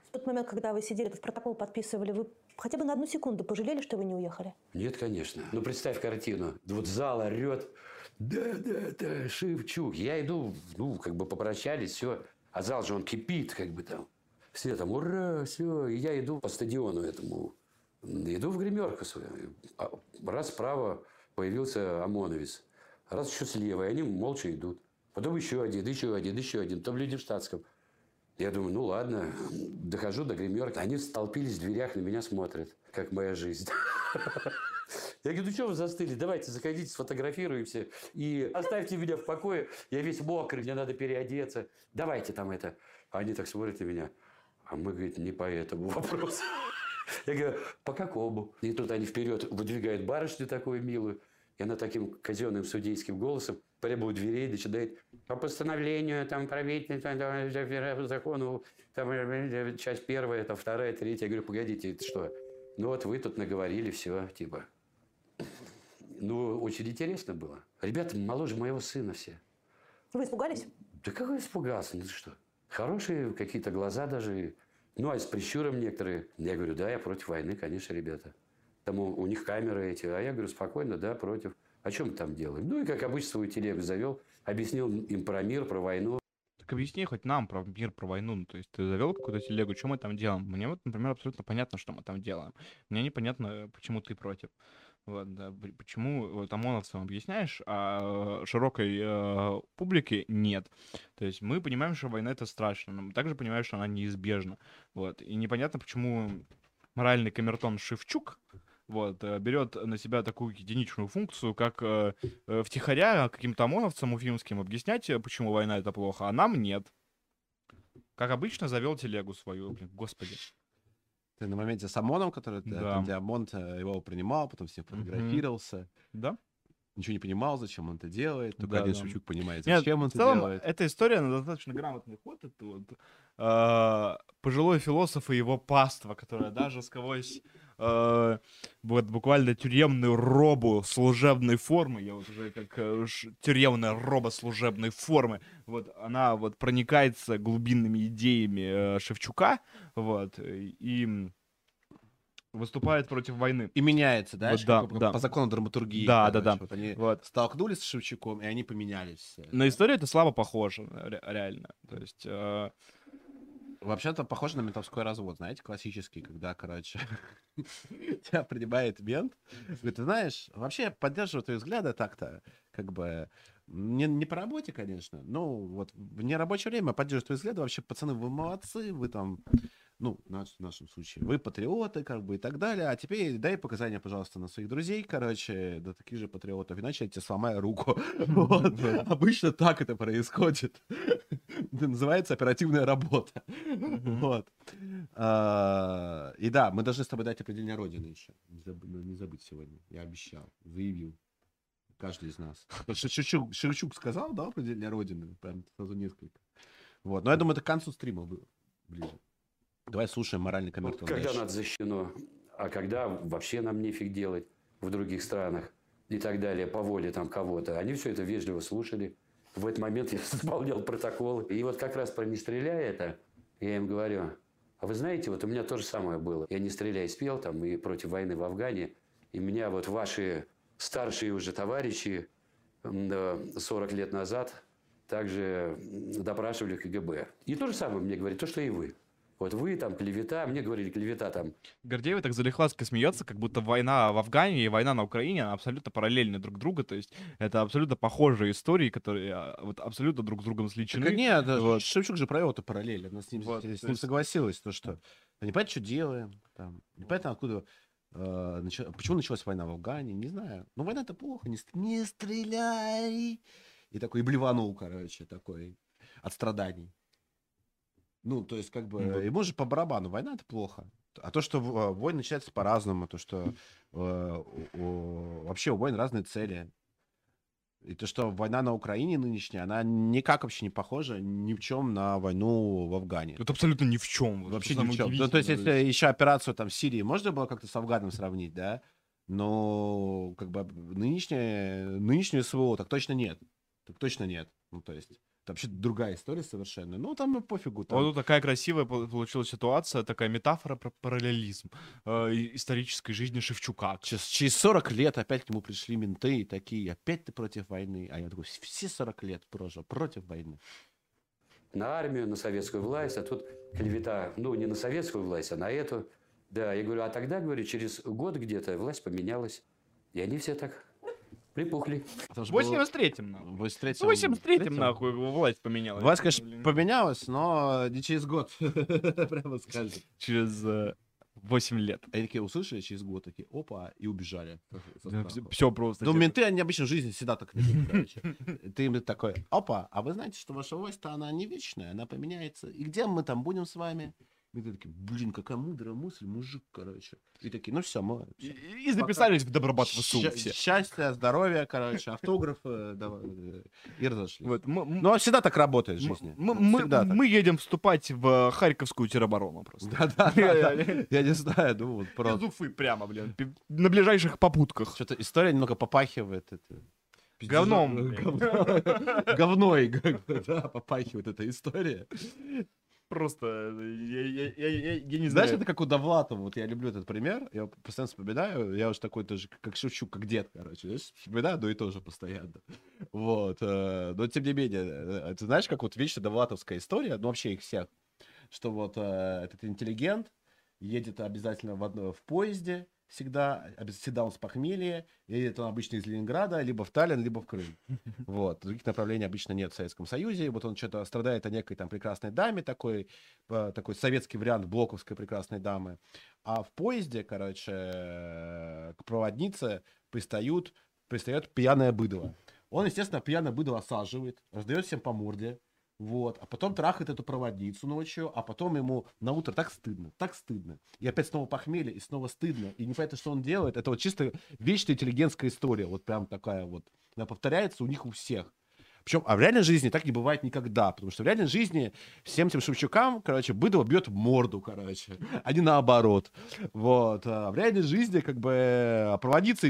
В тот момент, когда вы сидели, этот протокол подписывали, вы хотя бы на одну секунду пожалели, что вы не уехали? Нет, конечно. Ну, представь картину. Вот зал орет. Да, да, да, Шевчук. Я иду, ну, как бы попрощались, все. А зал же он кипит, как бы там. Все там, ура, все. И я иду по стадиону этому. Иду в гримерку свою. А Раз справа появился ОМОНовец. Раз еще слева. И они молча идут. Потом еще один, еще один, еще один. Там люди в штатском. Я думаю, ну ладно, дохожу до гримерки. Они столпились в дверях, на меня смотрят, как моя жизнь. Я говорю, ну что вы застыли? Давайте заходите, сфотографируемся и оставьте меня в покое. Я весь мокрый, мне надо переодеться. Давайте там это. Они так смотрят на меня. А мы, говорит, не по этому вопросу. Я говорю, по какому? И тут они вперед выдвигают барышню такую милую. И она таким казенным судейским голосом у дверей начинает по постановлению там правительства, закону, там, э, часть первая, там, вторая, третья. Я говорю, погодите, это что? Ну вот вы тут наговорили, все, типа. Ну, очень интересно было. Ребята моложе моего сына все. Вы испугались? Да какой испугался? Ну что? Хорошие какие-то глаза даже. Ну, а с прищуром некоторые. Я говорю, да, я против войны, конечно, ребята. Там у, у них камеры эти. А я говорю, спокойно, да, против. О чем мы там делаем? Ну, и как обычно свою телегу завел. Объяснил им про мир, про войну. Так объясни хоть нам про мир, про войну. Ну, то есть ты завел какую-то телегу, что мы там делаем? Мне вот, например, абсолютно понятно, что мы там делаем. Мне непонятно, почему ты против. Вот, да, почему вот ОМОНовцам объясняешь, а широкой э, публике нет. То есть мы понимаем, что война это страшно, но мы также понимаем, что она неизбежна. Вот. И непонятно, почему моральный камертон Шевчук вот, э, берет на себя такую единичную функцию, как э, э, втихаря каким-то ОМОНовцам уфимским объяснять, э, почему война это плохо, а нам нет. Как обычно, завел телегу свою, блин, господи. Ты на моменте с ОМОНом, который Да. там, где ОМОН его принимал, потом с ним фотографировался. Да? Ничего не понимал, зачем он это делает. Только Да, один да. Шевчук понимает, Нет, зачем он в это целом, делает. эта история, она достаточно грамотный ход. Это вот э, пожилой философ и его паства, которая даже сквозь э, вот буквально тюремную робу служебной формы, я вот уже как э, тюремная роба служебной формы, вот она вот проникается глубинными идеями э, Шевчука, вот, и выступает против войны. И меняется, да? Вот да, бы да. По закону драматургии. Да, да, короче. да. Вот они Вот. столкнулись с Шевчуком, и они поменялись. все. На историю это слабо похоже, ре- реально. То есть... э, Вообще-то похоже на ментовской развод, знаете, классический, когда, короче, тебя принимает мент. Говорит, ты знаешь, вообще поддерживаю твои взгляды так-то, как бы, не, не по работе, конечно, но вот в нерабочее время поддерживаю твои взгляды. Вообще, пацаны, вы молодцы, вы там, ну, в наш- в нашем случае, вы патриоты, как бы, и так далее. А теперь дай показания, пожалуйста, на своих друзей, короче, да таких же патриотов, иначе я тебе сломаю руку. Вот. Обычно так это происходит. Это называется оперативная работа. Вот. А, И да, мы должны с тобой дать определение Родины еще. Не ну, забыть сегодня. Я обещал, заявил. Каждый из нас. Вот Ш- Шевчук, Шевчук сказал, да, определение Родины? Прям сразу несколько. Вот. Но я думаю, это к концу стрима было ближе. Давай слушаем моральный Вот комментарий. когда надо защищено, а когда вообще нам нефиг делать в других странах и так далее, по воле там кого-то. Они все это вежливо слушали. В этот момент я исполнял протокол. И вот как раз про «не стреляй» это, я им говорю, а вы знаете, вот у меня то же самое было. Я «не стреляй» спел там и против войны в Афгане. И меня вот ваши старшие уже товарищи м, да, 40 лет назад также допрашивали КГБ. И то же самое мне говорит, то, что и вы. Вот вы там клевета, мне говорили клевета там. Гордеева так залихватски смеется, как будто война в Афгане и война на Украине абсолютно параллельны друг другу. То есть это абсолютно похожие истории, которые а, вот абсолютно друг с другом сличены. Так нет, да, Вот. Шевчук же провел эту параллель. Она с ним, Вот, с ним то есть- согласилась, то что непонятно, что делаем, там, непонятно, откуда, э, нача- почему началась война в Афгане, не знаю. Ну, война это плохо, не, не стреляй. И такой, и блеванул, короче, такой, от страданий. Ну, то есть, как бы, Ну, ему же по барабану, война это плохо. А то, что э, война начинается по-разному, то, что э, у- вообще у войн разные цели. И то, что война на Украине нынешняя, она никак вообще не похожа ни в чем на войну в Афгане. Это абсолютно ни в чем. Вообще ни в чем. Ну, то есть, если еще операцию там в Сирии можно было как-то с Афганом сравнить, да? Но как бы нынешнее, нынешнее СВО так точно нет. Так точно нет. Ну, то есть, это вообще другая история совершенно. Ну, там пофигу. Там. Вот тут такая красивая пол- получилась ситуация, такая метафора про параллелизм э, исторической жизни Шевчука. Через, через 40 лет опять к нему пришли менты и такие, опять ты против войны. А я такой, все 40 лет прожил против войны. на армию, на советскую власть, а тут клевета, ну, не на советскую власть, а на эту. Да, я говорю, а тогда, говорю, через год где-то власть поменялась. И они все так припухли. В что было- 83-м, нахуй. В 83-м. В 83-м, в нахуй, власть поменялась. Власть, конечно, поменялась, но не через год. Прямо скажем. Через э, 8 лет. Они такие услышали через год, такие, опа, и убежали. Все просто. Ну, менты, они обычно в жизни всегда так ведут, короче. Ты им такой, опа, а вы знаете, что ваша власть-то, она не вечная, она поменяется. И где мы там будем с вами? И ты такие, блин, какая мудрая мысль, мужик, короче. И такие, ну все, мы... И, и записались в Добробат ВСУ Ща- все. Счастья, здоровья, короче, автографы, давай, э, и разошлись. Вот, мы, Ну, а всегда так работает в жизни. мы, мы- так. мы едем вступать в Харьковскую тероборону просто. Да-да, я не знаю, ну вот Из просто. Уфы прямо, блин. На ближайших попутках. Что-то история немного попахивает. Это... Говном, Говной, да, попахивает эта история. Просто, я, я- я- я- я не Знаешь, знаю. это как у Довлатова, вот я люблю этот пример, я постоянно вспоминаю, я уже такой тоже, как шучу, как дед, короче, знаешь, вспоминаю, но и тоже постоянно. Вот, э, но тем не менее, э, ты знаешь, как вот вечно Довлатовская история, ну вообще их всех, что вот э, этот интеллигент едет обязательно в, одно, в поезде, всегда, обяз- всегда он с похмелья, едет он обычно из Ленинграда, либо в Таллин, либо в Крым. Вот, других направлений обычно нет в Советском Союзе, вот он что-то страдает о некой там прекрасной даме, такой, э, такой советский вариант блоковской прекрасной дамы. А в поезде, короче, э, к проводнице пристают, пристает пьяное быдло. Он, естественно, пьяное быдло осаживает, раздает всем по морде, вот, а потом трахает эту проводницу ночью, а потом ему на утро так стыдно, так стыдно. И опять снова похмелье, и снова стыдно. И непонятно, что он делает. Это вот чисто вечная интеллигентская история. Вот прям такая вот. Она повторяется у них у всех. Причем, а в реальной жизни так не бывает никогда, потому что в реальной жизни всем этим Шевчукам, короче, быдло бьет морду, короче, а не наоборот. Вот. А в реальной жизни, как бы, а проводиться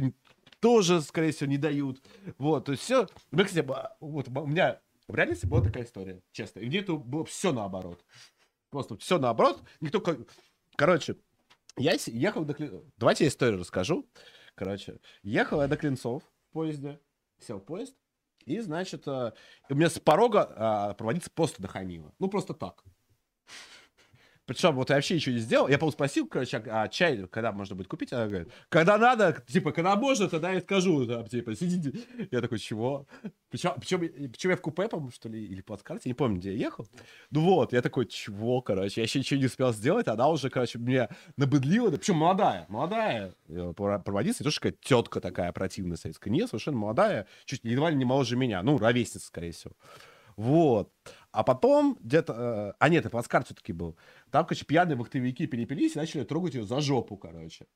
тоже, скорее всего, не дают. Вот, то есть все... Ну, кстати, вот у меня в реальности была такая история, честно. И где-то было все наоборот. Просто все наоборот. Никто... Короче, я ехал до... Давайте я историю расскажу. Короче, ехал я до Клинцов в поезде, сел в поезд, и, значит, э, и мне с порога а, проводиться просто нахамила. Ну, просто так. Причем вот я вообще ничего не сделал. Я, по спросил, короче, а, чай когда можно будет купить? Она говорит, когда надо, типа, когда можно, тогда я скажу. Там, типа, сидите. Я такой, чего? Причем, причем, причем я в купе, по-моему, что ли, или плацкарте, не помню, где я ехал. Ну вот, я такой, чего, короче, я еще ничего не успел сделать, она уже, короче, меня набыдлила, да, причем молодая, молодая э, проводница, не то, что какая тетка такая противная советская, нет, совершенно молодая, чуть едва ли не моложе меня, ну, ровесница, скорее всего. Вот. А потом где-то... э, а нет, это плацкарт все-таки был. Там, короче, пьяные вахтовики перепились и начали трогать ее за жопу, короче.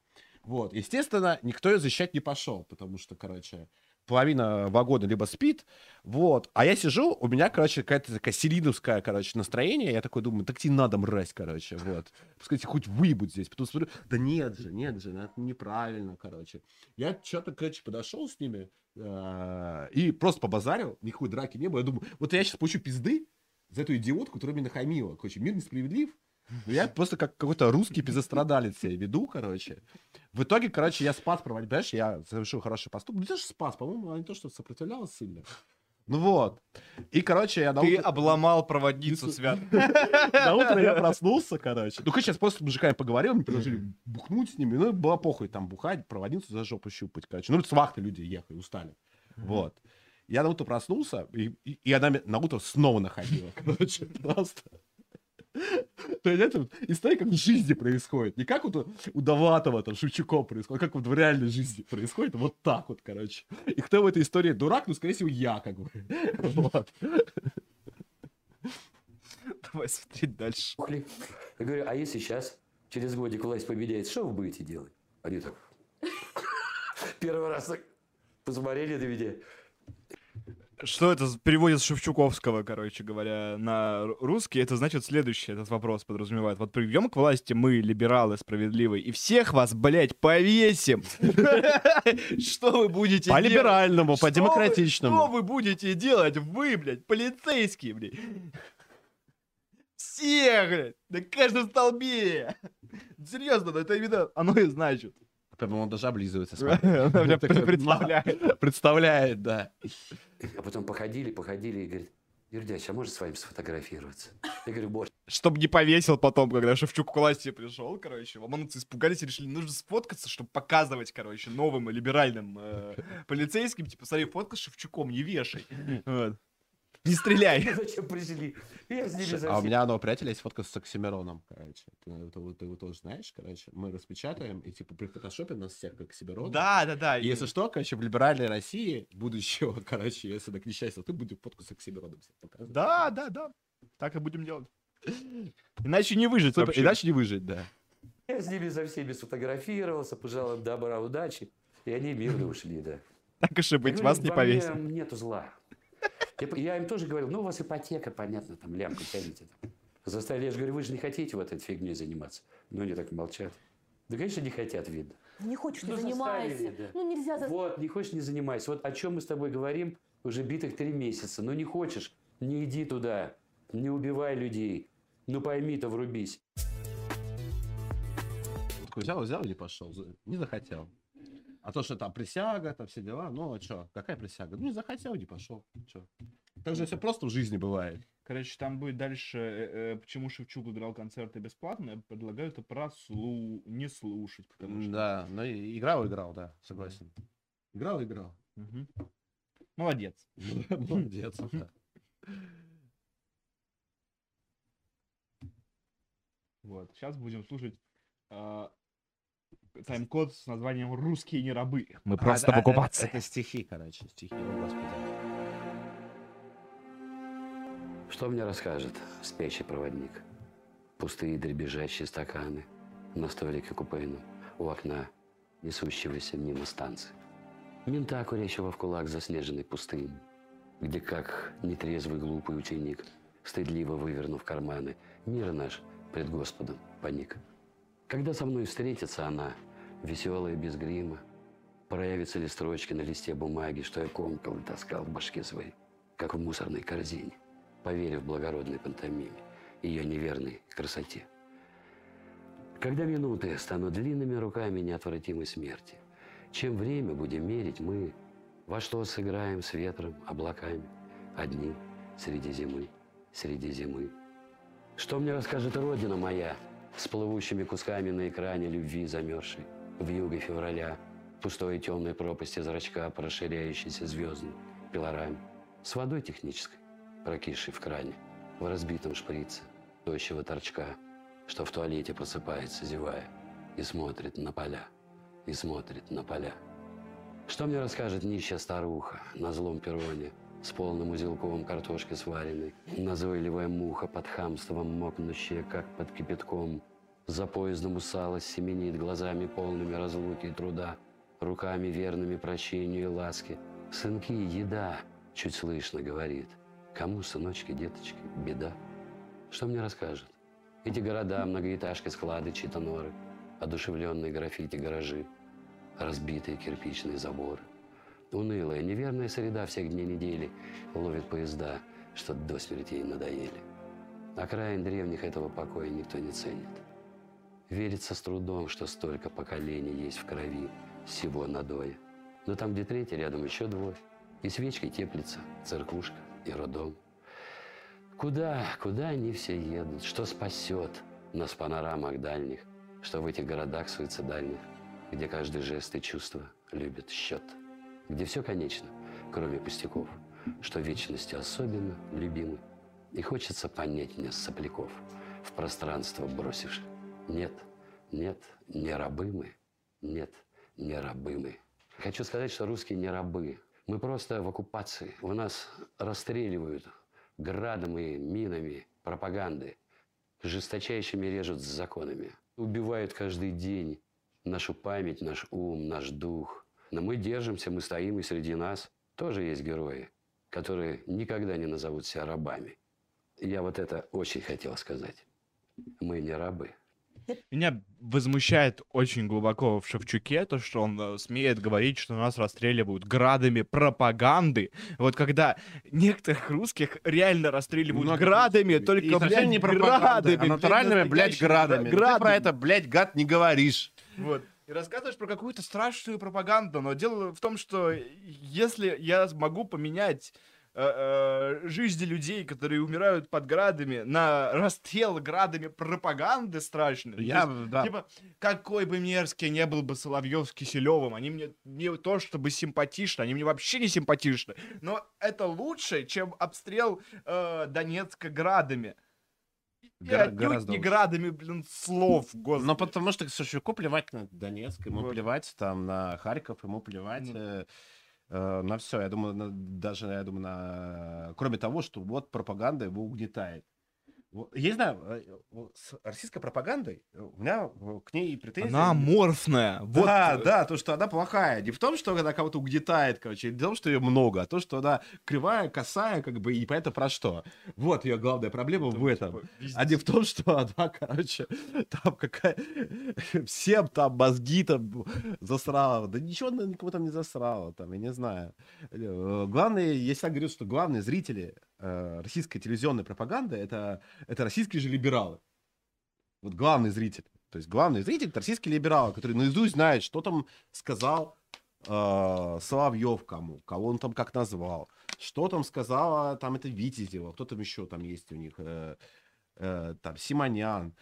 Вот. Естественно, никто ее защищать не пошел, потому что, короче, половина вагона либо спит, вот. А я сижу, у меня, короче, какая-то такая селиновская, короче, настроение. Я такой думаю, так тебе надо, мразь, короче, вот. Пускай хоть выебут здесь. Потом смотрю, да нет же, нет же, ну это неправильно, короче. Я что-то, короче, подошел с ними э, и просто побазарил, никакой драки не было. Я думаю, вот я сейчас получу пизды за эту идиотку, которая меня нахамила. Короче, мир несправедлив. Но я просто как какой-то русский пиздострадалец себя веду, короче. В итоге, короче, я спас проводить, понимаешь, я совершил хороший поступок. Ну, ты же спас, по-моему, она не то, что сопротивлялась сильно. Ну вот. И, короче, я на Ты утро- обломал проводницу, Свят. на утро я проснулся, короче. Ну, конечно, просто с мужиками поговорил, мне предложили бухнуть с ними. Ну, было похуй там бухать, проводницу за жопу щупать, короче. Ну, с вахты люди ехали, устали. Вот. Я на утро проснулся, и, и, и она на утро снова находила, короче, просто. То есть это история как в жизни происходит. Не как вот у- у Довлатова, там, Шевчуков происходит, а как вот в реальной жизни происходит. Вот так вот, короче. И кто в этой истории дурак? Ну, скорее всего, я, как бы. Вот. Давай смотреть дальше. Я говорю, а если сейчас, через годик власть победит, что вы будете делать? Они так... Первый раз так посмотрели на меня. Что это переводит с Шевчуковского, короче говоря, на ру- русский? Это значит следующий этот вопрос подразумевает. Вот придем к власти мы, либералы справедливые, и всех вас, блядь, повесим. Что вы будете По делать? либеральному, по демократичному. Что вы будете делать? Вы, блядь, полицейские, блядь. Все, блядь, на каждом столбе. Серьезно, это именно оно и значит. Прям он даже облизывается. представляет. Представляет, да. А потом походили, походили и говорит, Дядьевич, а можно с вами сфотографироваться? Я говорю, боже, Чтобы не повесил потом, когда Шевчук к власти пришел, короче. ОМОНовцы испугались и решили, нужно сфоткаться, чтобы показывать, короче, новым либеральным э, полицейским. Типа, смотри, фотка с Шевчуком, не вешай. Вот. Не стреляй. зачем пришли? Я с ними А у меня одного приятеля есть фотка с Оксимироном, короче. Ты, его тоже знаешь, короче. Мы распечатаем и типа прифотошопим нас всех как Оксимирона. Да, да, да. И если что, короче, в либеральной России будущего, короче, если так несчастье, ты будешь фотку с Оксимироном всем показывать. Да, да, да. Так и будем делать. Иначе не выжить вообще. Иначе не выжить, да. Я с ними со всеми сфотографировался, пожелал им добра, удачи. И они мирно ушли, да. Так уж и быть, вас не «Во мне повесим. Нету зла. Я, им тоже говорил, ну, у вас ипотека, понятно, там лямку тянете. Там. Заставили, я же говорю, вы же не хотите вот этой фигней заниматься. Но они так молчат. Да, конечно, не хотят, видно. Ну, Не хочешь, не Ну, занимайся. да. Ну, нельзя... за- Вот, не хочешь, не занимайся. Вот о чем мы с тобой говорим уже битых три месяца. Ну, не хочешь, не иди туда. Не убивай людей. Ну, пойми-то, врубись. Взял, взял и не пошел. Не захотел. А то, что там присяга, там все дела, ну а что, какая присяга? Ну не захотел, не пошел. Чё? Так же все просто в жизни бывает. Короче, там будет дальше, э, э, почему Шевчук играл концерты бесплатно, я предлагаю это прослу... не слушать, потому что... Да, ну и играл, играл, да, согласен. Играл, играл. Мгм. Молодец. Молодец. да. Вот, сейчас будем слушать а, тайм-код с названием «Русские не рабы». Мы А, просто это- в оккупации. Это стихи, короче, стихи, о господи. Что мне расскажет спящий проводник? Пустые дребезжащие стаканы на столике купейном у окна, несущегося мимо станции. Мента, курящего в кулак заснеженной пустыни, где, как нетрезвый глупый ученик, стыдливо вывернув карманы, мир наш пред Господом паник. Когда со мной встретится она, веселая без грима, проявятся ли строчки на листе бумаги, что я комкал и таскал в башке своей, как в мусорной корзине, поверив благородной пантомиме, ее неверной красоте. Когда минуты станут длинными руками неотвратимой смерти, чем время будем мерить мы, во что сыграем с ветром, облаками, одни среди зимы, среди зимы. Что мне расскажет Родина моя с плывущими кусками на экране любви замерзшей в юге февраля, пустой темной пропасти зрачка, расширяющейся звездной пилораме, с водой технической, прокисшей в кране, в разбитом шприце, тощего торчка, что в туалете просыпается, зевая, и смотрит на поля, и смотрит на поля. Что мне расскажет нищая старуха на злом перроне с полным узелком картошки сваренной, назойливая муха под хамством мокнущая, как под кипятком, за поездом усталость семенит глазами полными разлуки и труда, руками верными прощению и ласки. Сынки, еда, чуть слышно говорит. Кому, сыночки, деточки, беда? Что мне расскажет? Эти города, многоэтажки, склады, чьи-то норы, одушевленные граффити гаражи, разбитые кирпичные заборы. Унылая, неверная среда всех дней недели ловит поезда, что до смерти ей надоели. Окраин древних этого покоя никто не ценит. Верится с трудом, что столько поколений есть в крови всего надоя. Но там, где третий, рядом еще двое. И свечкой теплится церквушка и родом. Куда, куда они все едут? Что спасет нас в панорамах дальних? Что в этих городах суицидальных, где каждый жест и чувство любит счет? Где все конечно, кроме пустяков, что вечности особенно любимы. И хочется понять мне сопляков, в пространство бросишь. Нет, нет, не рабы мы, нет, не рабы мы. Хочу сказать, что русские не рабы. Мы просто в оккупации. У нас расстреливают градом и минами пропаганды. Жесточайшими режут с законами. Убивают каждый день нашу память, наш ум, наш дух. Но мы держимся, мы стоим, и среди нас тоже есть герои, которые никогда не назовут себя рабами. Я вот это очень хотел сказать. Мы не рабы. Меня возмущает очень глубоко в Шевчуке то, что он э, смеет говорить, что нас расстреливают градами пропаганды. Вот когда некоторых русских реально расстреливают Много градами, И только, совсем блядь, не градами. а блядь, натуральными, блядь, градами. Но Ты градами. про это, блядь, гад, не говоришь. Вот. И рассказываешь про какую-то страшную пропаганду, но дело в том, что если я могу поменять э, э, жизни людей, которые умирают под градами, на расстрел градами пропаганды страшной. Я, есть, да. Типа, какой бы мерзкий не был бы Соловьев с Киселевым, они мне не то чтобы симпатичны, они мне вообще не симпатичны, но это лучше, чем обстрел э, Донецка градами. Гора- гораздо не лучше. градами, блин, слов, господи. Ну, потому что Шевчуку плевать на Донецк, ему Вот. плевать там на Харьков, ему плевать Ну. э, э, на все. Я думаю, на- даже, я думаю, на... Кроме того, что вот пропаганда его угнетает. Я не знаю, э, с российской пропагандой э, у меня э, к ней претензии... Она аморфная. Вот. Да, да, то, что она плохая. Не в том, что она кого-то угнетает, короче, не в том, что ее много, а то, что она кривая, косая, как бы, и понятно про что. Вот ее главная проблема в этом. типа, А не в том, что она, короче, там какая... Всем там мозги там засрала. Да ничего она никого там не засрала, там, я не знаю. Главные, я всегда говорю, что главные зрители э, российской телевизионной пропаганды это, это российские же либералы. Вот главный зритель. То есть главный зритель это российский либерал, который наизусть знает, что там сказал э, Соловьев кому, кого он там как назвал, что там сказала там это Витязева, кто там еще там есть у них, э, э, там Симонян.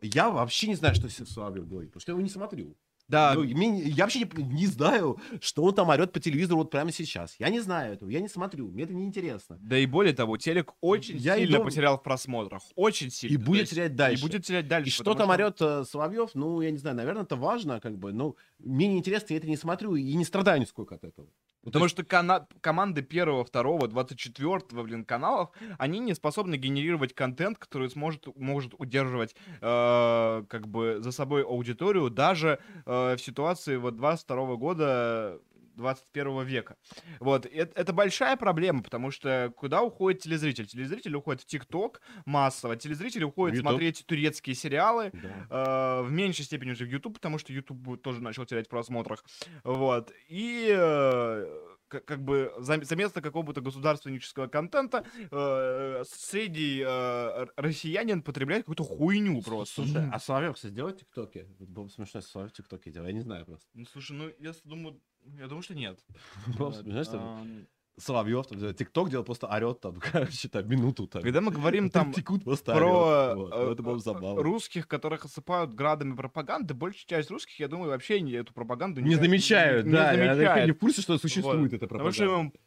Я вообще не знаю, что Соловьев говорит, потому что я его не смотрю. Да, Ну, я вообще не, не знаю, что он там орет по телевизору вот прямо сейчас. Я не знаю этого, я не смотрю, мне это не интересно. да и более того, телек очень Я сильно иду- потерял в просмотрах. Очень сильно. И будет есть- терять дальше. И будет терять дальше. И что там орет э, Соловьев, ну, я не знаю, наверное, это важно, как бы, ну, мне не интересно, я это не смотрю и не страдаю нисколько от этого. Ну, то Потому что кана- команды первого, второго, двадцать четвертого, блин, каналов, они не способны генерировать контент, который сможет, может удерживать, э, как бы, за собой аудиторию даже э, в ситуации вот 22 года 21 века. Вот, это, это большая проблема, потому что куда уходит телезритель? Телезритель уходит в ТикТок массово, телезритель уходит YouTube. смотреть турецкие сериалы, Да. э, в меньшей степени уже в YouTube, потому что YouTube тоже начал терять в просмотрах. Вот. И э, к- как бы за, за место какого-то государственнического контента э, средний э, россиянин потребляет какую-то хуйню просто. Слушай, а Соловьев, кстати, делает ТикТоки? Было бы смешно, если Соловьев ТикТоки делал, я не знаю просто. Ну, слушай, ну, я думаю, я думаю, что нет. Было бы Вот, смешно, что ам, Соловьев там ТикТок делал, просто орет там, короче, там, минуту там. Когда мы говорим там Текут просто про орёт. Вот, э, ну, это было бы э, забавно. русских, которых осыпают градами пропаганды, большая часть русских, я думаю, вообще не- эту пропаганду Не замечают, не да, я замечает. не в курсе, что существует Вот. эта Потому что пропаганда. им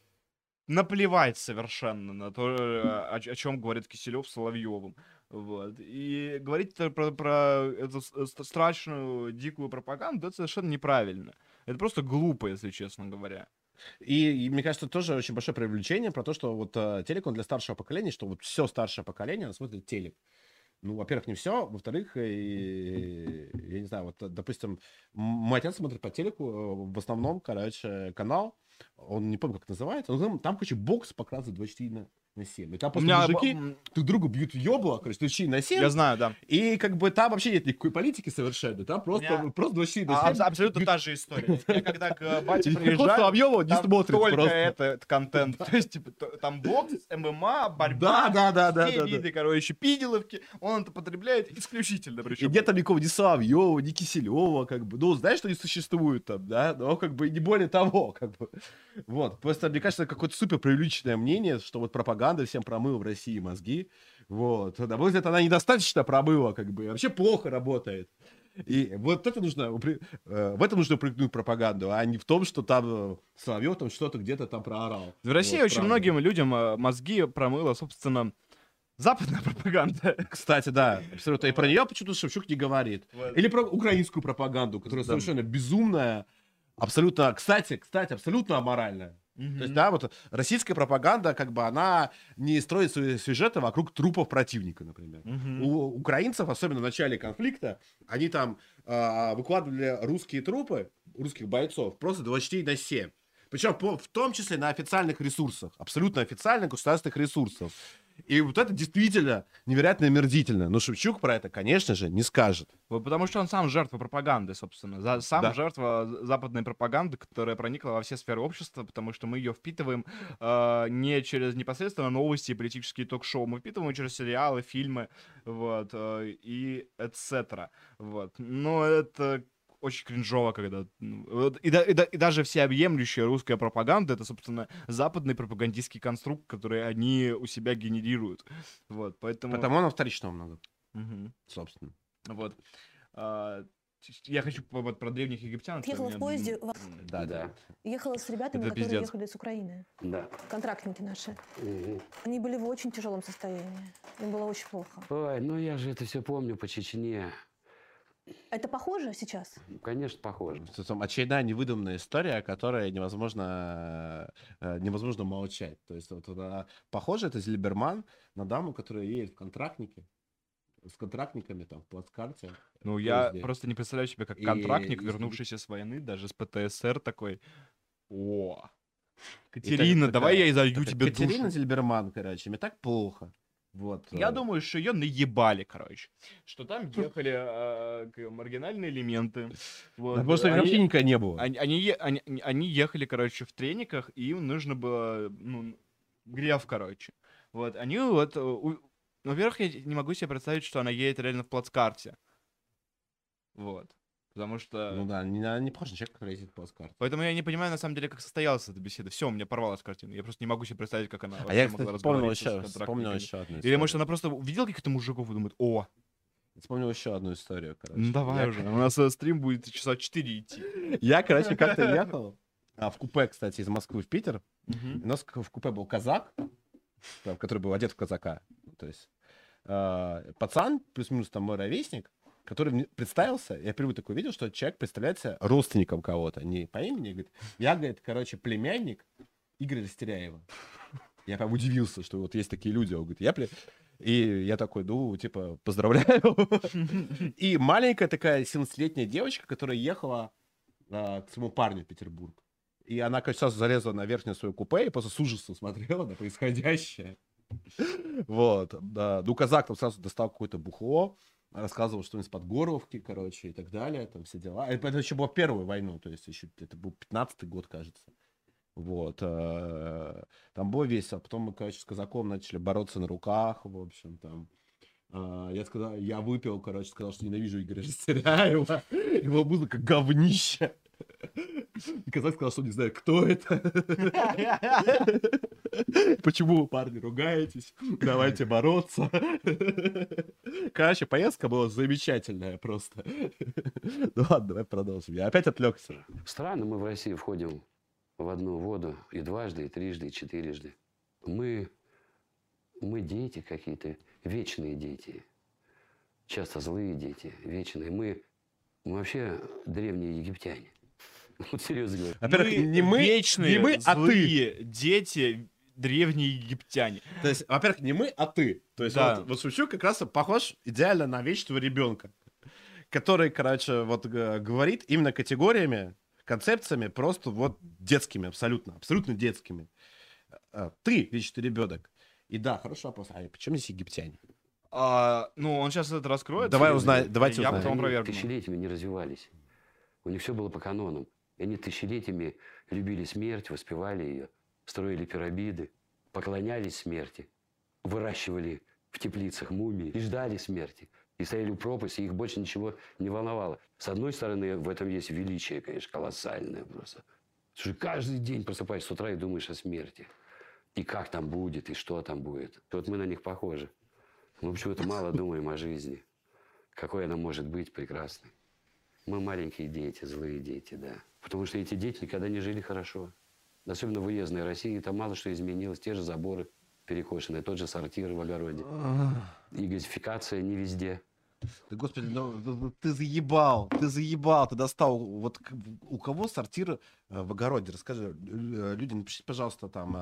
наплевать совершенно на то, э, о, чем говорит Киселев с Соловьевым. Вот. И говорить про, про эту страшную, дикую пропаганду, это совершенно неправильно. Это просто глупо, если честно говоря. И, и мне кажется, тоже очень большое привлечение про то, что вот э, телек, он для старшего поколения, что вот все старшее поколение, смотрит телек. Ну, во-первых, не все, во-вторых, и, я не знаю, вот, допустим, мой отец смотрит по телеку, э, в основном, короче, канал, он не помню, как называется, но там, там короче, бокс показывает 24 на, на 7. И там просто меня мужики м, друг другу бьют ёбло, короче, 24 на 7, Я знаю, да. и как бы там вообще нет никакой политики совершенно, там просто, меня- просто 24 на А, 7. абс- абсолютно та же история. Я когда к бате И приход приезжаю, Соловьева не там смотрит только просто. этот контент. То есть, типа, там бокс, ММА, борьба, Да, да, да, да, все да, да. виды, короче, пиделовки. Он это потребляет исключительно. И Причем. нет там никого ни Соловьева, ни Киселева, как бы. Ну, знаешь, что они существуют там, да? Но как бы не более того, как бы. Вот. Просто, мне кажется, какое-то супер преувеличенное мнение, что вот пропаганда всем промыла в России мозги. Вот. На мой взгляд, она недостаточно промыла, как бы. Вообще плохо работает. И вот это нужно, э, в этом нужно упрекнуть пропаганду, а не в том, что там э, Соловьев там что-то где-то там проорал. В России Вот, очень правда. многим людям э, мозги промыла, собственно, западная пропаганда. Кстати, да, абсолютно. И про нее почему-то Шевчук не говорит. Вот. Или про украинскую пропаганду, которая Да. совершенно безумная, абсолютно, кстати, кстати, абсолютно аморальная. То есть, да, вот российская пропаганда, как бы, она не строит свои сюжеты вокруг трупов противника, например. Мгм. У украинцев, особенно в начале конфликта, они там а, выкладывали русские трупы, русских бойцов, просто 24 на 7. Причем в том числе на официальных ресурсах, абсолютно официальных государственных ресурсах. И вот это действительно невероятно омерзительно. Но Шевчук про это, конечно же, не скажет. Потому что он сам жертва пропаганды, собственно. За- сам Да. жертва западной пропаганды, которая проникла во все сферы общества, потому что мы ее впитываем э, не через непосредственно новости и политические ток-шоу, мы впитываем через сериалы, фильмы, вот, э, и etc. Вот. Но это очень кринжово, когда... ну, и, да- и да- и даже всеобъемлющая русская пропаганда — это, собственно, западный пропагандистский конструкт, который они у себя генерируют. Вот, поэтому... Потому он вторичного много, Мгм. собственно. Вот. А, я хочу вот про древних египтян. Ехала меня, в поезде, Да, Да. ехала с ребятами, Это которые пиздец. ехали с Украины. Да. Контрактники наши. Мгм. Они были в очень тяжелом состоянии. Им было очень плохо. Ой, ну я же это все помню по Чечне. Это похоже сейчас? Конечно, похоже. Это там очередная невыдуманная история, которая невозможно, э, невозможно молчать. То есть вот она, похоже, это Зильберман на даму, которая едет в контрактнике, с контрактниками там в плацкарте. Ну, я поезде. просто не представляю себе, как И- контрактник, и- вернувшийся с войны, даже с ПТСР такой. О, И Катерина, так- давай такая- я изолью тебе Катерина душу. Зильберман, короче, мне так плохо. Вот. Я э, думаю, что ее наебали, короче. Что там ехали э, маргинальные элементы. Вот. да Просто Они- вообще никогда не было. Они, они, они, они ехали, короче, в трениках, и им нужно было, ну, грев, короче. Вот, они вот... э, у- Во-первых, я не могу себе представить, что она едет реально в плацкарте. Вот. Потому что... Ну да, не, не похож на человека, который ездит по плацкарте. Поэтому я не понимаю, на самом деле, как состоялась эта беседа. Все, у меня порвалась картина. Я просто не могу себе представить, как она А я, могла кстати, вспомнил разговаривать с еще, вспомнил еще одну Или, историю. может, она просто увидела каких-то мужиков и думает, о, Вспомнил еще одну историю, короче. ну давай Я- уже, у нас э, стрим будет часа 4 идти. Я, короче, как-то ехал а, в купе, кстати, из Москвы в Питер. У нас в купе был казак, который был одет в казака. Ну, То есть э, пацан, плюс-минус там мой ровесник, который представился, я впервые такой видел, что человек представляется родственником кого-то, не по имени, говорит, я, говорит, короче, племянник Игоря Растеряева. Я прям удивился, что вот есть такие люди. Он говорит, я пле... И я такой, ну, типа, поздравляю. И маленькая такая 17-летняя девочка, которая ехала а, к своему парню в Петербург. И она, конечно, сразу залезла на верхнее свое купе и просто с ужасом смотрела на происходящее. Вот, да. Ну, казак там сразу достал какое-то бухло, рассказывал что-нибудь с Подгоровки, короче, и так далее, там все дела. Это, это еще была первая война, то есть еще это был 15-й год, кажется. Вот. э, Там было весело. Потом мы, короче, с казаком начали бороться на руках, в общем, там. А, Я сказал, я выпил, короче, сказал, что ненавижу Игоря Растеряева. Его было как говнище. И казак сказал, что не знает, кто это. Почему вы, парни, ругаетесь? Давайте бороться. Короче, поездка была замечательная просто. Ну ладно, давай продолжим. Я опять отвлекся. Странно, мы в России входим в одну воду и дважды, и трижды, и четырежды. Мы, мы дети какие-то, вечные дети. Часто злые дети, вечные. Мы, мы вообще древние египтяне. Вот серьезно говорю. Во-первых, не мы, вечные, не мы, а ты. злые дети, древние египтяне. То есть, во-первых, не мы, а ты. То есть, Да. вот, вот Шевчук как раз похож идеально на вечного ребенка, который, короче, вот г- говорит именно категориями, концепциями просто вот детскими, абсолютно, абсолютно детскими. А, Ты вечный ребенок. И да, хороший вопрос. А почему здесь египтяне? А, ну, он сейчас это раскроет. Давай и давайте Я узнаем. потом опровергну. тысячелетиями не развивались. У них все было по канонам. И они тысячелетиями любили смерть, воспевали ее, строили пирамиды, поклонялись смерти, выращивали в теплицах мумии и ждали смерти. И стояли у пропасти, и их больше ничего не волновало. С одной стороны, в этом есть величие, конечно, колоссальное просто. Слушай, каждый день просыпаешься с утра и думаешь о смерти. И как там будет, и что там будет. Вот мы на них похожи. Мы почему-то мало думаем о жизни. Какой она может быть прекрасной. Мы маленькие дети, злые дети, да. Потому что эти дети никогда не жили хорошо. Особенно в уездной России, там мало что изменилось. Те же заборы перекошенные, тот же сортир в огороде. И газификация не везде. Да, господи, ну, ну, ну, ты заебал, ты заебал, ты достал. Вот у кого сортир э, в огороде? Расскажи, э, люди, напишите, пожалуйста, там э,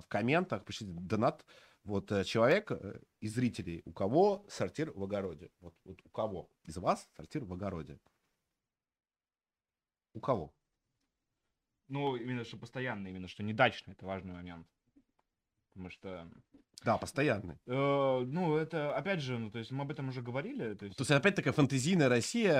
в комментах, пишите донат. Вот человек из зрителей, у кого сортир в огороде? Вот, вот у кого из вас сортир в огороде? У кого? Ну, именно что постоянно, именно что недачно, это важный момент. Потому что, Да, постоянный. э, ну, это, опять же, ну, то есть мы об этом уже говорили, то есть... То есть опять такая фантазийная Россия.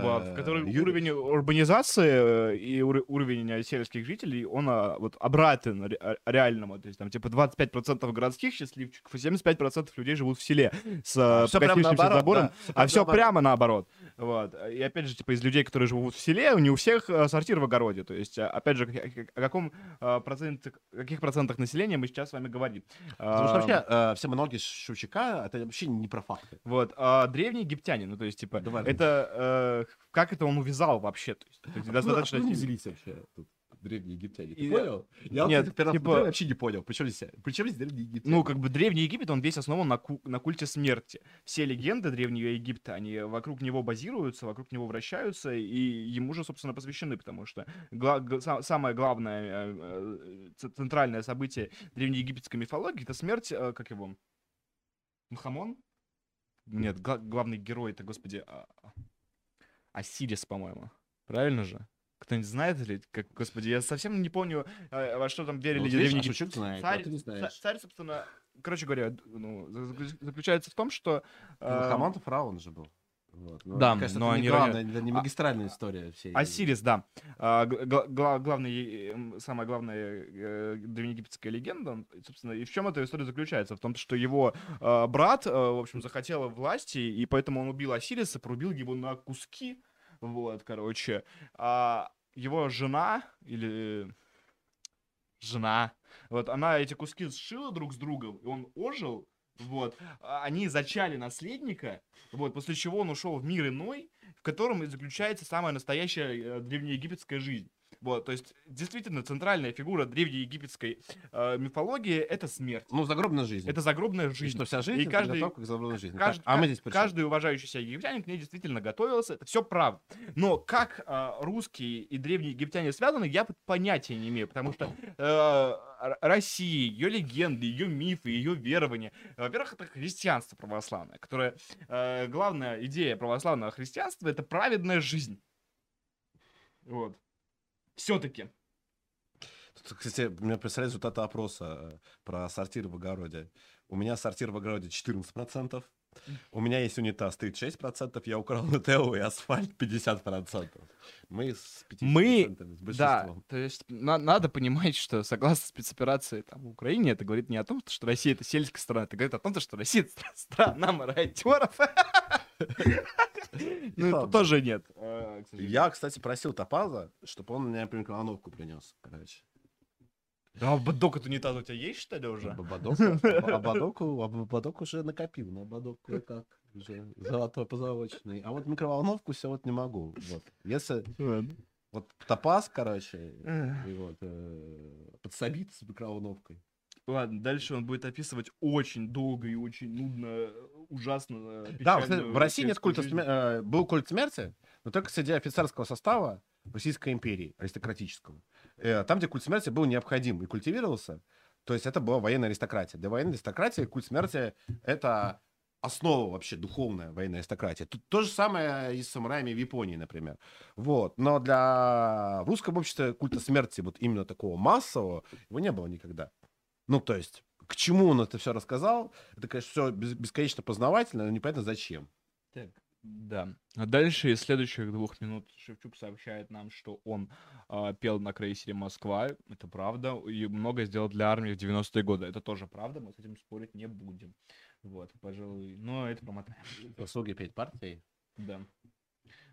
В э, которой Ю- уровень урбанизации э, и ур- уровень э, сельских жителей, он а, вот обратен а, реальному. То есть там типа 25% городских счастливчиков и 75% людей живут в селе с а, всё прям наоборот, забором, да, а все наоборот. прямо наоборот. Вот. И опять же, типа из людей, которые живут в селе, не у всех э, сортир в огороде. То есть, а, опять же, о каком а, проценте, о каких процентах населения мы сейчас с вами говорим. Потому что А, вообще э, все монологи Шевчука это вообще не про факты. Вот, а древний египтянин, ну, то есть, типа, Давай. это, э, как это он увязал вообще, то есть, есть достаточно... не взялись вообще тут древние египтяне? Ты И- понял? Я вот Нет, раз типа- вообще не понял. Причем здесь, причем здесь древние египтяне? Ну, как бы Древний Египет, он весь основан на, ку- на культе смерти. Все легенды Древнего Египта, они вокруг него базируются, вокруг него вращаются, и ему же, собственно, посвящены, потому что гла- г- са- самое главное, э, э, центральное событие древнеегипетской мифологии — это смерть, э, как его, Мхамон? Нет, гла- главный герой это, господи, а- а- Осирис, по-моему. Правильно же? Кто-нибудь знает или, как, господи, я совсем не помню, э, во что там верили Ну, вот древние видишь, а знает, а Царь, ты не знаешь. царь, собственно, короче говоря, ну, за- за- заключается в том, что... э, Хамон-то фараон же был. Вот. Ну, Да, конечно, но это не главная, это не А- магистральная история всей. Осирис, да. А, гла- гла- главный, эм, самая главная э, древнеегипетская легенда, собственно, и в чем эта история заключается? В том, что его э, брат, э, в общем, захотел власти, и поэтому он убил Осириса, порубил его на куски, вот, короче. А его жена, или жена, вот, она эти куски сшила друг с другом, и он ожил, вот, а они зачали наследника, вот, после чего он ушел в мир иной, в котором и заключается самая настоящая э, древнеегипетская жизнь. Вот, то есть, действительно, центральная фигура древнеегипетской э, мифологии — это смерть. Ну, загробная жизнь. Это загробная И жизнь. что вся жизнь И это каждый- к загробной жизни. Кажд- а мы здесь при чём? каждый уважающийся египтянин к ней действительно готовился. Это все правда. Но как а, русские и древние египтяне связаны, я понятия не имею. Потому что э, Р- Россия, ее легенды, ее мифы, ее верования. Во-первых, это христианство православное, которое... э, главная идея православного христианства — это праведная жизнь. Вот. Все-таки. Тут, Кстати, у меня представляет результаты опроса э, про сортир в огороде. У меня сортир в огороде 14%. У меня есть унитаз 36%, я украл Нутеллу и асфальт 50%. Мы с 50% Мы, с Да, большинством. то есть на- надо понимать, что согласно спецоперации там, в Украине, это говорит не о том, что Россия это сельская страна, это говорит о том, что Россия это стра- страна мародеров. Ну, тоже нет. Я, кстати, просил Топаза, чтобы он мне микроволновку принес, короче. Да, ободок от унитаза у тебя есть, что ли, уже? У- об- ободок уже накопил, но ободок кое-как уже золотой позолоченный. А вот микроволновку все вот не могу. Вот. Если вот топаз, короче, и вот э, подсобит с микроволновкой. Ладно, дальше он будет описывать очень долго и очень нудно, ужасно. э, Да, в России нет культа смерти. э, Был культ смерти, но только среди офицерского состава Российской империи, аристократического. Э, Там, где культ смерти был необходим и культивировался, то есть это была военная аристократия. Для военной аристократии культ смерти — это основа вообще духовная военной аристократии. Тут то же самое и с самураями в Японии, например. Вот. Но для в русском обществе культа смерти вот именно такого массового его не было никогда. Ну, то есть, к чему он это все рассказал, это, конечно, все бесконечно познавательно, но непонятно зачем. Так, да. А дальше из следующих двух минут Шевчук сообщает нам, что он а, пел на крейсере Москва. Это правда. И многое сделал для армии в 90-е годы. Это тоже правда. Мы с этим спорить не будем. Вот, пожалуй. Но это промотаем. Заслуги петь партии. Да.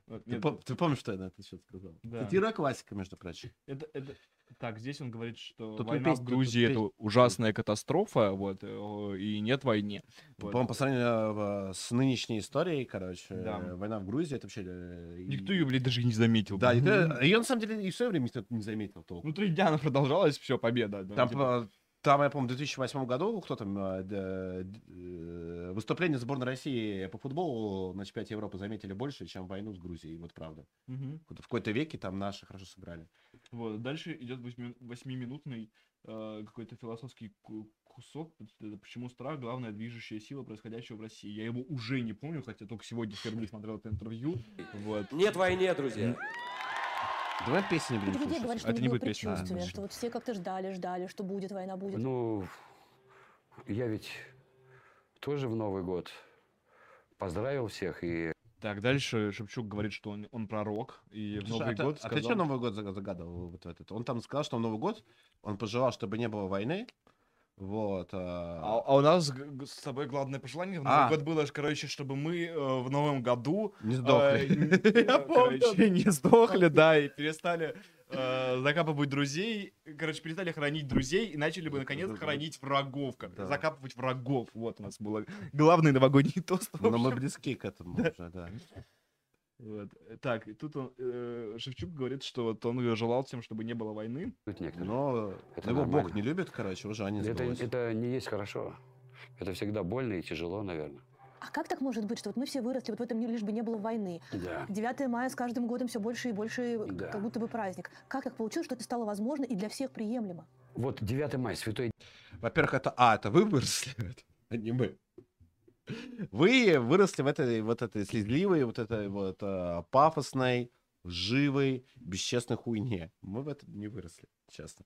Вот, Ты, пом- ты помнишь, что я на это счет сказал? Да. Цитируя классика, между прочим. это, это... Так, здесь он говорит, что Тут война в тут Грузии это ужасная катастрофа, вот, э, и нет войны. Вот. По-моему, по сравнению э, с нынешней историей, короче, Да. э, война в Грузии, это вообще... э, и- Никто ее, блядь, даже и не заметил. Да, никто- ее на самом деле и в свое время никто не заметил толком. Ну, три дня она продолжалась, все, победа. да, Там, типа. Там, я помню, в 2008 году, кто там, э, э, выступление сборной России по футболу на чемпионате Европы заметили больше, чем войну с Грузией, вот правда. Мгм. В какой-то веке там наши хорошо сыграли. Вот, дальше идет восьми- восьмиминутный э, какой-то философский ку- кусок. Почему страх главная движущая сила происходящего в России? Я его уже не помню, хотя только сегодня впервые смотрел это интервью. Вот. Нет войне, друзья. Давай песни будем слушать. говорят, что Это не будет песня, да. что вот все как-то ждали, ждали, что будет война, будет. Ну, я ведь тоже в Новый год поздравил всех и Так, дальше Шевчук говорит, что он, он пророк, и в Слушай, Новый а, ты, год а ты что сказал... Новый год заг- загадывал вот в этот? Он там сказал, что в Новый год он пожелал, чтобы не было войны. Вот. А, а, а у нас с тобой главное пожелание в Новый А. год было, короче, чтобы мы э, в новом году Не э, сдохли. н- Я помню. короче, не сдохли, да, и перестали э, закапывать друзей, короче, перестали хранить друзей и начали бы наконец хранить врагов, как- Да. закапывать врагов. Вот у нас было главный новогодний тост. Но мы общем. близки к этому уже, да. Вот. Так, и тут он, э, Шевчук говорит, что вот он желал всем, чтобы не было войны. тут некоторые. Но Это его Бог нормально. не любит, короче, уже они Это, это не есть хорошо. Это всегда больно и тяжело, наверное. А как так может быть, что вот мы все выросли вот в этом мире, лишь бы не было войны? Да. 9 мая с каждым годом все больше и больше, Да. как будто бы праздник. Как так получилось, что это стало возможно и для всех приемлемо? Вот 9 мая, святой Во-первых, это А, это вы выросли, а не мы. Вы выросли в этой вот этой слезливой, вот этой вот а, пафосной, лживой, бесчестной хуйне. Мы в этом не выросли, честно.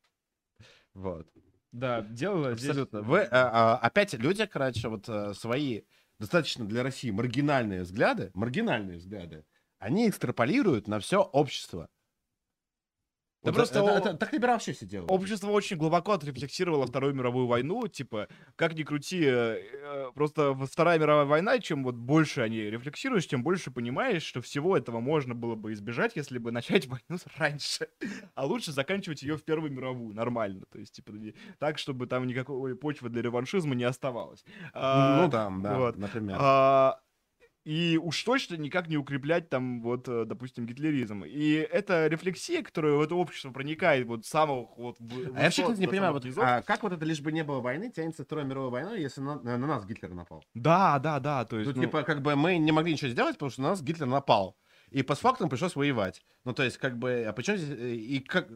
Вот. Да, дело здесь- Абсолютно. Вы, а, а, опять люди, короче, вот а, свои достаточно для России маргинальные взгляды, маргинальные взгляды, они экстраполируют на все общество. Да Вот просто это- это- так либерал вообще все делают. Общество очень глубоко отрефлексировало Вторую мировую войну, типа, как ни крути, э, э, просто Вторая мировая война, чем вот больше они рефлексируешь, тем больше понимаешь, что всего этого можно было бы избежать, если бы начать войну раньше, а лучше заканчивать ее в Первую мировую, нормально, то есть, типа, так, чтобы там никакой почвы для реваншизма не оставалось. А, Ну да, да, вот. например. А, и уж точно никак не укреплять там, вот, э, допустим, гитлеризм. И это рефлексия, которая в это общество проникает вот самых вот... в- А я вообще, кстати, не понимаю, вот, а как вот это лишь бы не было войны, тянется Вторая мировая война, если на, на нас Гитлер напал? Да, да, да, то есть... Тут, ну, типа, как бы мы не могли ничего сделать, потому что на нас Гитлер напал. И по фактам пришлось воевать. Ну, то есть, как бы, а почему здесь... э, И как...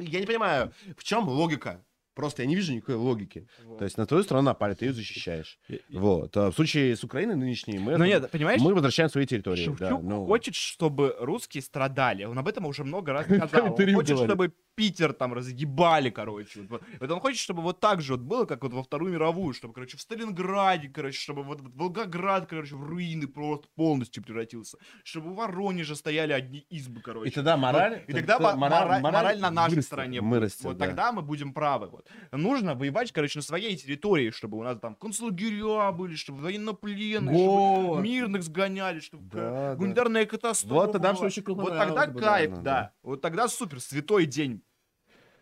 Я не понимаю, в чем логика? Просто я не вижу никакой логики. вот. То есть на твою страну напали, ты ее защищаешь. И- Вот. А в случае с Украиной нынешней мы, Ну нет, понимаешь, мы возвращаем свои территории. Шевчук да, ну. хочет, чтобы русские страдали. Он об этом уже много раз сказал. Он хочет, чтобы Питер там разъебали, короче. Вот, он хочет, чтобы вот так же вот было, как вот во Вторую мировую, чтобы, короче, в Сталинграде, короче, чтобы вот Волгоград, короче, в руины просто полностью превратился. Чтобы в Воронеже стояли одни избы, короче. И тогда мораль... Вот, и тогда мо- мораль, мораль на нашей вырастет, стороне вырастет. Вот да. тогда мы будем правы. Вот. Нужно воевать, короче, на своей территории, чтобы у нас там концлагеря были, чтобы военнопленные, чтобы мирных сгоняли, чтобы Да, да. гуманитарная катастрофа. Вот тогда была. Шевчуку Вот тогда кайф, да. да. Вот тогда супер, святой день.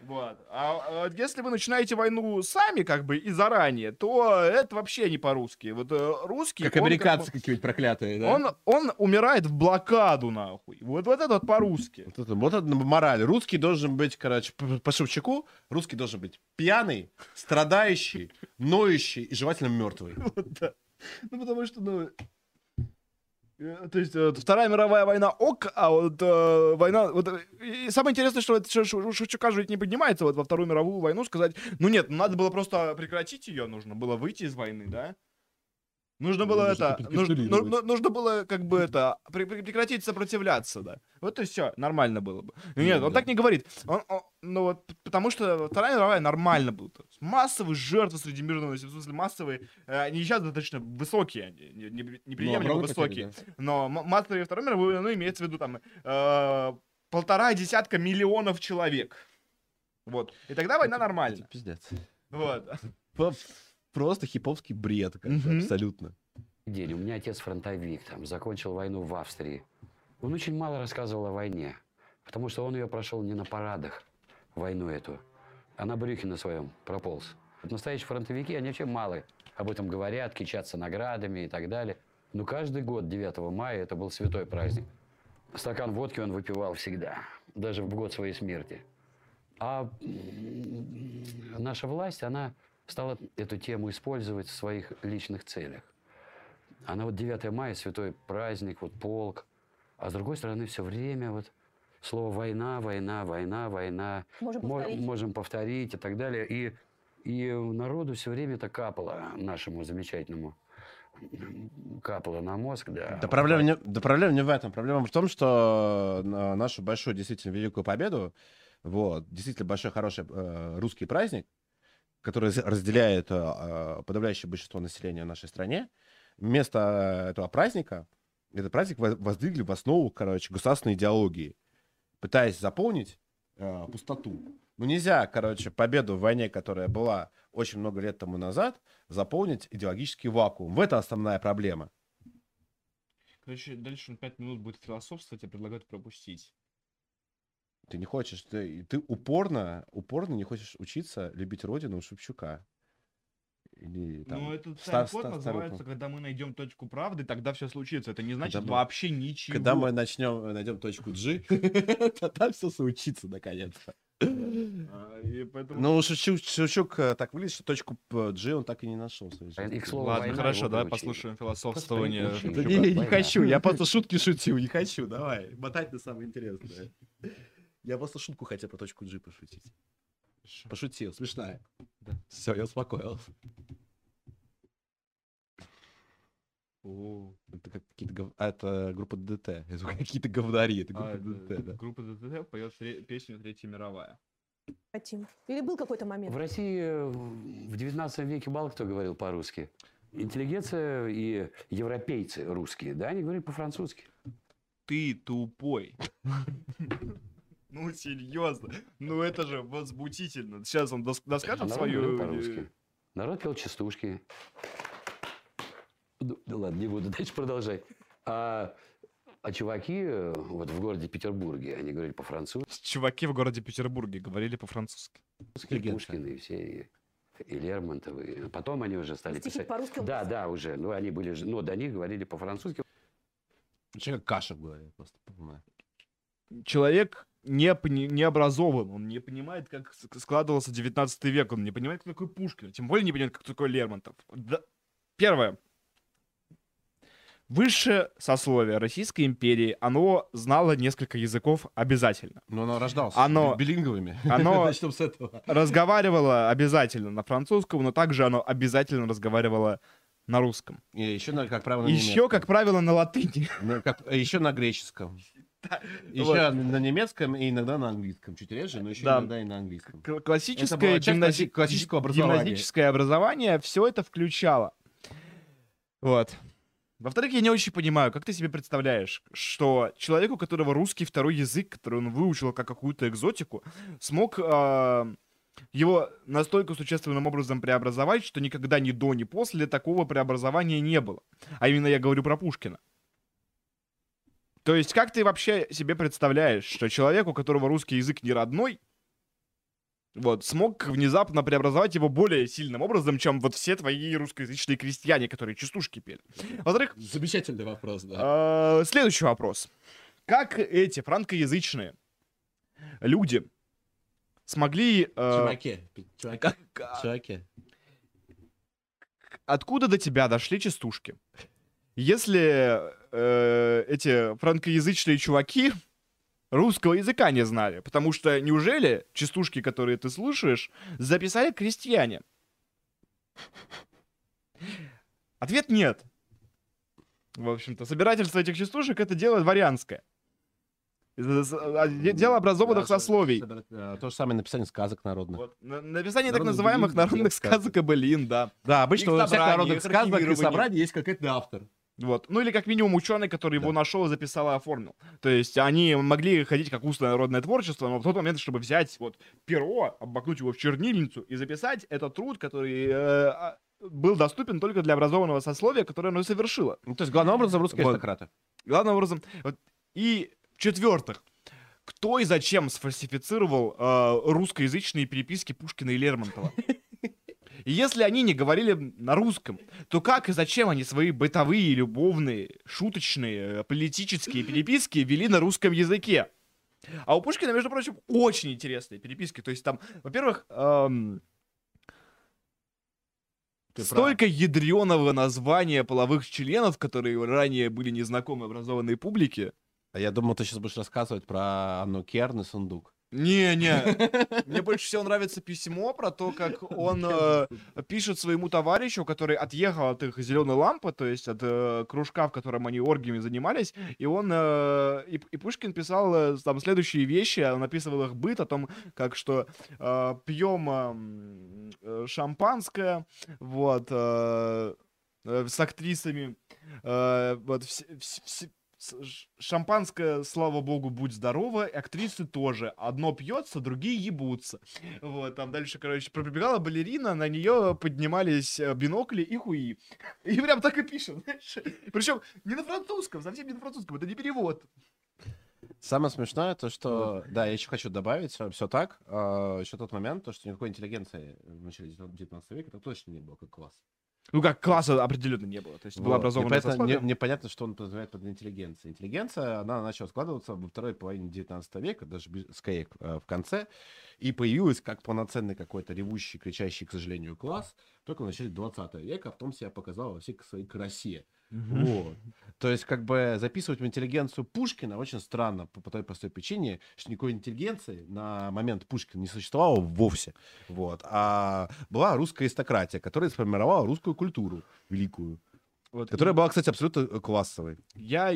Вот. А, а если вы начинаете войну сами, как бы, и заранее, то это вообще не по-русски. Вот э, русский... Как он американцы бы- какие-нибудь проклятые, да? он, он умирает в блокаду, нахуй. Вот, вот это вот по-русски. Вот это, вот это мораль. Русский должен быть, короче, по, по Шевчуку, русский должен быть пьяный, страдающий, ноющий и желательно мертвый. Вот, да. Ну, потому что, ну... э, То есть э, Вторая мировая война ок, а вот э, война... Вот, э, и самое интересное, что это Шевчука же ведь не поднимается вот во Вторую мировую войну сказать, ну нет, надо было просто прекратить ее, нужно было выйти из войны, да? Нужно было Нужно это, нужно, капитулировать. ну- нужно было как бы это пре- пре- прекратить сопротивляться, да. Вот и все, нормально было бы. Ну, Нет, Ну, он да. так не говорит. Он, он- ну вот, потому что Вторая мировая нормально была. Массовые жертвы среди мирного населения, в смысле массовые, э, они сейчас достаточно высокие, они не, не- неприемлемо много высокие. Но массовые Второй мировой войны имеется в виду там э, полтора десятка миллионов человек. Вот. И тогда война Это нормальна. Пиздец. Вот. Просто хиповский бред, как Мгм. абсолютно. день. У меня отец фронтовик, там, закончил войну в Австрии. Он очень мало рассказывал о войне, потому что он ее прошел не на парадах, войну эту, а на брюхе на своем прополз. Вот настоящие фронтовики, они вообще мало об этом говорят, кичатся наградами и так далее. Но каждый год 9 мая это был святой праздник. Стакан водки он выпивал всегда, даже в год своей смерти. А наша власть, она стала эту тему использовать в своих личных целях. Она вот 9 мая, святой праздник, вот полк. А с другой стороны, все время вот слово война, война, война, война. Можем Мо- повторить. можем повторить и так далее. И, и народу все время это капало, нашему замечательному капало на мозг, да. Да проблема, не, да проблема не в этом. Проблема в том, что на нашу большую, действительно великую победу, вот, действительно большой, хороший э, русский праздник, который з- разделяет э, э, подавляющее большинство населения в нашей стране, вместо этого праздника, этот праздник во- воздвигли в основу, короче, государственной идеологии, пытаясь заполнить э, пустоту. Ну, нельзя, короче, победу в войне, которая была очень много лет тому назад, заполнить идеологический вакуум. В этом основная проблема. Короче, дальше он 5 минут будет философствовать, я предлагаю это пропустить. Ты не хочешь, ты, ты упорно, упорно не хочешь учиться любить родину у Шевчука. Или там, Ну, этот ста- тайм-код ста- называется, старуху. когда мы найдем точку правды, тогда все случится. Это не значит мы- вообще ничего. Когда мы начнем, найдем точку G, тогда все случится наконец-то. А, Ну, Шевчук, э, так выглядит, что точку э, G он так и не нашел Ладно, хорошо, давай послушаем философствование. Не, не хочу, я просто шутки шутил, не хочу, давай, мотать на самое интересное. Я просто шутку хотел про точку G пошутить. Пошутил, смешная. Все, я успокоился. О, Это как какие-то гов- а, это группа ДДТ. Это какие-то говнари. Это а, группа это ДДТ, да. Группа ДДТ поет тре- песню Третья мировая. Хотим. Или был какой-то момент? В России в 19 веке мало кто говорил по-русски. Интеллигенция и европейцы русские, да, они говорили по-французски. Ты тупой. Ну, серьезно. Ну, это же возбудительно. Сейчас он дос- А доскажет народ свою... э, по-русски. Народ пел частушки. Ну, да ладно, не буду дальше продолжать. А, а чуваки э, вот в городе Петербурге, они говорили по-французски, Чуваки в городе Петербурге говорили по-французски. Интеллигенция. Пушкин и все, и, и Лермонтов. и Потом они уже стали Стихи писать. по-русски Да, да, уже. Ну, они были же, ну, до них говорили по-французски. Человек каша говорит просто. полная. Человек не, не образован, он не понимает, как складывался 19 век, он не понимает, кто такой Пушкин, тем более не понимает, кто такой Лермонтов. Да- Первое. Высшее сословие Российской империи, оно знало несколько языков обязательно. Но оно рождался Оно- би- билинговыми. оно- с этого. Разговаривало обязательно на французском, но также оно обязательно разговаривало на русском. И еще, как правило, на Еще, немецком. как правило, на латыни. Ну, как- еще на греческом. Еще на немецком и иногда на английском. Чуть реже, но еще Да. иногда и на английском. Классическое, гимназическое образование все это включало. Вот. Во-вторых, я не очень понимаю, как ты себе представляешь, что человеку, у которого русский второй язык, который он выучил как какую-то экзотику, смог а, его настолько существенным образом преобразовать, что никогда ни до, ни после такого преобразования не было. А именно я говорю про Пушкина. То есть, как ты вообще себе представляешь, что человек, у которого русский язык не родной, вот, смог внезапно преобразовать его более сильным образом, чем вот все твои русскоязычные крестьяне, которые частушки пели. Во-вторых, Замечательный вопрос, да. э, следующий вопрос. Как эти франкоязычные люди смогли... э, Чуваки. Чуваки. как- Чуваки. откуда до тебя дошли частушки? Если э, эти франкоязычные чуваки русского языка не знали, потому что неужели частушки, которые ты слушаешь, записали крестьяне? Ответ нет. В общем-то, собирательство этих частушек это дело дворянское. А, де- Дело образованных Да, сословий. э, То же самое написание сказок народных. Вот. на- Написание так Народных называемых былин, народных сказок. и былин, да. Да, обычно у всех народных сказок и собраний есть какой-то автор. Вот. Ну или как минимум ученый, который его нашел, записал и оформил. То есть они могли ходить как устное народное творчество, но в тот момент, чтобы взять вот перо, обмакнуть его в чернильницу и записать этот труд, который э, а, был доступен только для образованного сословия, которое оно совершило. Ну, то есть, главным образом, русские Вот. аристократы. Главным образом. Вот. И в-четвертых, кто и зачем сфальсифицировал э, русскоязычные переписки Пушкина и Лермонтова? И если они не говорили на русском, то как и зачем они свои бытовые, любовные, шуточные, э, политические переписки вели на русском языке? А у Пушкина, между прочим, очень интересные переписки. То есть там, во-первых, эм, Ты столько ядреного названия половых членов, которые ранее были незнакомы образованной публике. А я думал, ты сейчас будешь рассказывать про Анну Керн и сундук. Не, не. Мне больше всего нравится письмо про то, как он э, пишет своему товарищу, который отъехал от их зеленой лампы, то есть от э, кружка, в котором они оргиями занимались, и он э, и, и Пушкин писал э, там следующие вещи, он описывал их быт о том, как что э, пьем э, э, шампанское, вот э, э, с актрисами, э, вот все, все- шампанское, слава богу, будь здорова, и актрисы тоже. Одно пьется, другие ебутся. Вот, там дальше, короче, пробегала балерина, на нее поднимались э, бинокли и хуи. И прям так и пишет, знаешь. Причем не на французском, совсем не на французском, это не перевод. Самое смешное то, что... Да, я еще хочу добавить, все так. Еще тот момент, то, что никакой интеллигенции в начале 19 века это точно не было как класс. Ну как, класса определенно не было. То есть Вот. Образованное поэтому сословие. не- непонятно, что он подразумевает под интеллигенцией. Интеллигенция, она начала складываться во второй половине 19 века, даже скорее э, в конце, и появилась как полноценный какой-то ревущий, кричащий, к сожалению, класс только в начале 20 века, а потом себя показал во всей своей красе. Вот. То есть, как бы записывать в интеллигенцию Пушкина очень странно по, по той простой причине, что никакой интеллигенции на момент Пушкина не существовало вовсе. Вот. А была русская аристократия, которая сформировала русскую культуру великую. Вот. Которая была, кстати, абсолютно э, классовой. Я,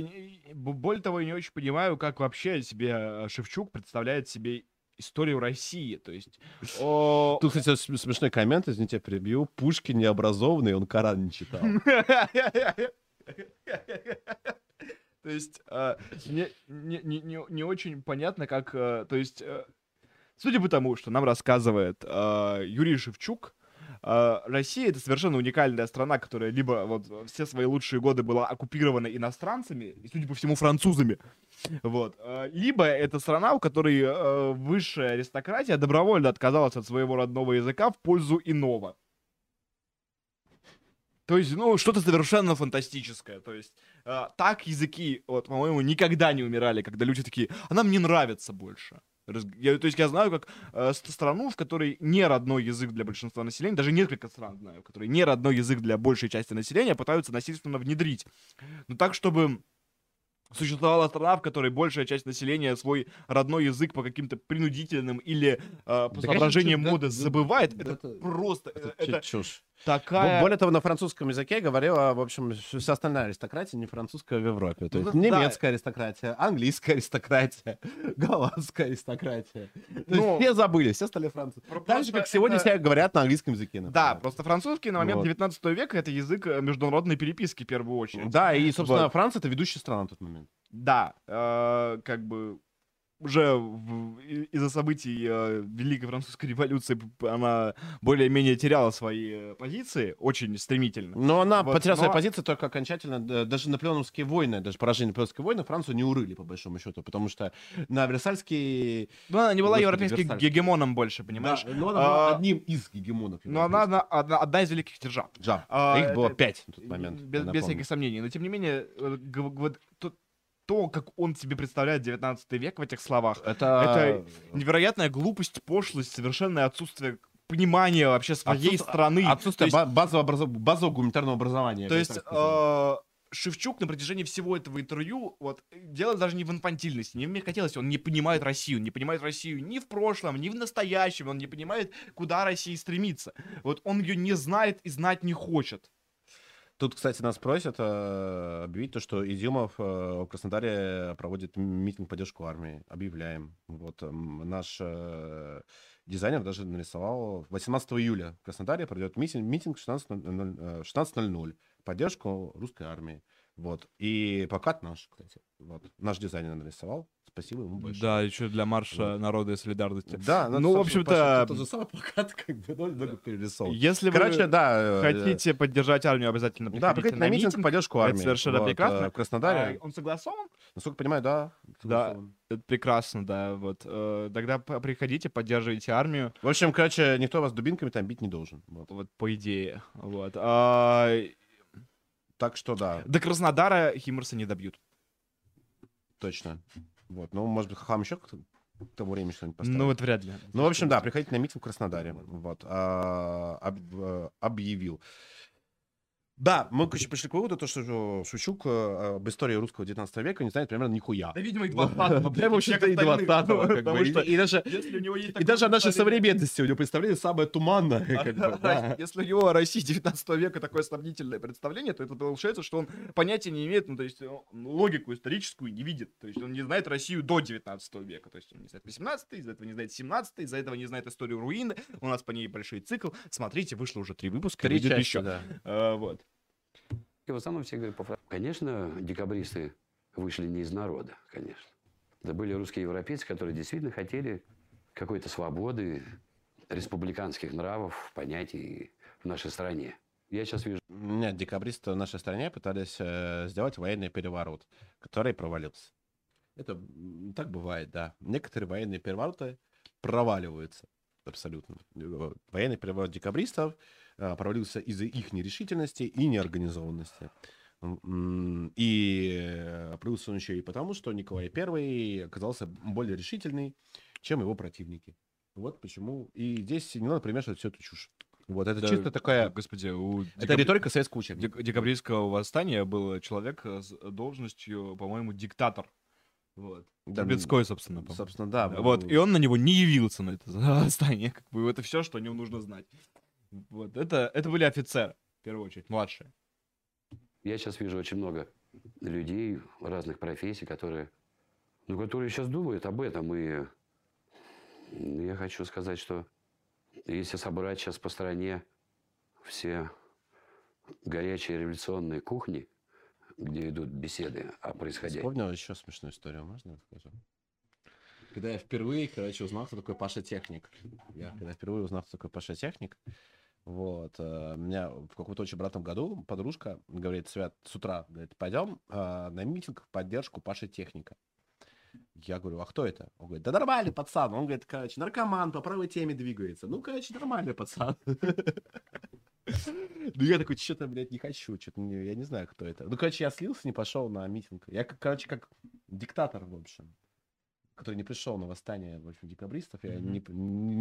более того, не очень понимаю, как вообще себе э, Шевчук представляет себе историю России. То есть... о- Тут, кстати, см- смешной коммент, извините, я перебью. Пушкин необразованный, он Коран не читал. То есть мне не, не, не, не очень понятно, как... э, То есть, э, судя по тому, что нам рассказывает э, Юрий Шевчук, Россия — это совершенно уникальная страна, которая либо вот все свои лучшие годы была оккупирована иностранцами, и, судя по всему, французами, вот, либо это страна, у которой высшая аристократия добровольно отказалась от своего родного языка в пользу иного. То есть, ну, что-то совершенно фантастическое. То есть, э, так языки, вот, по-моему, никогда не умирали, когда люди такие, а нам не нравится больше. Я, то есть я знаю как э, ст- страну, в которой не родной язык для большинства населения, даже несколько стран знаю, в которой не родной язык для большей части населения пытаются насильственно внедрить. Но так, чтобы существовала страна, в которой большая часть населения свой родной язык по каким-то принудительным или э, по конечно, соображениям да, моды да, забывает, да, это, это- просто, Это э, это, чушь. Такая... Бо- Более того, на французском языке говорила, в общем, вся остальная аристократия, не французская в Европе. То Ну, есть да. немецкая аристократия, английская аристократия, голландская аристократия. То есть Ну, все забыли, все стали французы. Так же, как сегодня это- все говорят на английском языке. Да, например. просто французский на момент Вот. 19 века это язык э, международной переписки в первую очередь. Да, и, собственно, Вот. Франция — это ведущая страна на тот момент. Да, э, как бы уже в- из-за событий э, Великой Французской революции она более-менее теряла свои э, позиции очень стремительно. Но она Вот, потеряла но- позицию только окончательно. Даже наполеоновские войны, даже поражение наполеонской войны Францию не урыли, по большому счету, потому что на Версальский... Но она не была Господи, европейским гегемоном больше, понимаешь? Да, но она была А, одним из гегемонов. Но она, она одна, одна из великих держав. Да, А, их было это- пять на тот момент. Без, без всяких сомнений. Но тем не менее, э, вот то, то, как он себе представляет 19 век в этих словах, Это... невероятная глупость, пошлость, совершенное отсутствие понимания вообще своей Отсутствие- страны. Отсутствие То есть- ба- базового, образов- базового гуманитарного образования. То есть э, Шевчук на протяжении всего этого интервью, вот, дело даже не в инфантильности, не в мягкотелости, он не понимает Россию, не понимает Россию ни в прошлом, ни в настоящем, он не понимает, куда Россия стремится. Вот он ее не знает и знать не хочет. Тут, кстати, нас просят э, объявить то, что Изюмов э, в Краснодаре проводит митинг поддержку армии. Объявляем. Вот эм, наш э, дизайнер даже нарисовал 18 июля в Краснодаре пройдет митинг, митинг в 16.00 э, в 16.00 в поддержку русской армии. Вот. И плакат наш, кстати. Вот. Наш дизайнер нарисовал. Спасибо ему большое. еще для марша Вот. народа и солидарности. Да, Ну, в собственно, общем-то, тот же самый плакат, как бы, но немного перерисован. Если Короче, вы да. э, хотите поддержать армию, обязательно Да, приходите приходите на митинг в поддержку Это армии. совершенно Вот, прекрасно. э, В Краснодаре. А, он согласован? Насколько понимаю, да. Да. Это прекрасно, да. Вот. э, Тогда приходите, поддерживайте армию. В общем, короче, никто вас дубинками там бить не должен. Вот. Вот по идее. Вот. А, Так что да, До Краснодара Химмерса не добьют. точно. Вот. Ну, может быть, Хахам еще к к тому времени что-нибудь поставит. Ну, вот вряд ли. Ну, в общем, да, приходите на митинг в Краснодаре. Вот. а, об- э, объявил. Да, мы, короче, пришли к выводу, то, что Шевчук э, об истории русского 19 века не знает примерно нихуя. Да, видимо, и Вот. 20 Да, в общем-то, и 20 как Потому бы. что И- даже и даже о нашей современности у него представление самое туманное. как бы, да. Если у него о России 19 века такое сомнительное представление, то это получается, что он понятия не имеет, ну, то есть он логику историческую не видит. То есть он не знает Россию до 19 века. То есть он не знает 18 из-за этого не знает 17 из-за этого не знает историю руины. У нас по ней большой цикл. Смотрите, вышло уже три выпуска, Три еще. А, вот. И в основном все говорят по фра- Конечно, декабристы вышли не из народа, конечно. Это были русские европейцы, которые действительно хотели какой-то свободы, республиканских нравов, понятий в нашей стране. Я сейчас вижу Нет, декабристы в нашей стране пытались э, сделать военный переворот, который провалился. Это так бывает, да. Некоторые военные перевороты проваливаются абсолютно. Э, Военный переворот декабристов провалился из-за их нерешительности и неорганизованности. И э, провалился он еще и потому, что Николай I оказался более решительный, чем его противники. Вот почему. И здесь не надо примешивать всю эту чушь. Вот это Да, чисто такая... Господи, у Это декабри- риторика советского учебника. дек- декабристского восстания был человек э, с должностью, по-моему, диктатор. Вот. Да, Трубецкой, собственно. по-моему. Собственно, да. Вот, и он на него не явился на это восстание. Как бы это все, что о нем нужно знать. Вот, это, это были офицеры, в первую очередь, младшие. Я сейчас вижу очень много людей разных профессий, которые, ну, которые сейчас думают об этом. И я хочу сказать, что если собрать сейчас по стране все горячие революционные кухни, где идут беседы о происходящем, Вспомнил еще смешную историю, можно я расскажу? Когда я впервые, короче, узнал, кто такой Паша Техник. Я когда впервые узнал, кто такой Паша Техник, вот, э, у меня в каком-то очень братном году подружка говорит, Свят, с утра, говорит, пойдем э, на митинг в поддержку Паши Техника. Я говорю, а кто это? Он говорит, да нормальный пацан. Он говорит, короче, наркоман, по правой теме двигается. Ну, короче, нормальный пацан. Ну, я такой, что-то, блядь, не хочу, что-то, я не знаю, кто это. Ну, короче, я слился, не пошел на митинг. Я, короче, как диктатор, в общем, который не пришел на восстание, в общем, декабристов. Я Мгм. не,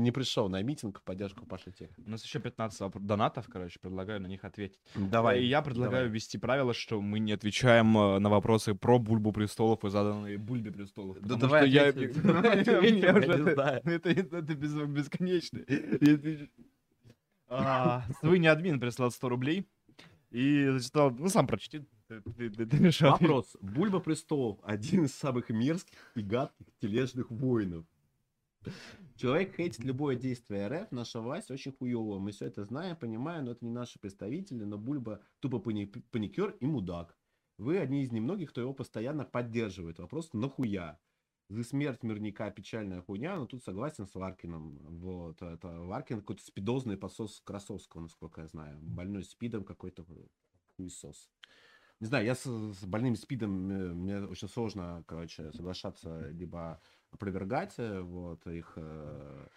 не пришел на митинг в поддержку Паши Тех. У нас еще 15 воп- донатов, короче, предлагаю на них ответить. Давай. И я предлагаю давай. ввести правило, что мы не отвечаем э, на вопросы про Бульбу престолов и заданные Бульбе престолов. Да давай я- Я это- бесконечно. Я отвечу. А, Свыни админ прислал 100 рублей и зачитал, ну сам прочти. Решай. Вопрос. Бульба престолов один из самых мерзких и гадких тележных воинов. Человек хейтит любое действие РФ, наша власть очень хуёвая. Мы все это знаем, понимаем, но это не наши представители, но Бульба тупо пани- паникер и мудак. Вы одни из немногих, кто его постоянно поддерживает. Вопрос, нахуя? За смерть мирника печальная хуйня, но тут согласен с Варкином. Вот, это Варкин какой-то спидозный посос Красовского, насколько я знаю. Больной спидом какой-то хуесос. Не знаю, я с, с больным спидом, э, мне очень сложно, короче, соглашаться, либо опровергать э, вот их э,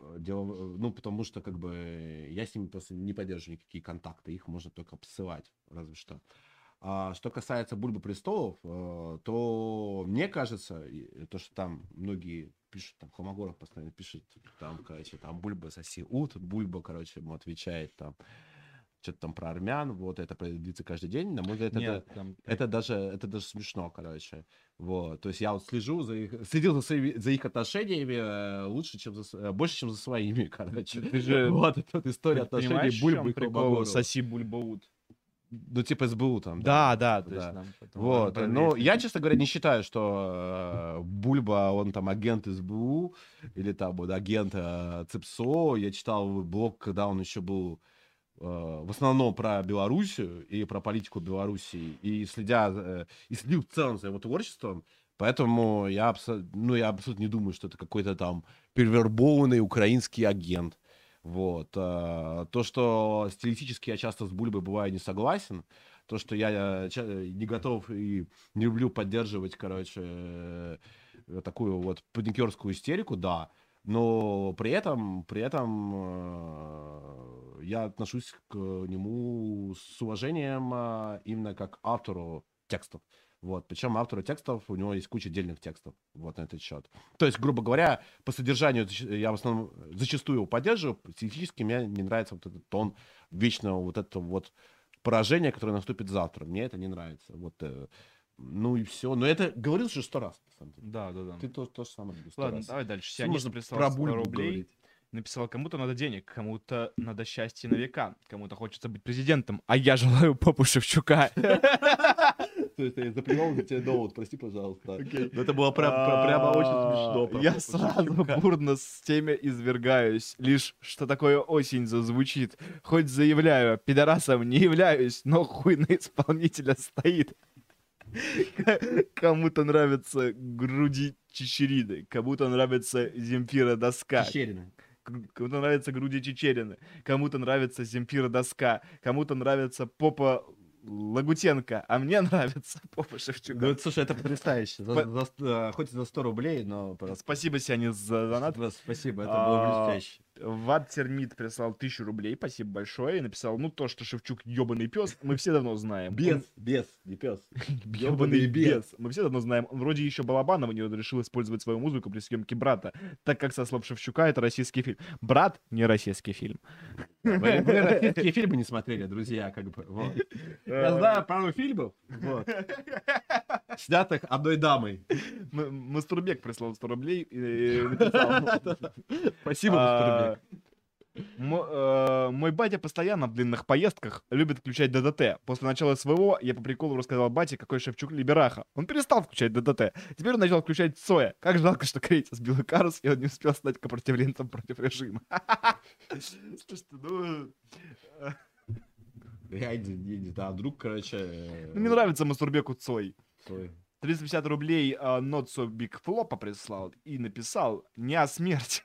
э, дело, э, ну, потому что, как бы, я с ними просто не поддерживаю никакие контакты, их можно только посылать, разве что. А что касается Бульбы Престолов, э, то мне кажется, то, что там многие пишут, там, Холмогоров постоянно пишет, там, короче, там, Бульба соси ут, Бульба, короче, ему отвечает, там, что-то там про армян, вот это длится каждый день, на мой взгляд, это, Нет, там- это даже, это даже смешно, короче. Вот, то есть я вот слежу за их, следил за, своими- за их отношениями э, лучше, чем за, э, больше, чем за своими, короче. Ты же- вот это вот история Ты отношений Бульбы и прикол соси бульбаут? Ну, типа СБУ там. Да, да, то Да. есть нам Вот, надо ну, я, честно говоря, не считаю, что э, Бульба, он там агент СБУ или там вот агент э, ЦИПСО. Я читал блог, когда он еще был э, в основном про Белоруссию и про политику Белоруссии, и следя, э, и следил в целом за его творчеством, поэтому я, ну, я абсолютно не думаю, что это какой-то там перевербованный украинский агент. Вот. э, То, что стилистически я часто с Бульбой бываю не согласен, то, что я э, не готов и не люблю поддерживать, короче, э, такую вот паникерскую истерику, да, но при этом, при этом э, я отношусь к нему с уважением э, именно как автору текстов. Вот, причем автору текстов, у него есть куча отдельных текстов вот на этот счет. То есть, грубо говоря, по содержанию я в основном зачастую его поддерживаю, стилистически мне не нравится вот этот тон вечного вот этого вот поражение, которое наступит завтра. Мне это не нравится. Вот, э, ну и все. Но это говорил же сто раз, на самом деле. Да, да, да. Ты то, то же самое говорил Ладно, раз. давай дальше. Сионист можно прислал про 100 бульбу рублей. говорить. Написал, кому-то надо денег, кому-то надо счастье на века, кому-то хочется быть президентом, а я желаю попу Шевчука. То есть я заплевал за тебя довод, прости, пожалуйста. Но это было прям- прям- прямо очень смешно. А, Я сразу бурно с теме извергаюсь. Лишь что такое осень зазвучит. Хоть заявляю, пидорасом не являюсь, но хуй на исполнителя стоит. Кому-то нравятся груди Чечерины, кому-то нравится Земфира доска. Чечерина. Кому-то нравятся груди Чечерины, кому-то нравится Земфира доска, кому-то нравится попа Лагутенко, а мне нравится попа Шевчука. Ну, слушай, это потрясающе. За- По- за а, хоть за 100 рублей, но... Спасибо, Сианис, за донат. Спасибо, это А, было блестяще. Ват Термит прислал тысячу рублей, спасибо большое, и написал, ну то, что Шевчук ебаный пес, мы все давно знаем. Без, без, не пес. Ебаный бес. Мы все давно знаем. Он вроде еще Балабанова не решил использовать свою музыку при съемке «Брата», так как, со слов Шевчука, это российский фильм. «Брат» — не российский фильм. Вы, вы российские фильмы не смотрели, друзья, как бы. вот. Я знаю пару фильмов, вот, снятых одной дамой. Мастурбек прислал 100 рублей написал, Спасибо, а, Мастурбек. Э, Мой батя постоянно в длинных поездках любит включать ДДТ. После начала СВО я по приколу рассказал бате, какой Шевчук либераха. Он перестал включать ДДТ. Теперь он начал включать Цоя. Как жалко, что корейца сбил Карус, и он не успел стать копротивленцем против режима. Слушайте, ну... Я не, знаю, вдруг, короче... э, ну, Не нравится Мастурбеку Цой. Цой. 350 рублей а, Not So Big Flop прислал и написал «Не о смерти».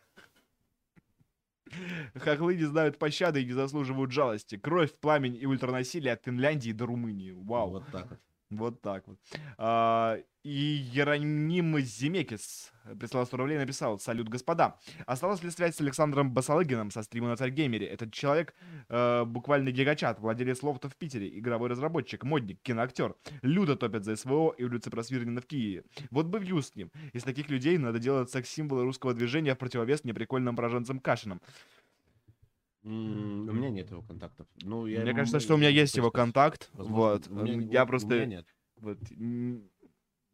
Хохлы не знают пощады и не заслуживают жалости. Кровь, пламень и ультранасилие от Финляндии до Румынии. Вау. Вот так вот. Вот так вот. А, и Ероним Зимекис прислал 100 рублей и написал «Салют, господа. Осталась ли связь с Александром Басалыгиным со стрима на Царьгеймере? Этот человек э, буквально гигачат, владелец лофта в Питере, игровой разработчик, модник, киноактер. Люда топят за СВО и улицы Просвирнина в Киеве. Вот бы вью с ним. Из таких людей надо делать секс-символы русского движения в противовес неприкольным пораженцам Кашиным. М, У меня нет его контактов. Ну, я Мне ему- кажется, что у меня есть его контакт. возможно, Вот. у меня- Я у- у просто... нет. Вот, м,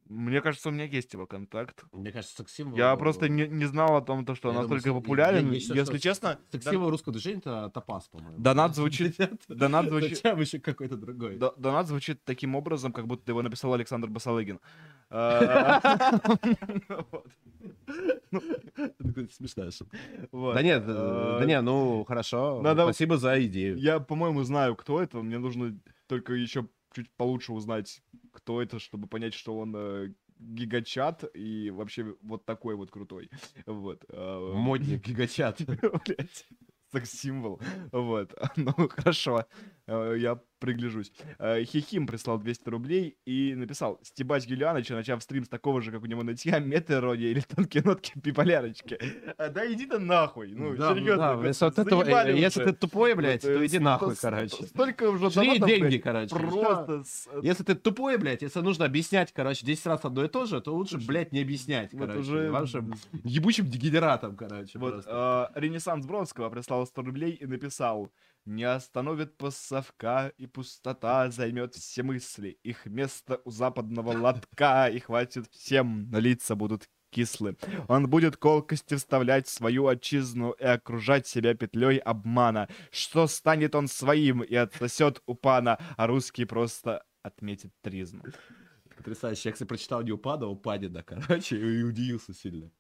мне кажется, у меня есть его контакт. Мне кажется, секс-символ... Я просто не, не знал о том, то, что он Я думаю, настолько что- я- популярен. я считаю, Если что честно, Секс-символ русского движения это топаз, по-моему. Донат звучит- донат звучит, Хотя бы еще какой-то другой. до- донат звучит таким образом, как будто его написал Александр Басалыгин. А, вот, Смешная шутка. Да нет, э, А, да не, ну хорошо. Спасибо за идею. Я, по-моему, знаю, кто это. Мне нужно только еще чуть получше узнать, кто это, чтобы понять, что он э, гигачат и вообще вот такой вот крутой. Вот. а, Модник, гигачат. Блять, секс-символ. Вот. Ну, хорошо. Э, Я пригляжусь. Э, Хихим прислал 200 рублей и написал «Стебать Юлианыча, начав стрим с такого же, как у него нытья, метаирония или тонкие нотки биполярочки». А, Да иди ты нахуй. Ну, Да, серьезно. да, блядь, если вот это- э, если ты тупой, блядь, э, то иди нахуй, короче. Столько уже Шли деньги, короче. Просто... Если ты тупой, блядь, если нужно объяснять, короче, 10 раз одно и то же, то лучше, блядь, не объяснять, короче. уже- Вашим ебучим дегенератом, короче. Вот, э, Ренессанс Бродского прислал 100 рублей и написал «Не остановит пасовка, и пустота займет все мысли. Их место у западного лотка, и хватит всем, но лица будут кислы. Он будет колкости вставлять в свою отчизну и окружать себя петлей обмана. Что станет он своим и отсосет у пана, а русский просто отметит тризну». Потрясающе. Я, кстати, прочитал не упада, а упадина, короче, и удивился сильно.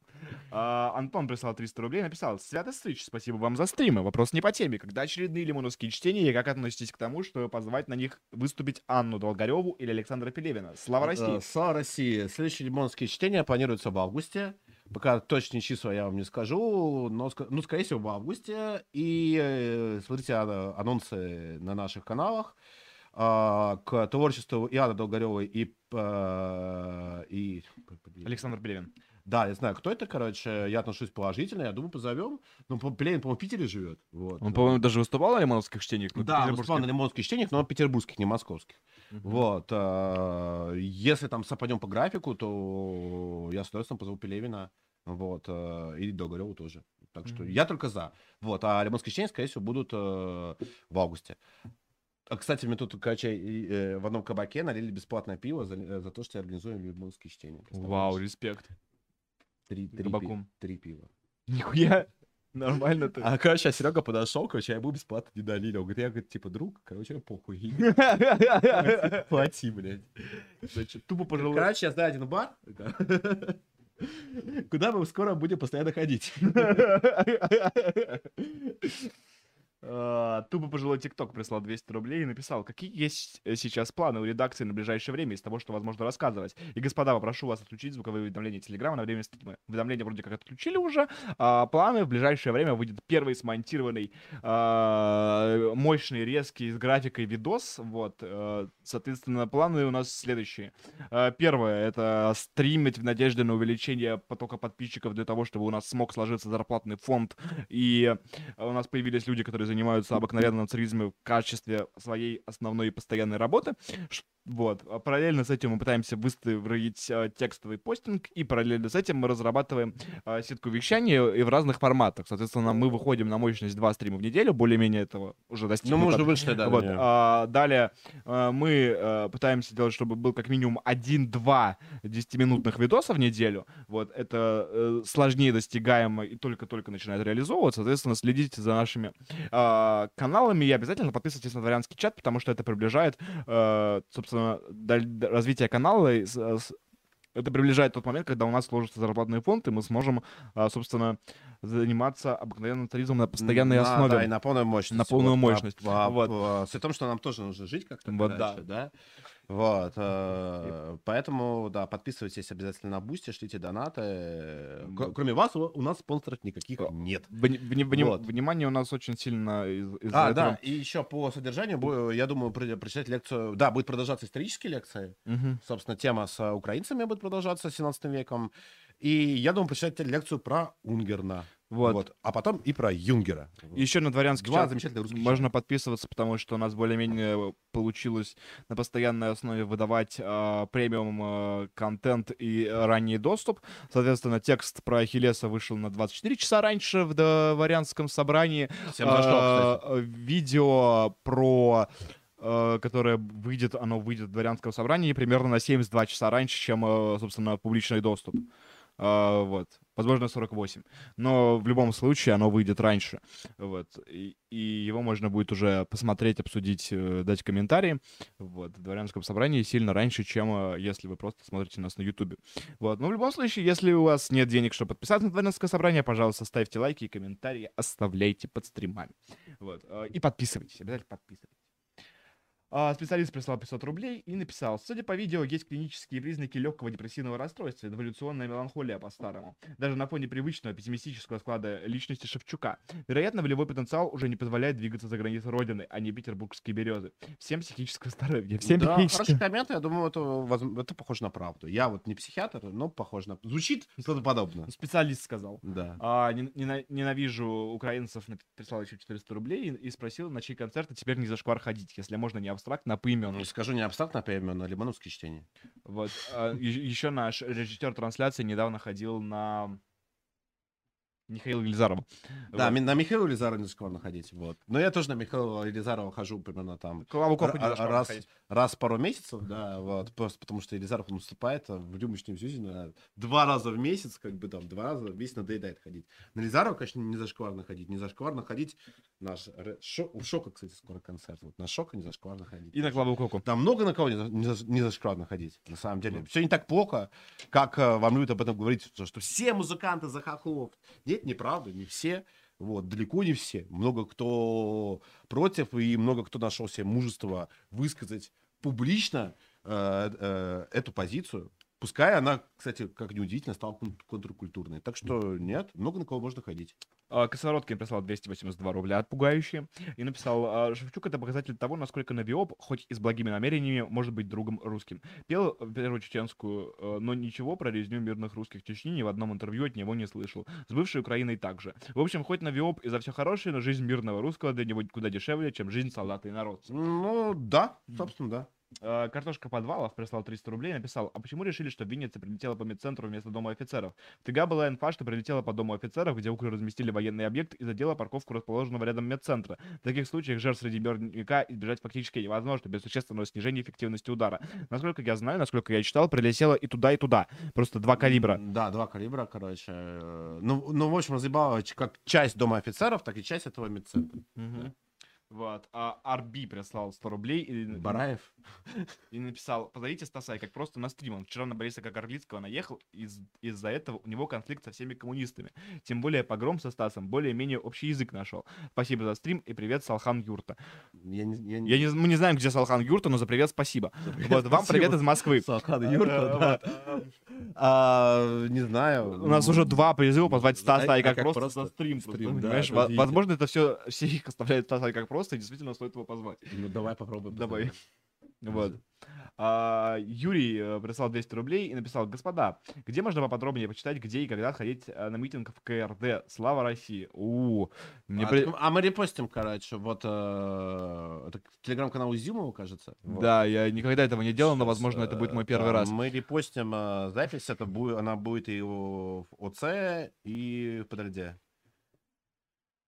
А, Антон прислал 300 рублей, написал Свято Стрич, спасибо вам за стримы. Вопрос не по теме. Когда очередные лимоновские чтения, и как относитесь к тому, что позвать на них выступить Анну Долгареву или Александра Пелевина? Слава России! Слава России. Следующие лимонские чтения планируются в августе. Пока точные числа я вам не скажу, но, ну, скорее всего, в августе. И э, смотрите а- анонсы на наших каналах. А, к творчеству Иоанна Долгаревой и, э, и... Александр Пелевин. Да, я знаю, кто это, короче. Я отношусь положительно. Я думаю, позовем. Ну, Пелевин, по-моему, в Питере живет. Вот. Он, по-моему, даже выступал на лимоновских чтениях. ну, Да, выступал на лимонских чтениях, но петербургских, не московских. Мгм. Вот. э, Если там совпадем по графику, то я с удовольствием позову Пелевина. Вот. э, И Долгареву тоже. Так что Мгм. я только за. Вот. А лимонские чтения, скорее всего, будут э, в августе. А, кстати, мне тут, короче, э, в одном кабаке налили бесплатное пиво за, э, за то, что я организую любовские чтения. Вау, респект. Три, три, пи- три пива. Нихуя. Нормально ты. А, короче, Серега подошел, короче, я ему бесплатно не налили. Он говорит, я, говорит, типа, друг, короче, похуй. Плати, блядь. Значит, тупо пожелал. Короче, я знаю один бар, куда мы скоро будем постоянно ходить. А, Тупо пожилой ТикТок прислал 200 рублей и написал, какие есть э, сейчас планы у редакции на ближайшее время из того, что возможно рассказывать. И, господа, попрошу вас отключить звуковые уведомления Телеграма на время стрима. Уведомления вроде как отключили уже, а планы в ближайшее время выйдет первый смонтированный а, мощный, резкий, с графикой видос. Вот, э, соответственно, планы у нас следующие. Первое — это стримить в надежде на увеличение потока подписчиков для того, чтобы у нас смог сложиться зарплатный фонд и у нас появились люди, которые занимаются обыкновенным царизмом в качестве своей основной и постоянной работы. Вот. А Параллельно с этим мы пытаемся выстроить а, текстовый постинг, и параллельно с этим мы разрабатываем а, сетку вещания и в разных форматах. Соответственно, мы выходим на мощность 2 стрима в неделю, более-менее этого уже Ну, достигнуто. мы уже вышли, да. Вот, а, далее а, мы а, пытаемся делать, чтобы был как минимум 1-2 10-минутных видоса в неделю. Вот, это э, сложнее достигаемо и только-только начинает реализовываться. Соответственно, следите за нашими а, каналами и обязательно подписывайтесь на дворянский чат, потому что это приближает, э, собственно, развитие канала. и с- с- это приближает тот момент, когда у нас сложится зарплатный фонд, и мы сможем, а, собственно, заниматься обыкновенным туризмом на постоянной Да, основе. Да, и на полную мощность. На полную Вот, мощность. а, Вот. а, С том, что нам тоже нужно жить как-то Вот, дальше, да. Вот, э, поэтому, да, подписывайтесь обязательно на Boosty, шлите донаты. Э, к- Кроме вас, у нас спонсоров никаких нет. Вни- вни- вни- Вот. Внимание у нас очень сильно из- из-за А, этого. да, и еще по содержанию, я думаю, про- прочитать лекцию. Да, будет продолжаться исторические лекции. Мгм. Собственно, тема с э, украинцами будет продолжаться 17 веком. И я думаю, прочитать лекцию про Унгерна. Вот. А потом и про Юнгера. Вот. Еще на дворянский Два чат замечательных русских можно подписываться, потому что у нас более-менее получилось на постоянной основе выдавать а, премиум а, контент и ранний доступ. Соответственно, текст про Ахиллеса вышел на 24 часа раньше в дворянском собрании. Всем зашло, кстати. А, Видео про э, которое выйдет, оно выйдет в дворянском собрании примерно на 72 часа раньше, чем, э, собственно, публичный доступ. Вот. Возможно, 48. Но в любом случае оно выйдет раньше. Вот. И, и его можно будет уже посмотреть, обсудить, э, дать комментарии. Вот. В дворянском собрании сильно раньше, чем э, если вы просто смотрите нас на Ютубе. Вот. Но в любом случае, если у вас нет денег, чтобы подписаться на дворянское собрание, пожалуйста, ставьте лайки и комментарии, оставляйте под стримами. Вот. э, И подписывайтесь. Обязательно подписывайтесь. А, Специалист прислал 500 рублей и написал, судя по видео, есть клинические признаки легкого депрессивного расстройства, эволюционная меланхолия по-старому. Даже на фоне привычного пессимистического склада личности Шевчука. Вероятно, волевой потенциал уже не позволяет двигаться за границы Родины, а не петербургские березы. Всем психического здоровья. Всем да, психического... хороший коммент, я думаю, это, это похоже на правду. Я вот не психиатр, но похоже на... Звучит правдоподобно. Специалист сказал. Да. А, нен- нена- ненавижу украинцев, прислал еще 400 рублей и, спросил, на чьи концерты теперь не зашквар ходить, если можно не абстрактно, а поименно. Ну, скажу не абстрактно, а именно лимановские чтения. Вот. еще наш режиссер трансляции недавно ходил на Михаила Гильзарова. Да, Вот. на Михаила Елизарова не зашкварно ходить. Вот. Но я тоже на Михаила Елизарова хожу примерно там Клаву раз, раз в пару месяцев, да, вот, просто потому что Елизаров он выступает а, в рюмочном Зюзино два раза в месяц, как бы там, два раза в месяц надоедает ходить. На Елизарова, конечно, не зашкварно ходить, не зашкварно ходить. Наш шо- у Шока, кстати, скоро концерт. Вот на Шока не зашкварно ходить. И на Клаву Коку. Там много на кого не, за- не, за- не зашкварно ходить, на самом деле. Все не так плохо, как э, вам любят об этом говорить, что, все музыканты за хохлов. Нет, неправда, не все. Вот, далеко не все. Много кто против, и много кто нашел себе мужество высказать публично э, э, эту позицию. Пускай она, кстати, как неудивительно, стала кон- контркультурной. Так что нет, много на кого можно ходить. А, Косородкин прислал 282 рубля от пугающие и написал, а, Шевчук это показатель того, насколько Навиоп, хоть и с благими намерениями, может быть другом русским. Пел э, первую чеченскую, э, но ничего про резню мирных русских в Чечне ни в одном интервью от него не слышал. С бывшей Украиной также. В общем, хоть Навиоп и за все хорошее, но жизнь мирного русского для него куда дешевле, чем жизнь солдата и народца. Ну, да, собственно, да. Э, Картошка подвалов прислал 300 рублей, написал, а почему решили, что Винница прилетела по медцентру вместо дома офицеров? В ТГ была инфа, что прилетела по дому офицеров, где укры разместили военный объект и задела парковку расположенного рядом медцентра. В таких случаях жертв среди мирника избежать фактически невозможно без существенного снижения эффективности удара. Насколько я знаю, насколько я читал, прилетела и туда, и туда. Просто два калибра. Да, два калибра, короче. Э, Ну, ну в общем, разъебало как часть дома офицеров, так и часть этого медцентра. Мгм. Вот. А Арби прислал 100 рублей и, Бараев. и написал, позовите Стаса, как просто на стрим. Он вчера на Бориса Кагарлицкого наехал, из- из-за этого у него конфликт со всеми коммунистами. Тем более погром со Стасом более-менее общий язык нашел. Спасибо за стрим и привет, Салхан Юрта. Я не, я не- Я не, мы не знаем, где Салхан Юрта, но за привет спасибо. Вот, вам привет Спасибо. из Москвы. Салхан Э, Юрта, да. А, не знаю. У нас уже два призыва позвать Стаса и как, просто, за стрим. Возможно, это все, все их оставляют Стаса и как просто, и действительно стоит его позвать. Ну, давай попробуем. Давай. Вот. А, Юрий э, прислал 200 рублей и написал, господа, где можно поподробнее почитать, где и когда ходить э, на митинг в КРД? Слава России! У, мне а, при- а мы репостим, короче, вот э, это телеграм-канал Изюмова, кажется. Вот. Да, я никогда этого не делал, но, возможно, это будет мой э, первый раз. Мы репостим э, запись, это будет, она будет и в ОЦ, и в ПДРД.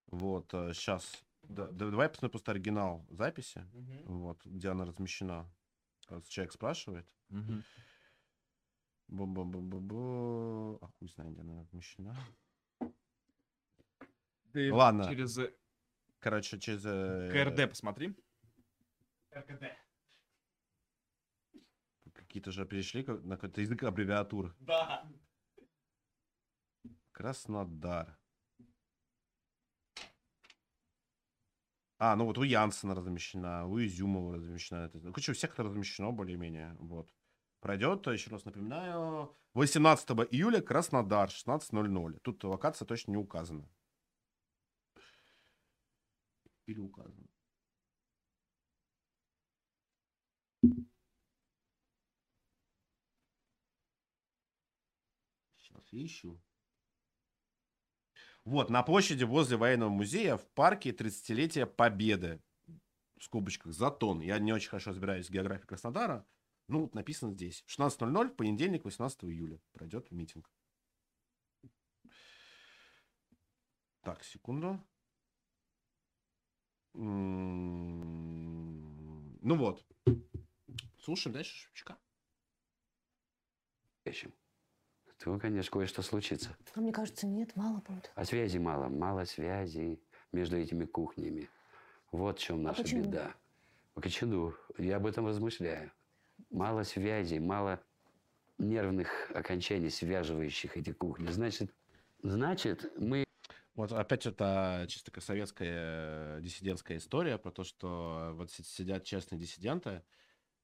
Вот, сейчас. Давай я посмотрю просто оригинал записи, вот, где она размещена. Раз человек спрашивает. Мгм. Бу-бу-бу-бу-бу. А хуй знает, где она размещена. Ты Ладно. Через э, Короче, через... э, КРД посмотри. Какие-то же перешли на какой-то язык аббревиатур. Да. Краснодар. А, ну вот у Янсена размещена, у Изюмова размещена. Короче, у всех это размещено более-менее. Вот. Пройдет, еще раз напоминаю, 18 июля Краснодар, 16.00. Тут локация точно не указана. Или указана. Сейчас ищу. Вот, на площади возле военного музея в парке 30-летия Победы. В скобочках Затон. Я не очень хорошо разбираюсь в географии Краснодара. Ну, вот написано здесь. 16.00 в понедельник, 18 июля. Пройдет митинг. Так, секунду. М, Ну вот. Слушаем дальше Шевчука. Вещи. То, конечно, кое-что случится. А мне кажется, нет, мало будет. А связи мало, мало связей между этими кухнями. Вот в чем наша почему? беда. Почему? Я об этом размышляю. Мало связей, мало нервных окончаний, связывающих эти кухни. Значит, значит, мы Вот опять это чисто такая советская э, диссидентская история про то, что вот си- сидят честные диссиденты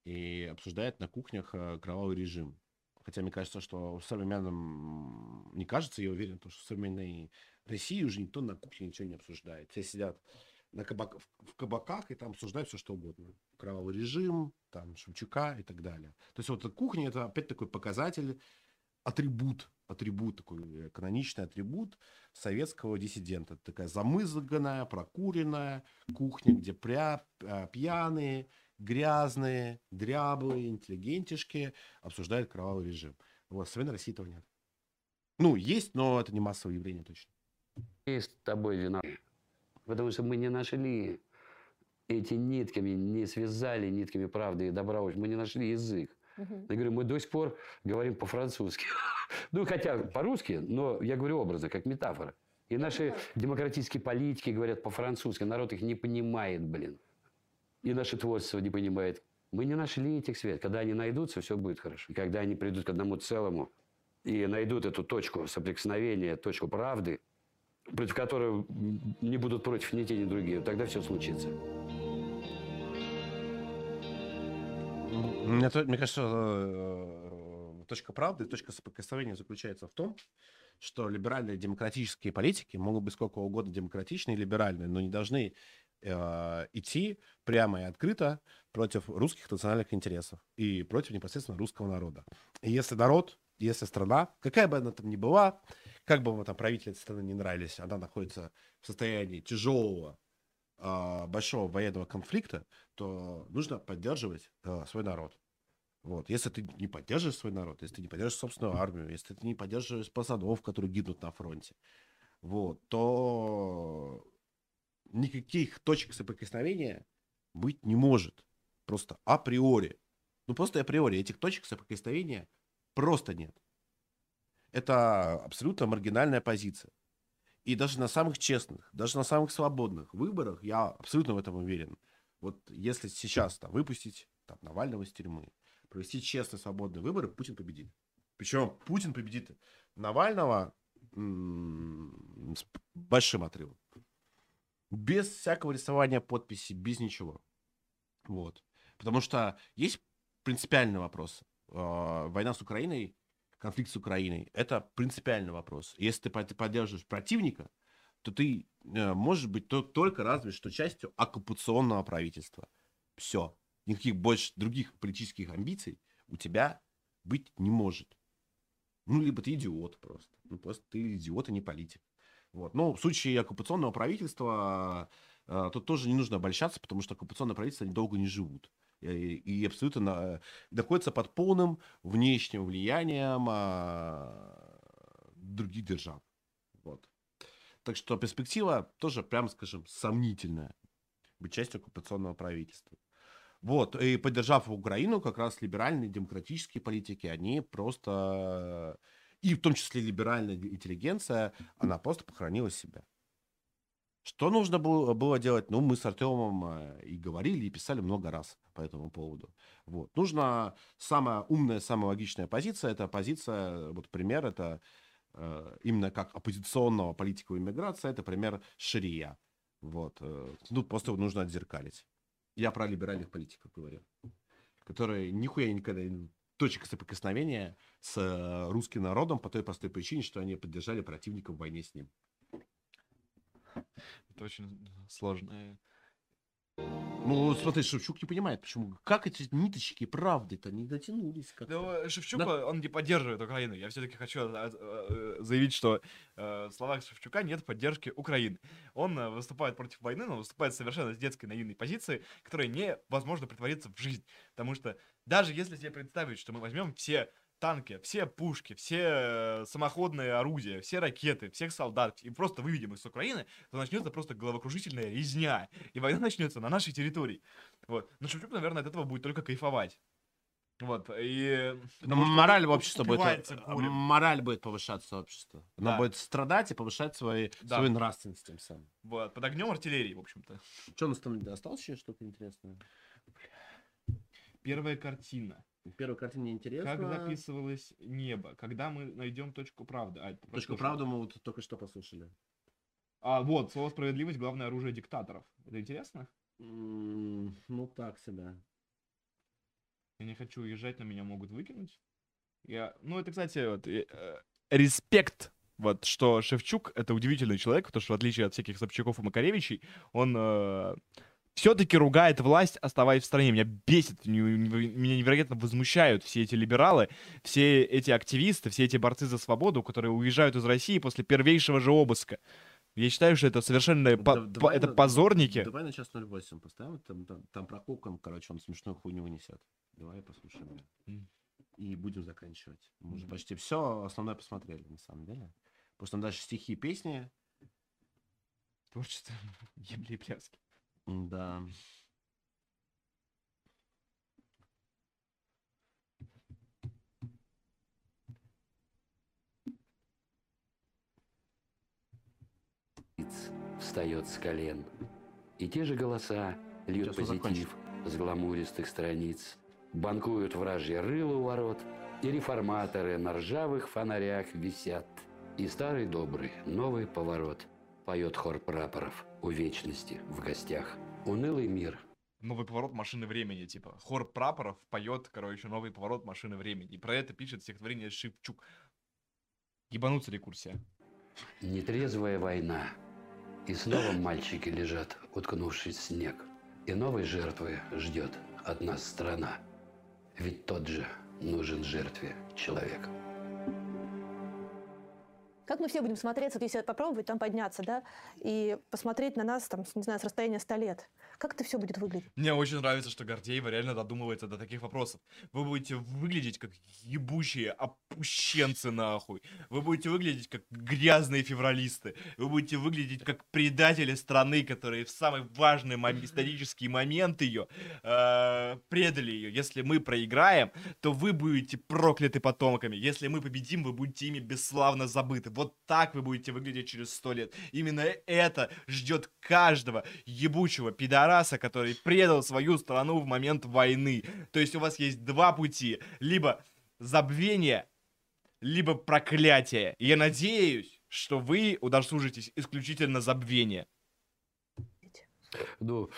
и обсуждают на кухнях э, кровавый режим. Хотя мне кажется, что в современном... Не кажется, я уверен, то, что в современной России уже никто на кухне ничего не обсуждает. Все сидят на кабак... в- кабаках и там обсуждают все, что угодно. Кровавый режим, там, Шевчука и так далее. То есть вот кухня – это опять такой показатель, атрибут, атрибут такой, э, каноничный атрибут советского диссидента. Такая замызганная, прокуренная кухня, где пря, а, пьяные, грязные, дряблые, интеллигентишки обсуждают кровавый режим. Вот, в современной России этого нет. Ну, есть, но это не массовое явление точно. с тобой виноваты. Потому что мы не нашли эти нитками, не связали нитками правды и добра. Мы не нашли язык. Я говорю, мы до сих пор говорим по-французски. Ну, хотя по-русски, но я говорю образно, как метафора. И наши демократические политики говорят по-французски. Народ их не понимает, блин. И наше творчество не понимает. Мы не нашли этих связей. Когда они найдутся, все будет хорошо. Когда они придут к одному целому и найдут эту точку соприкосновения, точку правды, против которой не будут против ни те, ни другие, тогда все случится. Мне, мне кажется, э, точка правды, точка соприкосновения заключается в том, что либеральные демократические политики могут быть сколько угодно демократичные и либеральные, но не должны э, идти прямо и открыто против русских национальных интересов и против непосредственно русского народа. И если народ, если страна, какая бы она там ни была, как бы вам там правители этой страны не нравились, она находится в состоянии тяжелого а, большого военного конфликта, то нужно поддерживать а, свой народ. Вот. Если ты не поддерживаешь свой народ, если ты не поддерживаешь собственную армию, если ты не поддерживаешь пацанов, которые гибнут на фронте, вот, то никаких точек соприкосновения быть не может. Просто априори. Ну, просто априори. Этих точек соприкосновения просто нет. Это абсолютно маргинальная позиция. И даже на самых честных, даже на самых свободных выборах, я абсолютно в этом уверен. Вот если сейчас там, выпустить там, Навального из тюрьмы, провести честные, свободные выборы, Путин победит. Причем Путин победит Навального м- с большим отрывом. Без всякого рисования подписи, без ничего. Вот. Потому что есть принципиальный вопрос. Э, Война с Украиной, конфликт с Украиной, это принципиальный вопрос. Если ты под- поддерживаешь противника, то ты э, можешь быть то- только разве что частью оккупационного правительства. Все. Никаких больше других политических амбиций у тебя быть не может. Ну, либо ты идиот просто. Ну, просто ты идиот, а не политик. Вот. Но в случае оккупационного правительства э, тут тоже не нужно обольщаться, потому что оккупационное правительство они долго не живут. И, и абсолютно на- находятся под полным внешним влиянием а, других держав. Вот. Так что перспектива тоже, прямо скажем, сомнительная. Быть частью оккупационного правительства. Вот, и поддержав Украину, как раз либеральные демократические политики, они просто, и в том числе либеральная интеллигенция, она просто похоронила себя. Что нужно было, делать? Ну, мы с Артемом э, и говорили, и писали много раз по этому поводу. Вот. Нужна самая умная, самая логичная позиция. Это позиция, вот пример, это э, именно как оппозиционного политика иммиграции, это пример Ширия. Вот. Ну, просто нужно отзеркалить. Я про либеральных политиков говорю. Которые нихуя никогда точек соприкосновения с э, русским народом по той простой причине, что они поддержали противника в войне с ним. Это очень сложно. Ну, смотри, Шевчук не понимает, почему. Как эти ниточки правды-то не дотянулись? Как Ну, Шевчук, Да. он не поддерживает Украину. Я все-таки хочу э, э, заявить, что э, в словах Шевчука нет поддержки Украины. Он э, выступает против войны, но выступает совершенно с детской наивной позиции, которая невозможно притвориться в жизнь. Потому что даже если себе представить, что мы возьмем все танки, все пушки, все э, самоходные орудия, все ракеты, всех солдат и просто выведем их с Украины, то начнется просто головокружительная резня. И война начнется на нашей территории. Вот. Но Шевчук, наверное, от этого будет только кайфовать. Вот, и... Ну, потому что мораль он общества будет, э, горем. мораль будет повышаться общество. Оно Да. будет страдать и повышать свои, Да. свою нравственность тем самым. Вот, под огнем артиллерии, в общем-то. Что у нас там осталось еще что-то интересное? Первая картина. Первая картина неинтересна. Как записывалось небо? Когда мы найдем точку правды? А, Точку правды мы вот только что послушали. А, вот, слово справедливость — главное оружие диктаторов. Это интересно? М, Ну, так себя. Я не хочу уезжать, но меня могут выкинуть. Я... Ну, это, кстати, вот, э, э, респект, вот, что Шевчук — это удивительный человек, потому что, в отличие от всяких Собчаков и Макаревичей, он все-таки ругает власть, оставаясь в стране. Меня бесит, меня невероятно возмущают все эти либералы, все эти активисты, все эти борцы за свободу, которые уезжают из России после первейшего же обыска. Я считаю, что это совершенно Да- по- давай это позорники. Давай на час 08 поставим, там, там, там про Коком, короче, он смешную хуйню вынесет. Давай послушаем. И будем заканчивать. Мы уже почти все основное посмотрели, на самом деле. Потому что там дальше стихи и песни. Творчество Емли и Пляски. Да. встает с колен. И те же голоса льют Сейчас позитив с гламуристых страниц. Банкуют вражье рыло у ворот, и реформаторы на ржавых фонарях висят. И старый добрый новый поворот поет хор прапоров у вечности в гостях. Унылый мир Новый поворот машины времени, типа. Хор прапоров поет, короче, новый поворот машины времени. И про это пишет стихотворение Шевчук. Ебануться рекурсия. Нетрезвая война. И снова мальчики лежат, уткнувшись в снег. И новой жертвы ждет от нас страна. Ведь тот же нужен жертве человек. Как мы все будем смотреться, если попробовать там подняться, да, и посмотреть на нас, там, не знаю, с расстояния 100 лет? Как это все будет выглядеть? Мне очень нравится, что Гордеева реально додумывается до таких вопросов. Вы будете выглядеть как ебучие опущенцы нахуй. Вы будете выглядеть как грязные февралисты. Вы будете выглядеть как предатели страны, которые в самый важный мом- исторический момент ее э, предали ее. Если мы проиграем, то вы будете прокляты потомками. Если мы победим, вы будете ими бесславно забыты. Вот так вы будете выглядеть через сто лет. Именно это ждет каждого ебучего пидораса, который предал свою страну в момент войны. То есть у вас есть два пути. Либо забвение, либо проклятие. И я надеюсь, что вы удосужитесь исключительно забвения. Ну,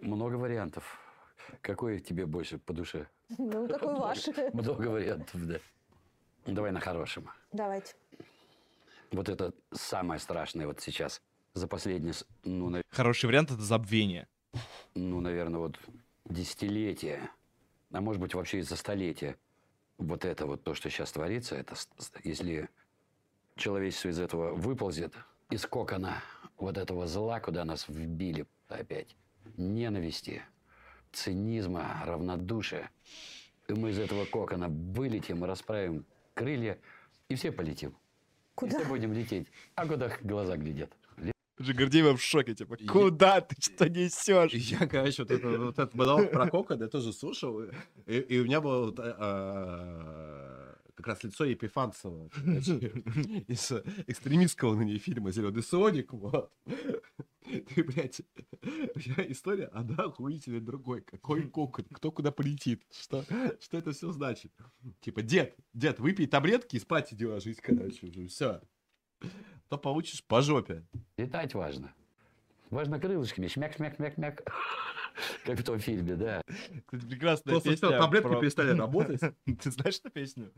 много вариантов. Какой тебе больше по душе? Ну, какой ваш? Много вариантов, да. Давай на хорошем. Давайте. Вот это самое страшное вот сейчас. За последние, ну, на- Хороший вариант это забвение. ну, наверное, вот десятилетия, а может быть вообще и за столетия. Вот это вот то, что сейчас творится, это если человечество из этого выползет, из кокона вот этого зла, куда нас вбили опять, ненависти, цинизма, равнодушия, и мы из этого кокона вылетим, расправим крылья, и все полетим. И Куда? все будем лететь. А куда глаза глядят? Же Гордеева в шоке, типа, куда ты что несешь? Я, короче, вот, это, вот этот монолог про Кокода я тоже слушал, и, и у меня было вот, а, как раз лицо Епифанцева из экстремистского на ней фильма «Зеленый Соник». Вот. Ты, блядь, я- история одна охуительная другой. Какой кокон? Кто куда полетит? Что, что это все значит? Типа, дед, дед, выпей таблетки и спать иди ложись, короче, уже все. То получишь по жопе. Летать важно. Важно крылышками. Шмяк, шмяк, шмяк, шмяк. Как в том фильме, да. Прекрасная Просто песня. таблетки про- перестали работать. Ты знаешь эту песню?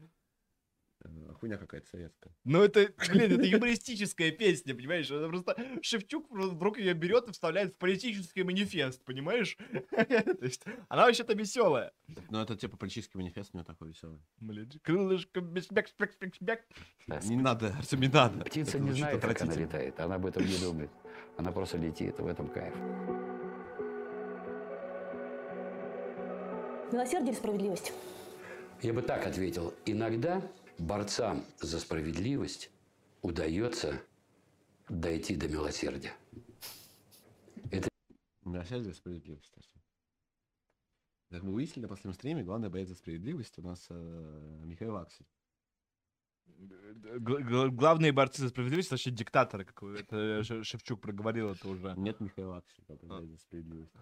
Э, Хуйня какая-то советская. Ну, это, блин, это юмористическая песня, понимаешь? Это просто Шевчук вдруг ее берет и вставляет в политический манифест, понимаешь? То есть, она вообще-то веселая. Ну, это типа политический манифест у него такой веселый. Блин, крылышко, бек, бек, бек, бек. Да, Не надо, Артем, не надо. Птица не знает, как она летает. Она об этом не думает. Она просто летит. В этом кайф. Милосердие или справедливость? Я бы так ответил. Иногда борцам за справедливость удается дойти до милосердия. Милосердие и справедливость. Как мы выяснили на последнем стриме, главный боец за справедливость у нас э, Михаил Аксель. Г- Главные борцы за справедливость, вообще диктаторы, как это Ше- Шевчук проговорил это уже. Нет Михаила Акселя, который А. за справедливость.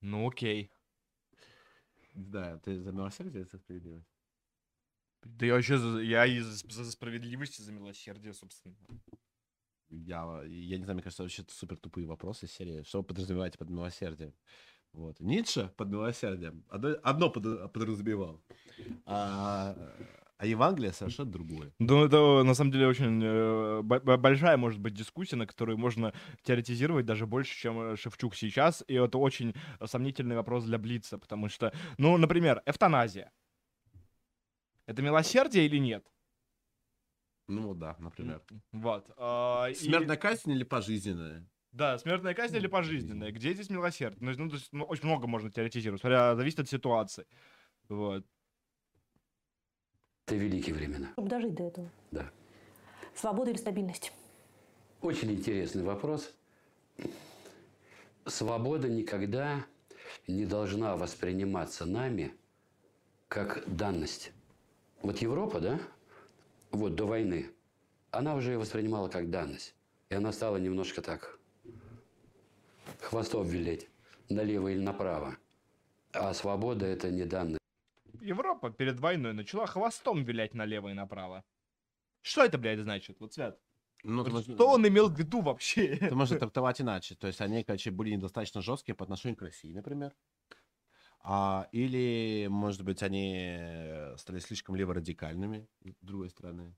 Ну, окей. Не знаю, ты за милосердие за справедливость? Да я вообще за, я и за, за справедливость, и за милосердие, собственно. Я, я не знаю, мне кажется, вообще супер тупые вопросы из серии. Что вы подразумеваете под милосердием? Вот. Ницше под милосердием одно, одно под- подразумевал, а, а Евангелие совершенно другое. Ну, это на самом деле очень э, бо- бо- большая, может быть, дискуссия, на которую можно теоретизировать даже больше, чем Шевчук сейчас. И это очень сомнительный вопрос для Блица, потому что, ну, например, эвтаназия. Это милосердие или нет? Ну да, например. Вот. а, и- Смертная казнь или пожизненная? Да, смертная казнь или пожизненная. Где здесь милосердие? Ну, ну, то есть, ну, очень много можно теоретизировать, смотря, зависит от ситуации. Вот. Это великие времена. Чтобы дожить до этого. Да. Свобода или стабильность? Очень интересный вопрос. Свобода никогда не должна восприниматься нами как данность. Вот Европа, да, вот до войны, она уже ее воспринимала как данность. И она стала немножко так хвостом вилять налево или направо. А свобода – это не данность. Европа перед войной начала хвостом вилять налево и направо. Что это, блядь, значит? Вот, Свят, Ну, вот что он имел в виду вообще? Это можно трактовать иначе. То есть они, короче, были недостаточно жесткие по отношению к России, например. А, или, может быть, они э, стали слишком леворадикальными, с другой стороны.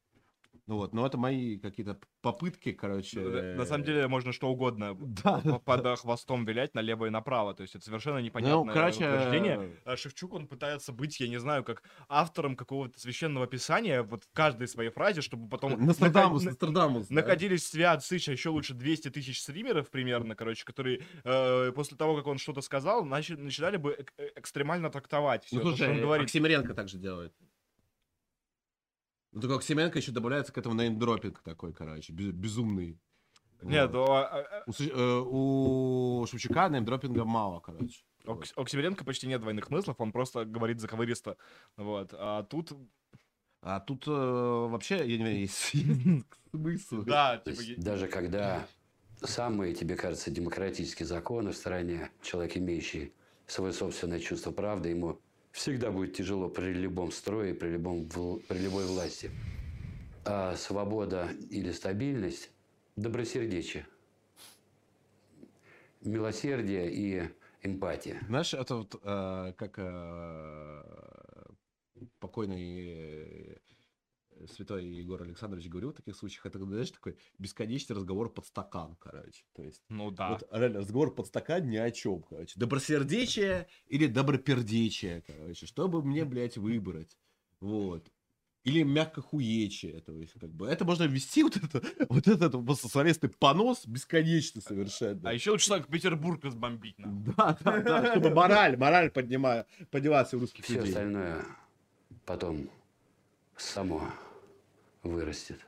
Ну вот, но это мои какие-то попытки, короче. Ну, На самом деле можно что угодно Да, под э, хвостом вилять налево и направо. То есть это совершенно непонятное Ну, короче, утверждение. А Шевчук, он пытается быть, я не знаю, как автором какого-то священного писания вот в каждой своей фразе, чтобы потом Нострадамус, нака- Нострадамус. да. находились свят сыч, а еще лучше 200 тысяч стримеров примерно, короче, которые э, после того, как он что-то сказал, начи- начинали бы э, экстремально трактовать все, Ну, то, что слушай, он говорит. Оксимиренко также делает. Ну, только Оксимиренко еще добавляется к этому неймдропинг такой, короче, без- безумный. Нет, Вот. у, а, а, У, э, у Шевчука неймдропинга мало, короче. у Вот. У Оксимиренко почти нет двойных смыслов, он просто говорит заковыристо. Вот. А тут, А тут э, вообще, я не знаю, есть, смысл. да, типа, есть даже когда самые, тебе кажется, демократические законы в стране, человек, имеющий свое собственное чувство правды, ему всегда будет тяжело при любом строе, при, любом, при любой власти. А свобода или стабильность – добросердечие, милосердие и эмпатия. Знаешь, это вот э, как э, покойный э, святой Егор Александрович говорил в таких случаях, это, знаешь, такой бесконечный разговор под стакан, короче. То есть, ну да. вот реально разговор под стакан ни о чем, короче. Добросердечие или добропердечие, короче. Чтобы мне, блядь, выбрать. Вот. Или мягкохуечие, то есть, как бы, это можно ввести вот это, вот этот вот словесный понос бесконечно совершенно. А еще лучше Санкт-Петербург разбомбить. нахуй. Да, да, да, чтобы мораль, мораль поднимая, подниматься у русских Все людей. остальное потом само вырастет.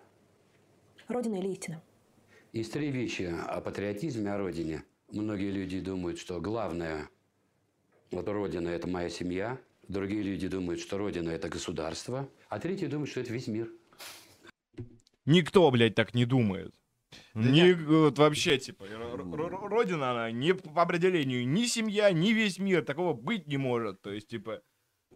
Родина или истина? Из речи о патриотизме, о родине. Многие люди думают, что главное, вот родина – это моя семья. Другие люди думают, что родина – это государство. А третьи думают, что это весь мир. Никто, блядь, так не думает. Да Ни, вот вообще, типа, родина, она не по определению ни семья, ни весь мир, такого быть не может. То есть, типа,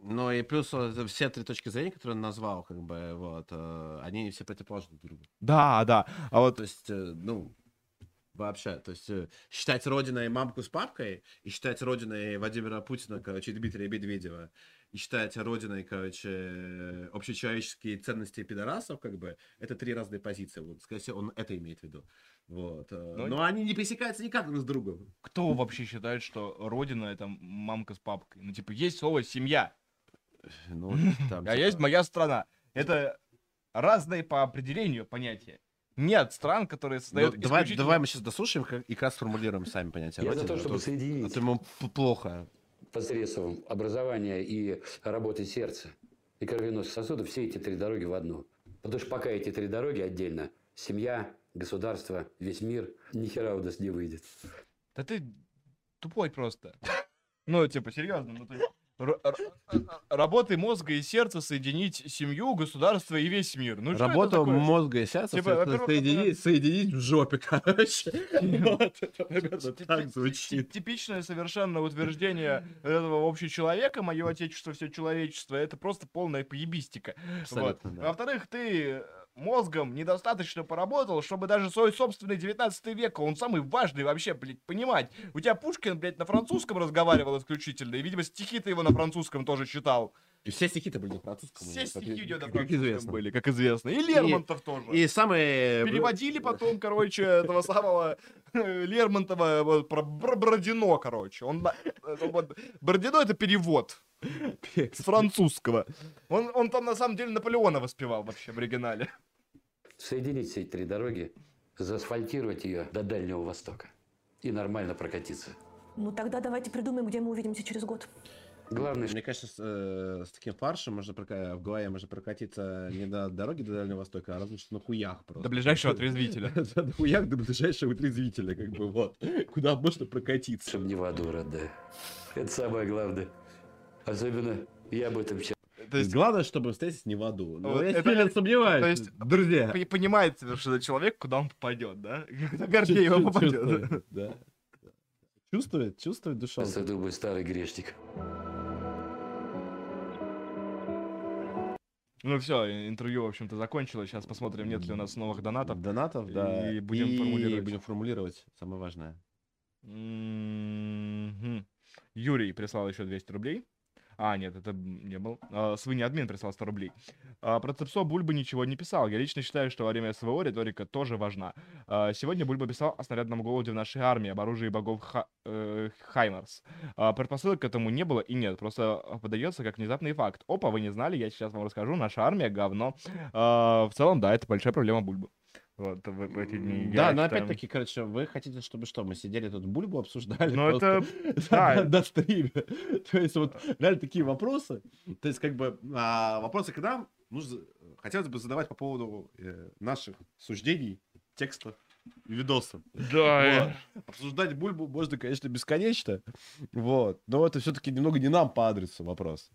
Ну и плюс это все три точки зрения, которые он назвал, как бы, вот, э, они все противоположны друг другу. да, да. А вот То есть, э, ну, вообще, то есть, э, считать родиной мамку с папкой и считать родиной Владимира Путина, короче, Дмитрия Медведева, и считать родиной, короче, э, общечеловеческие ценности пидорасов, как бы, это три разные позиции. Вот, скорее всего, он это имеет в виду. Вот. э, Ну, Но они не пересекаются никак друг с другом. кто вообще считает, что родина это мамка с папкой? Ну, типа, есть слово семья, Ну, там, а типа, есть моя страна. Это разные по определению понятия. Нет стран, которые ну, создают давай, исключительно- давай мы сейчас дослушаем как- и как сформулируем сами понятия. Я за родины, то, чтобы то- соединить а то ему плохо. посредством образования и работы сердца и кровеносных сосудов все эти три дороги в одну. Потому что пока эти три дороги отдельно – семья, государство, весь мир – ни хера у нас не выйдет. Да ты тупой просто. Ну, типа, серьезно. Ну, ты... Работы мозга и сердца соединить семью, государство и весь мир. Ну, Работа мозга и сердца Типа, соединить, соединить в жопе, короче. Вот, это примерно Ти- так ти- звучит. Типичное совершенно утверждение этого общечеловека, мое отечество, все человечество, это просто полная поебистика. Во-вторых, ты мозгом недостаточно поработал, чтобы даже свой собственный 19 век, он самый важный вообще, блядь, понимать. У тебя Пушкин, блядь, на французском разговаривал исключительно, и, видимо, стихи ты его на французском тоже читал. И все стихи-то были на французском. Все как стихи и- у него на французском известно. были, как известно. И Лермонтов тоже. И самые... Переводили потом, короче, этого самого э, Лермонтова вот, про Бр- Бородино, короче. Он, на- это вот, Бородино это перевод с французского. Он, он там на самом деле Наполеона воспевал вообще в оригинале. Соединить все эти три дороги, заасфальтировать ее до Дальнего Востока и нормально прокатиться. Ну тогда давайте придумаем, где мы увидимся через год. Главное, Мне кажется, с, э, с таким фаршем можно прока- в голове можно прокатиться не до дороги до Дальнего Востока, а разве что на хуях просто. До ближайшего отрезвителя. Да, На хуях до ближайшего утрезвителя, как бы, вот. Куда можно прокатиться. чтобы не в аду, родная. Это самое главное. Особенно я об этом сейчас. То есть Главное, чтобы встретить не в аду. Но Вот я это- сильно сомневаюсь, то есть- друзья. пон- понимает совершенно человек, куда он попадет, да? Когда Гордеева попадет. Чувствует, да. Чувствует, чувствует душа. Я думаю, старый грешник. Ну все, интервью, в общем-то, закончилось. Сейчас посмотрим, нет ли у нас новых донатов. Донатов, да. И будем формулировать. будем формулировать самое важное. Мгм. Юрий прислал еще 200 рублей. А, нет, это не был. А, Свыни админ прислал 100 рублей. А, Про Цепсо Бульба ничего не писал. Я лично считаю, что во время СВО риторика тоже важна. А, Сегодня Бульба писал о снарядном голоде в нашей армии, об оружии богов Ха- э, Хаймарс. А, Предпосылок к этому не было и нет. Просто подается как внезапный факт. Опа, вы не знали, я сейчас вам расскажу. Наша армия говно. А, В целом, да, это большая проблема Бульбы. Вот, в, в эти дни. Да, Я но считаю- опять-таки, короче, вы хотите, чтобы что, мы сидели тут бульбу обсуждали? Ну, это... Да, на- на стриме. То есть вот реально такие вопросы. То есть как бы а, вопросы к нам нужно, хотелось бы задавать по поводу э, наших суждений, текстов и видосов. да, Вот. Обсуждать бульбу можно, конечно, бесконечно. Вот. Но это все-таки немного не нам по адресу вопрос.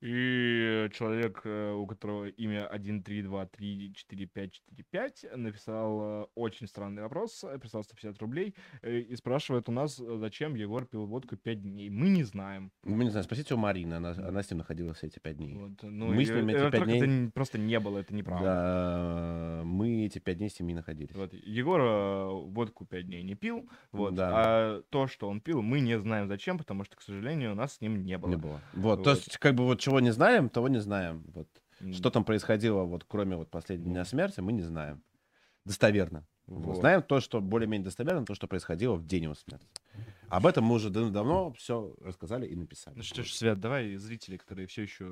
И человек, э, у которого имя 132344545, написал э, очень странный вопрос, э, прислал 150 рублей и спрашивает у нас, зачем Егор пил водку 5 дней. Мы не знаем. Мы не знаю, спросите у Марины, она, она с ним находилась все эти пять дней. Вот, ну, Мы и- с ним эти во-первых, пять дней- это просто не было, это неправда. Да, мы эти пять дней с ним не находились. Вот, Егор водку 5 дней не пил, вот, Да. а то, что он пил, мы не знаем зачем, потому что, к сожалению, у нас с ним не было. Не было. Вот, то Вот. есть, как бы вот чего не знаем, того не знаем. Вот. М, Что там происходило, вот кроме вот последнего дня смерти, мы не знаем. Достоверно. Вот. Знаем то, что более-менее достоверно, то, что происходило в день его смерти. Об этом мы уже дав- давно все рассказали и написали. Ну что ж, Свят, давай зрители, которые все еще...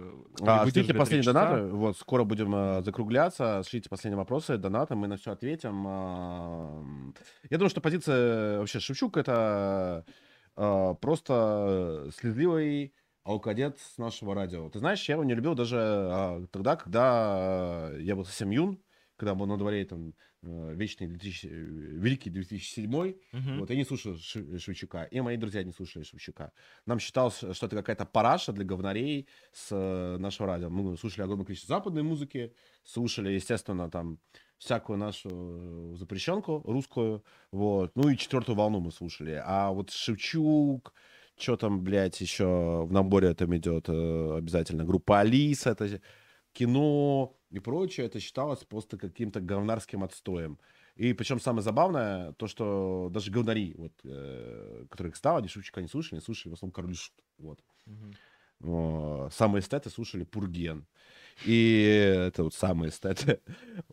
А, шлите последние донаты. Вот, скоро будем а, закругляться. Шлите последние вопросы, донаты, мы на все ответим. М, Я думаю, что позиция вообще Шевчук это а, просто слезливый алкадет с нашего радио. Ты знаешь, я его не любил даже а, тогда, когда а, я был совсем юн, когда был на дворе там э, вечный 2000, э, великий 2007 Мгм. вот, я не слушал Шевчука, и мои друзья не слушали Шевчука. Нам считалось, что это какая-то параша для говнарей с э, нашего радио. Мы слушали огромное количество западной музыки, слушали, естественно, там всякую нашу э, запрещенку русскую, вот. Ну и четвертую волну мы слушали. А вот Шевчук, что там, блядь, еще в наборе там идет э, обязательно группа Алиса, это кино и прочее, это считалось просто каким-то говнарским отстоем. И причем самое забавное, то, что даже говнари, вот, э, которых стало, они Шевчука не слушали, они слушали в основном Король Шут. Вот. О, Самые эстеты слушали Пурген. И это вот самые эстеты.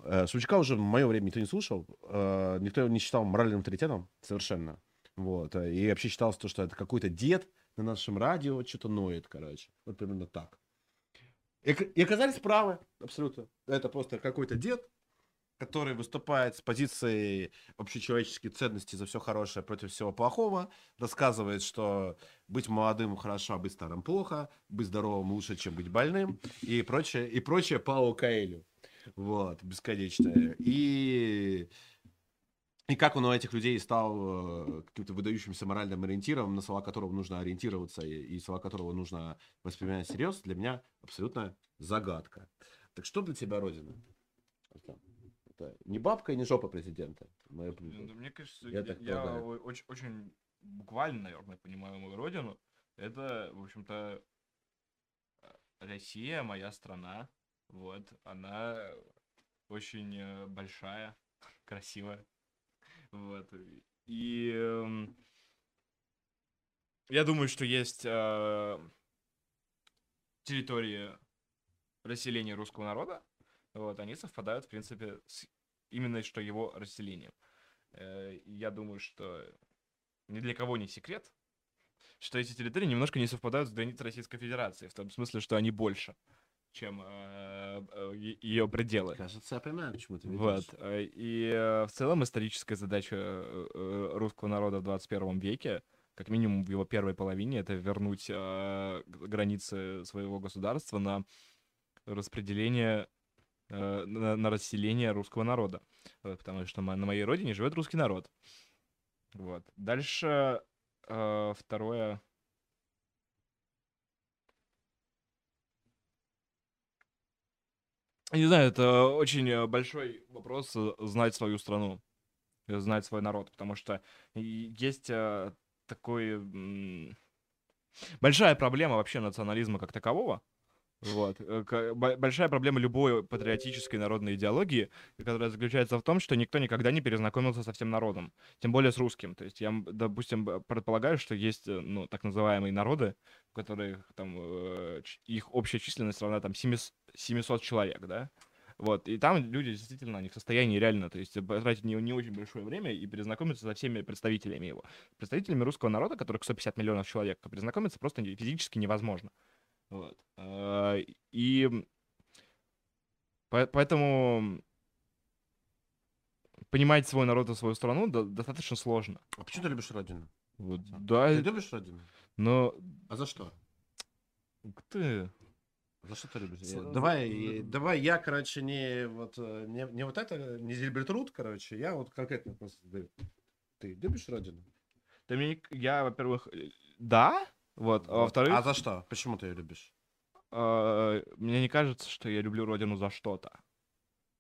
Э, Шевчука уже в мое время никто не слушал, э, никто его не считал моральным авторитетом совершенно. Вот. э, И вообще считалось то, что это какой-то дед на нашем радио что-то ноет, короче. Вот примерно так. И, оказались правы, абсолютно. Это просто какой-то дед, который выступает с позиции общечеловеческих ценностей за все хорошее против всего плохого, рассказывает, что быть молодым хорошо, а быть старым плохо, быть здоровым лучше, чем быть больным, и прочее, и прочее Паулу Каэлю. Вот, бесконечное. И, и как он у этих людей стал э, каким-то выдающимся моральным ориентиром, на слова которого нужно ориентироваться и, и слова которого нужно воспринимать всерьез, для меня абсолютно загадка. Так что для тебя Родина? Это не бабка и не жопа президента. Мы- Ну, да, Мне кажется, Я я, я очень, очень буквально, наверное, понимаю мою родину. Это, в общем-то, Россия, моя страна. Вот, она очень э, большая, красивая. Вот. И эм, я думаю, что есть э, территории расселения русского народа. Вот, они совпадают, в принципе, с именно что его расселением. Э, Я думаю, что ни для кого не секрет, что эти территории немножко не совпадают с границей Российской Федерации, в том смысле, что они больше, чем ее пределы. Кажется, я понимаю, почему ты Вот. ведёшь. э, И э, в целом историческая задача э, э, русского народа в 21 веке, как минимум в его первой половине, это вернуть э, границы своего государства на распределение, э, на, на расселение русского народа. Вот, потому что на моей родине живет русский народ. Вот. Дальше э, второе. Не знаю, это очень э, большой вопрос э, знать свою страну, э, знать свой народ, потому что есть такой большая проблема вообще национализма как такового. Вот. Э, Большая проблема любой патриотической народной идеологии, которая заключается в том, что никто никогда не перезнакомился со всем народом, тем более с русским. То есть я, допустим, предполагаю, что есть, э, ну, так называемые народы, у которых там э, их общая численность равна там 700 700 человек, да? Вот, и там люди действительно не в состоянии реально, то есть потратить не, не очень большое время и перезнакомиться со всеми представителями его. Представителями русского народа, которых 150 миллионов человек, перезнакомиться просто физически невозможно. Вот. А, И по- поэтому понимать свой народ и свою страну до- достаточно сложно. А почему ты любишь родину? Вот, да, Ты любишь родину? но А за что? ты, За что ты любишь? Я- Давай, давай я, короче, не вот э, не, не вот это, не Зильбертруд, короче, я вот конкретно вопрос задаю. Ты любишь родину? ты мне, не- я, во-первых, э, да, вот, а во-вторых, А за что? Почему ты ее любишь? а, мне не кажется, что я люблю родину за что-то.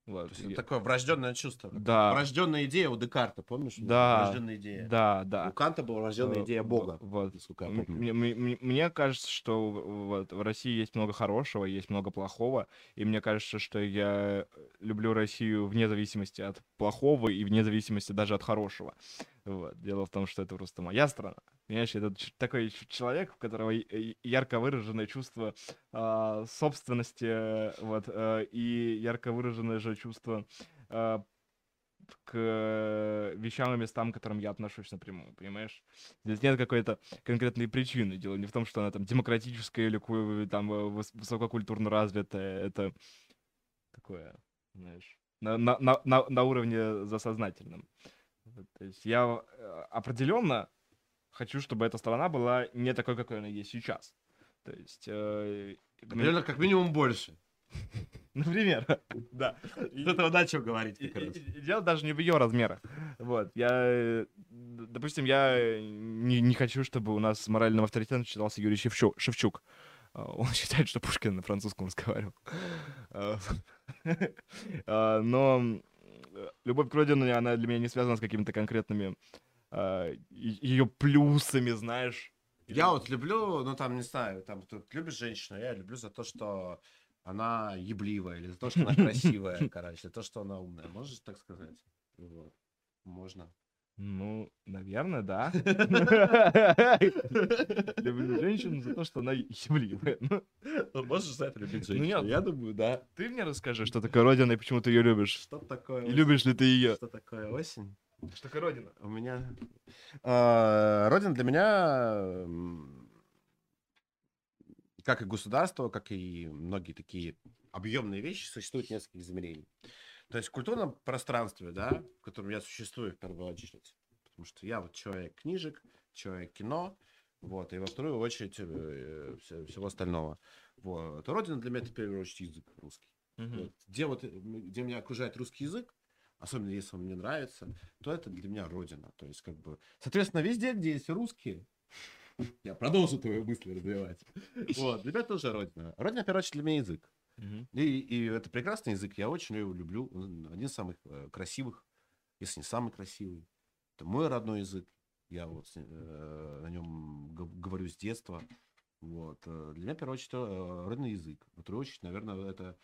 То Вот. есть я- это такое врожденное чувство. Да. Врожденная идея у Декарта, помнишь? Да. Врожденная идея. Да, да. У Канта была врожденная Э, идея Бога. Вот. Насколько я М- помню. Мне, мне- мне кажется, что в- вот, в России есть много хорошего, есть много плохого, и мне кажется, что я люблю Россию вне зависимости от плохого и вне зависимости даже от хорошего. Вот. Дело в том, что это просто моя страна. Понимаешь, это такой человек, у которого ярко выраженное чувство а, собственности, э, вот, э, и ярко выраженное же чувство а, к э, вещам и местам, к которым я отношусь напрямую, понимаешь? Здесь нет какой-то конкретной причины. Дело не в том, что она там демократическая или ку- там э, выс- высококультурно развитая. Это такое, знаешь, на, на, на, на, уровне засознательном. Вот, То есть я определенно хочу, чтобы эта страна была не такой, какой она есть сейчас. То есть... э, Примерно как минимум больше. Например, да. С этого начал говорить как раз. Дело даже не в ее размерах. Вот, я, э, допустим, я э, не, не хочу, чтобы у нас моральным авторитетом считался Юрий Шевчук. Шевчук. А, Он считает, что Пушкин на французском разговаривал. А, а, Но э, любовь к родине, она для меня не связана с какими-то конкретными ее плюсами, знаешь. Я вот люблю, ну там, не знаю, там, ты любишь женщину, я люблю за то, что она ебливая, или за то, что она красивая, короче, за то, что она умная. Можешь так сказать? Вот. Можно. Ну, наверное, да. Люблю женщину за то, что она ебливая. Ну, Можешь за это любить Ну, нет. Я думаю, да. Ты мне расскажи, что такое родина и почему ты ее любишь. Что такое? И любишь ли ты ее? Что такое осень? Что такое родина? У меня... А, Родина для меня, как и государство, как и многие такие объемные вещи, существует несколько измерений. То есть в культурном пространстве, да, в котором я существую в первую очередь, потому что я вот человек книжек, человек кино, вот, и во вторую очередь э, всё- всего остального. Вот. Родина для меня это в первую очередь язык русский. Вот. Где вот, э, где меня окружает русский язык, особенно если он мне нравится, то это для меня родина. То есть, как бы, соответственно, везде, где есть русские, я продолжу твою мысль развивать. Вот, для меня тоже родина. Родина, в первую очередь, для меня язык. И, и это прекрасный язык, я очень его люблю. Один из самых э, красивых, если не самый красивый. Это мой родной язык. Я вот э, на нем говорю с детства. Вот. э, Для меня, в первую очередь, э, родной язык. Во вторую очередь, наверное, это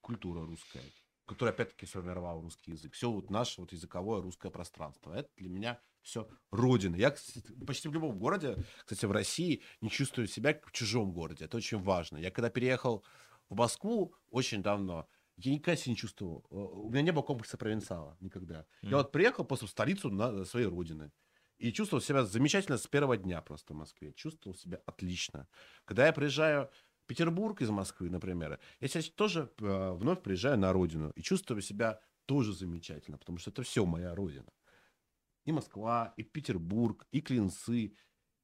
культура русская, которая, опять-таки, сформировала русский язык. Все вот наше вот языковое русское пространство. Это для меня все родина. Я кстати, почти в любом городе, кстати, в России, не чувствую себя в чужом городе. Это очень важно. Я когда переехал в Москву очень давно, я никогда себя не чувствовал. э, У меня не было комплекса провинциала никогда. Мгм. Я вот приехал просто в столицу на своей родины. И чувствовал себя замечательно с первого дня просто в Москве. Чувствовал себя отлично. Когда я приезжаю в Петербург из Москвы, например, я сейчас тоже э, вновь приезжаю на родину и чувствую себя тоже замечательно, потому что это все моя родина. И Москва, и Петербург, и Клинцы,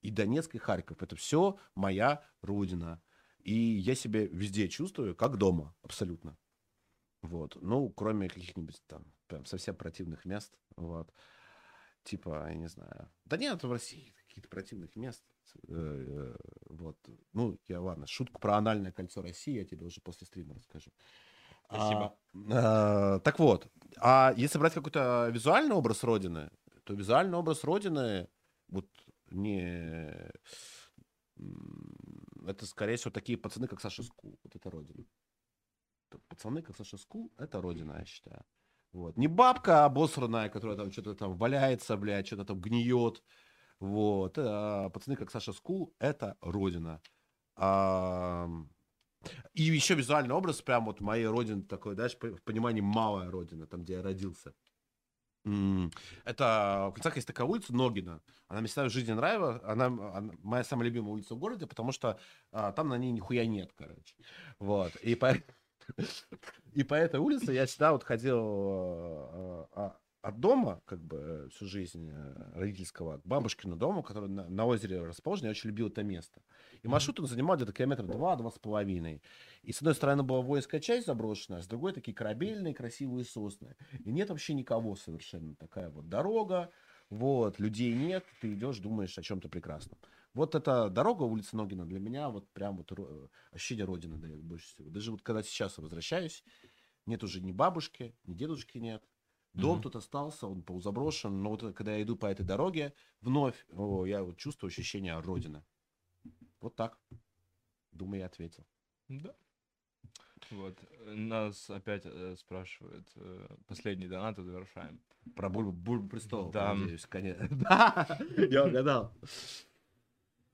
и Донецк, и Харьков. Это все моя родина. И я себя везде чувствую как дома, абсолютно. Вот. Ну, кроме каких-нибудь там прям совсем противных мест. Вот. Типа, я не знаю. Да нет, в России каких-то противных мест. Э, э, Вот. Ну, я ладно, шутку про анальное кольцо России я тебе уже после стрима расскажу. Спасибо. А, а, так вот, а если брать какой-то визуальный образ Родины, то визуальный образ Родины вот не это, скорее всего, такие пацаны, как Саша Скул. Вот это родина. Пацаны, как Саша Скул, это родина, я считаю. Вот. Не бабка обосранная, которая там что-то там валяется, блядь, что-то там гниет. Вот. А пацаны, как Саша Скул, это родина. А, И еще визуальный образ, прям вот моей родины такой, знаешь, в понимании малая родина, там, где я родился. Это в Кульцах есть такая улица Ногина. Она мне в жизни нравилась. Она, она моя самая любимая улица в городе, потому что а, там на ней нихуя нет, короче. Вот. И по, и по этой улице я всегда вот ходил а, а, от дома, как бы всю жизнь э, родительского, к бабушкину дому, который на, на озере расположен. Я очень любил это место. И маршрут он занимал где-то километра два, два с половиной. И с одной стороны была воинская часть заброшенная, а с другой такие корабельные красивые сосны. И нет вообще никого совершенно. Такая вот дорога, вот, людей нет, ты идешь, думаешь о чем-то прекрасном. Вот эта дорога, улица Ногина, для меня вот прям вот ро- ощущение родины дает больше всего. Даже вот когда сейчас возвращаюсь, нет уже ни бабушки, ни дедушки нет. Дом Мгм. тут остался, он полузаброшен, но вот когда я иду по этой дороге, вновь о, я вот чувствую ощущение родины. Вот так. Думаю, я ответил. Да. Вот. э, Нас опять э, спрашивают. э, последний донат завершаем. Про Бульбу, Бульбу престола, Да. надеюсь, конечно. Да, я угадал.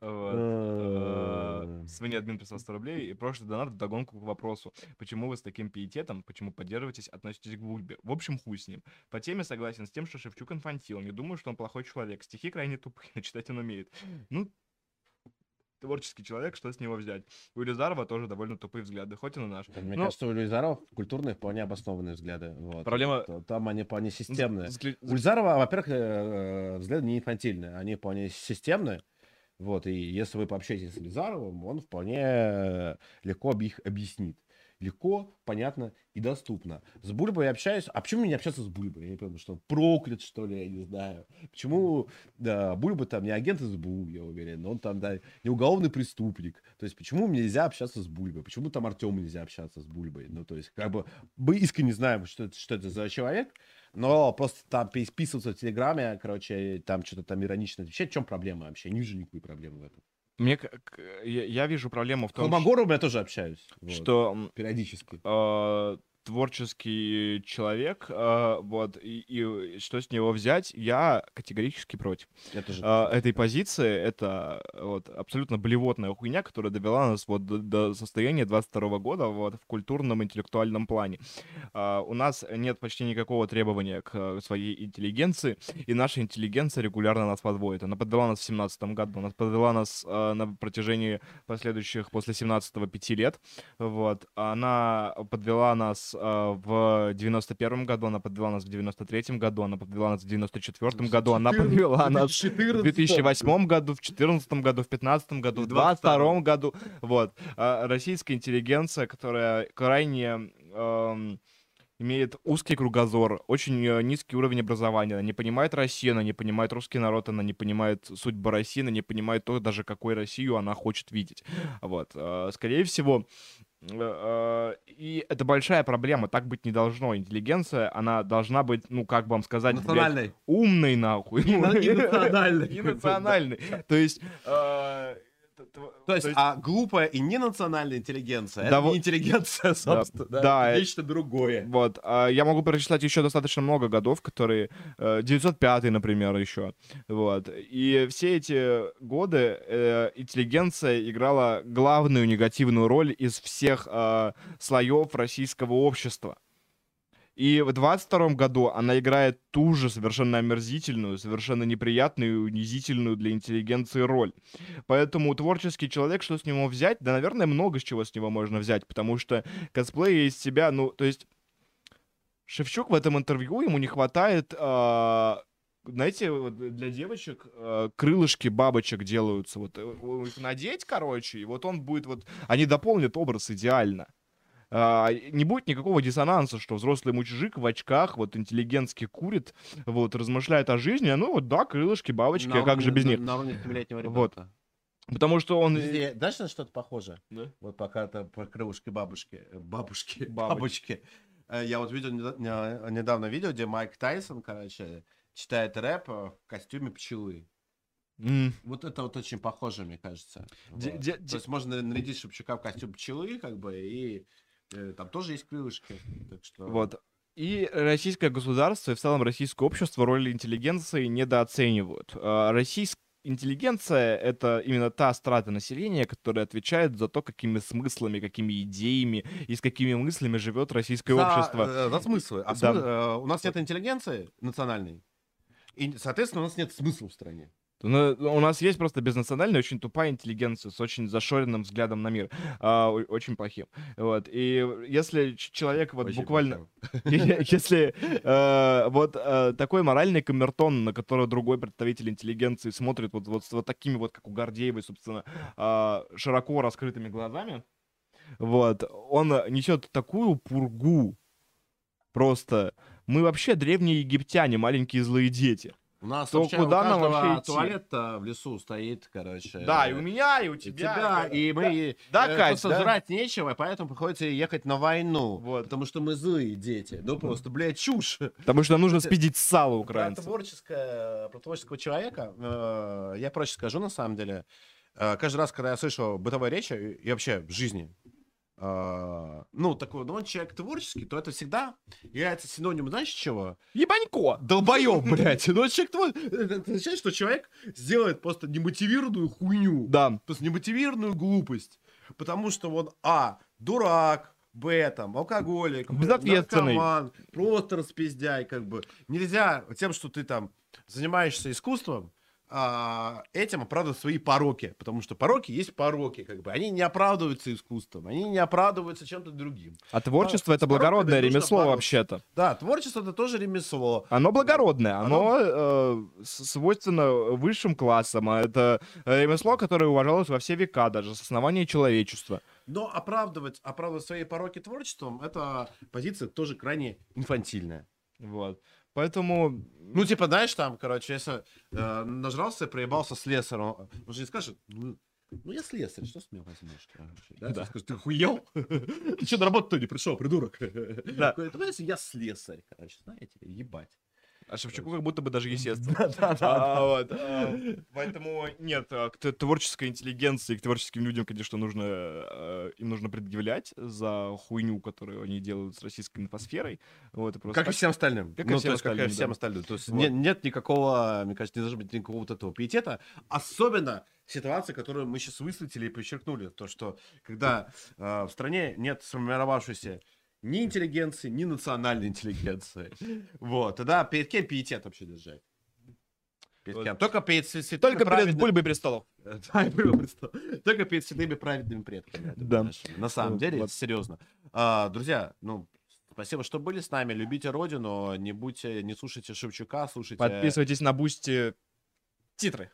Вот. Э, Э, Свинья админ прислал 100 рублей. И прошлый донат в догонку к вопросу. Почему вы с таким пиететом, почему поддерживаетесь, относитесь к Бульбе? В общем, хуй с ним. По теме согласен с тем, что Шевчук инфантил. Не думаю, что он плохой человек. Стихи крайне тупые, но читать он умеет. Ну, творческий человек, что с него взять? У Илизарова тоже довольно тупые взгляды, хоть и на наш. Мне Ну, кажется, у Люизаров культурные вполне обоснованные взгляды. Вот. Проблема- Там они вполне системные. взгля- У Ульзарова, во-первых, э, взгляды не инфантильные, они вполне системные. Вот, и если вы пообщаетесь с Лизаровым, он вполне легко об- их объяснит. Легко, понятно и доступно. С Бульбой общаюсь. А почему мне общаться с Бульбой? Я не понимаю, что он проклят, что ли, я не знаю. Почему да, Бульба там не агент СБУ, я уверен, он там, да, не уголовный преступник. То есть почему мне нельзя общаться с Бульбой? Почему там Артему нельзя общаться с Бульбой? Ну, то есть, как бы, мы искренне знаем, что это, что это за человек, но просто там переписываться в Телеграме, короче, там что-то там иронично отвечать, в чем проблема вообще? Не вижу никакой проблемы в этом. Мне, я, я вижу проблему в том, Холмогоровым я тоже общаюсь. вот, что периодически. э, творческий человек, э, вот, и, и что с него взять, я категорически против. Я тоже. э, этой позиции. Это вот абсолютно блевотная хуйня, которая довела нас вот до, до состояния 22 года вот в культурном интеллектуальном плане. А, у нас нет почти никакого требования к э, своей интеллигенции, и наша интеллигенция регулярно нас подводит. Она подвела нас в 17 году, она подвела нас э, на протяжении последующих после 17 пяти лет. Вот. Она подвела нас э, в 91 году, она подвела нас в 93 году, она подвела нас в 94 году, она подвела нас в 2008 году, в 2014 году, в 2015 году, в В 2022 году. Вот. А Российская интеллигенция, которая крайне имеет узкий кругозор, очень э, низкий уровень образования, она не понимает Россию, она не понимает русский народ, она не понимает судьбу России, она не понимает то, даже какой Россию она хочет видеть. Вот. Э, Скорее всего, и это большая проблема, так быть не должно. Интеллигенция, она должна быть, ну, как бы вам сказать, блядь, Национальный. умной нахуй. И на- и национальной. И национальной. То есть... э, т- т- То есть, а глупая и ненациональная интеллигенция, Да это вот- не интеллигенция, собственно, да, да, это э- нечто другое. Вот, а я могу перечислять еще достаточно много годов, которые... э, 905, например, еще. Вот. И все эти годы э, интеллигенция играла главную негативную роль из всех э, слоев российского общества. И в 22 году она играет ту же совершенно омерзительную, совершенно неприятную и унизительную для интеллигенции роль. Поэтому творческий человек, что с него взять? Да, наверное, много с чего с него можно взять, потому что косплей из себя, ну, то есть Шевчук в этом интервью, ему не хватает, а, знаете, вот для девочек а, крылышки бабочек делаются, вот э, их надеть, короче, и вот он будет вот, они дополнят образ идеально. А, не будет никакого диссонанса, что взрослый мужик в очках, вот интеллигентски курит, вот, размышляет о жизни, а ну вот да, крылышки, бабочки, а как же без на, них? На уровне семилетнего Вот. ребенка. Потому что он... Везде- Знаешь, на что-то похоже? Да. Вот пока то про крылышки бабушки, э, бабушки, Бабочки. бабочки. Э, Я вот видел неда- не- недавно видео, где Майк Тайсон, короче, читает рэп э, в костюме пчелы. М, Вот это вот очень похоже, мне кажется. Де- Вот. де- То де- есть можно нарядить Шевчука в костюм пчелы, как бы, и э, там тоже есть крылышки. Так что... Вот. И российское государство и в целом российское общество роль интеллигенции недооценивают. А, Российская интеллигенция — это именно та страта населения, которая отвечает за то, какими смыслами, какими идеями и с какими мыслями живет российское За, общество. э, за смыслы. А Да. смы- э, у нас нет интеллигенции национальной. И, соответственно, у нас нет смысла в стране. Ну, у нас есть просто безнациональная, очень тупая интеллигенция с очень зашоренным взглядом на мир, а, очень плохим. Вот. И если человек вот Очень буквально... Если э, вот э, такой моральный камертон, на который другой представитель интеллигенции смотрит вот такими вот, как у Гордеевой, собственно, а, широко раскрытыми глазами, вот, он несет такую пургу, просто... Мы вообще древние египтяне, маленькие злые дети. У нас То вообще куда у нам вообще идти? туалет-то в лесу стоит, короче. Да, и у меня, и у тебя. тебя, и мы Да, э, Кать, просто да? жрать нечего, поэтому приходится ехать на войну. Вот. Потому что мы злые дети. Ну просто, блядь, чушь. Потому что нужно спидить сало Про украинцев. творческое, про творческого человека э, я проще скажу, на самом деле. Э, каждый раз, когда я слышу бытовые речи и вообще в жизни, э, ну, такой, ну, он человек творческий, то это всегда является синонимом, знаешь, чего? Ебанько! Долбоеб, блядь. Ну, человек твой... Это означает, что человек сделает просто немотивированную хуйню. Да. То есть немотивированную глупость. Потому что он, а, дурак, б, там, алкоголик, Безответственный. наркоман, просто распиздяй, как бы. Нельзя тем, что ты там занимаешься искусством, а, этим оправдывать свои пороки. Потому что пороки есть пороки, как бы. Они не оправдываются искусством, они не оправдываются чем-то другим. А творчество — с это благородное ремесло вообще-то. Да, творчество это тоже ремесло. Оно благородное, оно, э, с- свойственно высшим классам, а это э, ремесло, которое уважалось во все века, даже с основания человечества. Но оправдывать, оправдывать свои пороки творчеством, это позиция тоже крайне инфантильная. Вот. Поэтому, Ну, типа, знаешь, там, короче, если э, нажрался и проебался слесарем, он же не скажет, ну, ну, я слесарь, что с меня возьмешь? короче, Да? Да. Ты скажешь, ты хуел? Ты что, на работу-то не пришел, придурок? Да. «Ну, если я слесарь, короче, знаете, ебать. А Шевчуку как будто бы даже естественно. Да, А, вот, а, Поэтому нет, а, к творческой интеллигенции, к творческим людям, конечно, нужно э, им нужно предъявлять за хуйню, которую они делают с российской инфосферой. Вот, и просто Как и так- всем остальным. Как и Ну, всем то есть, как и остальным, всем да. остальным. То есть Вот. не- нет никакого, мне кажется, не должно быть никакого вот этого пиетета. Особенно ситуация, которую мы сейчас высветили и подчеркнули. То, что когда э, в стране нет сформировавшейся ни интеллигенции, ни национальной интеллигенции. Вот. Тогда перед кем пиетет вообще держать? Перед Вот. кем? Только перед свя- святыми Только перед праведными- бульбой престолов. Только перед святыми праведными предками. Да. На самом деле, серьезно. А, друзья, ну, спасибо, что были с нами. Любите Родину, не будьте, не слушайте Шевчука, слушайте... Подписывайтесь на Boosty. Титры.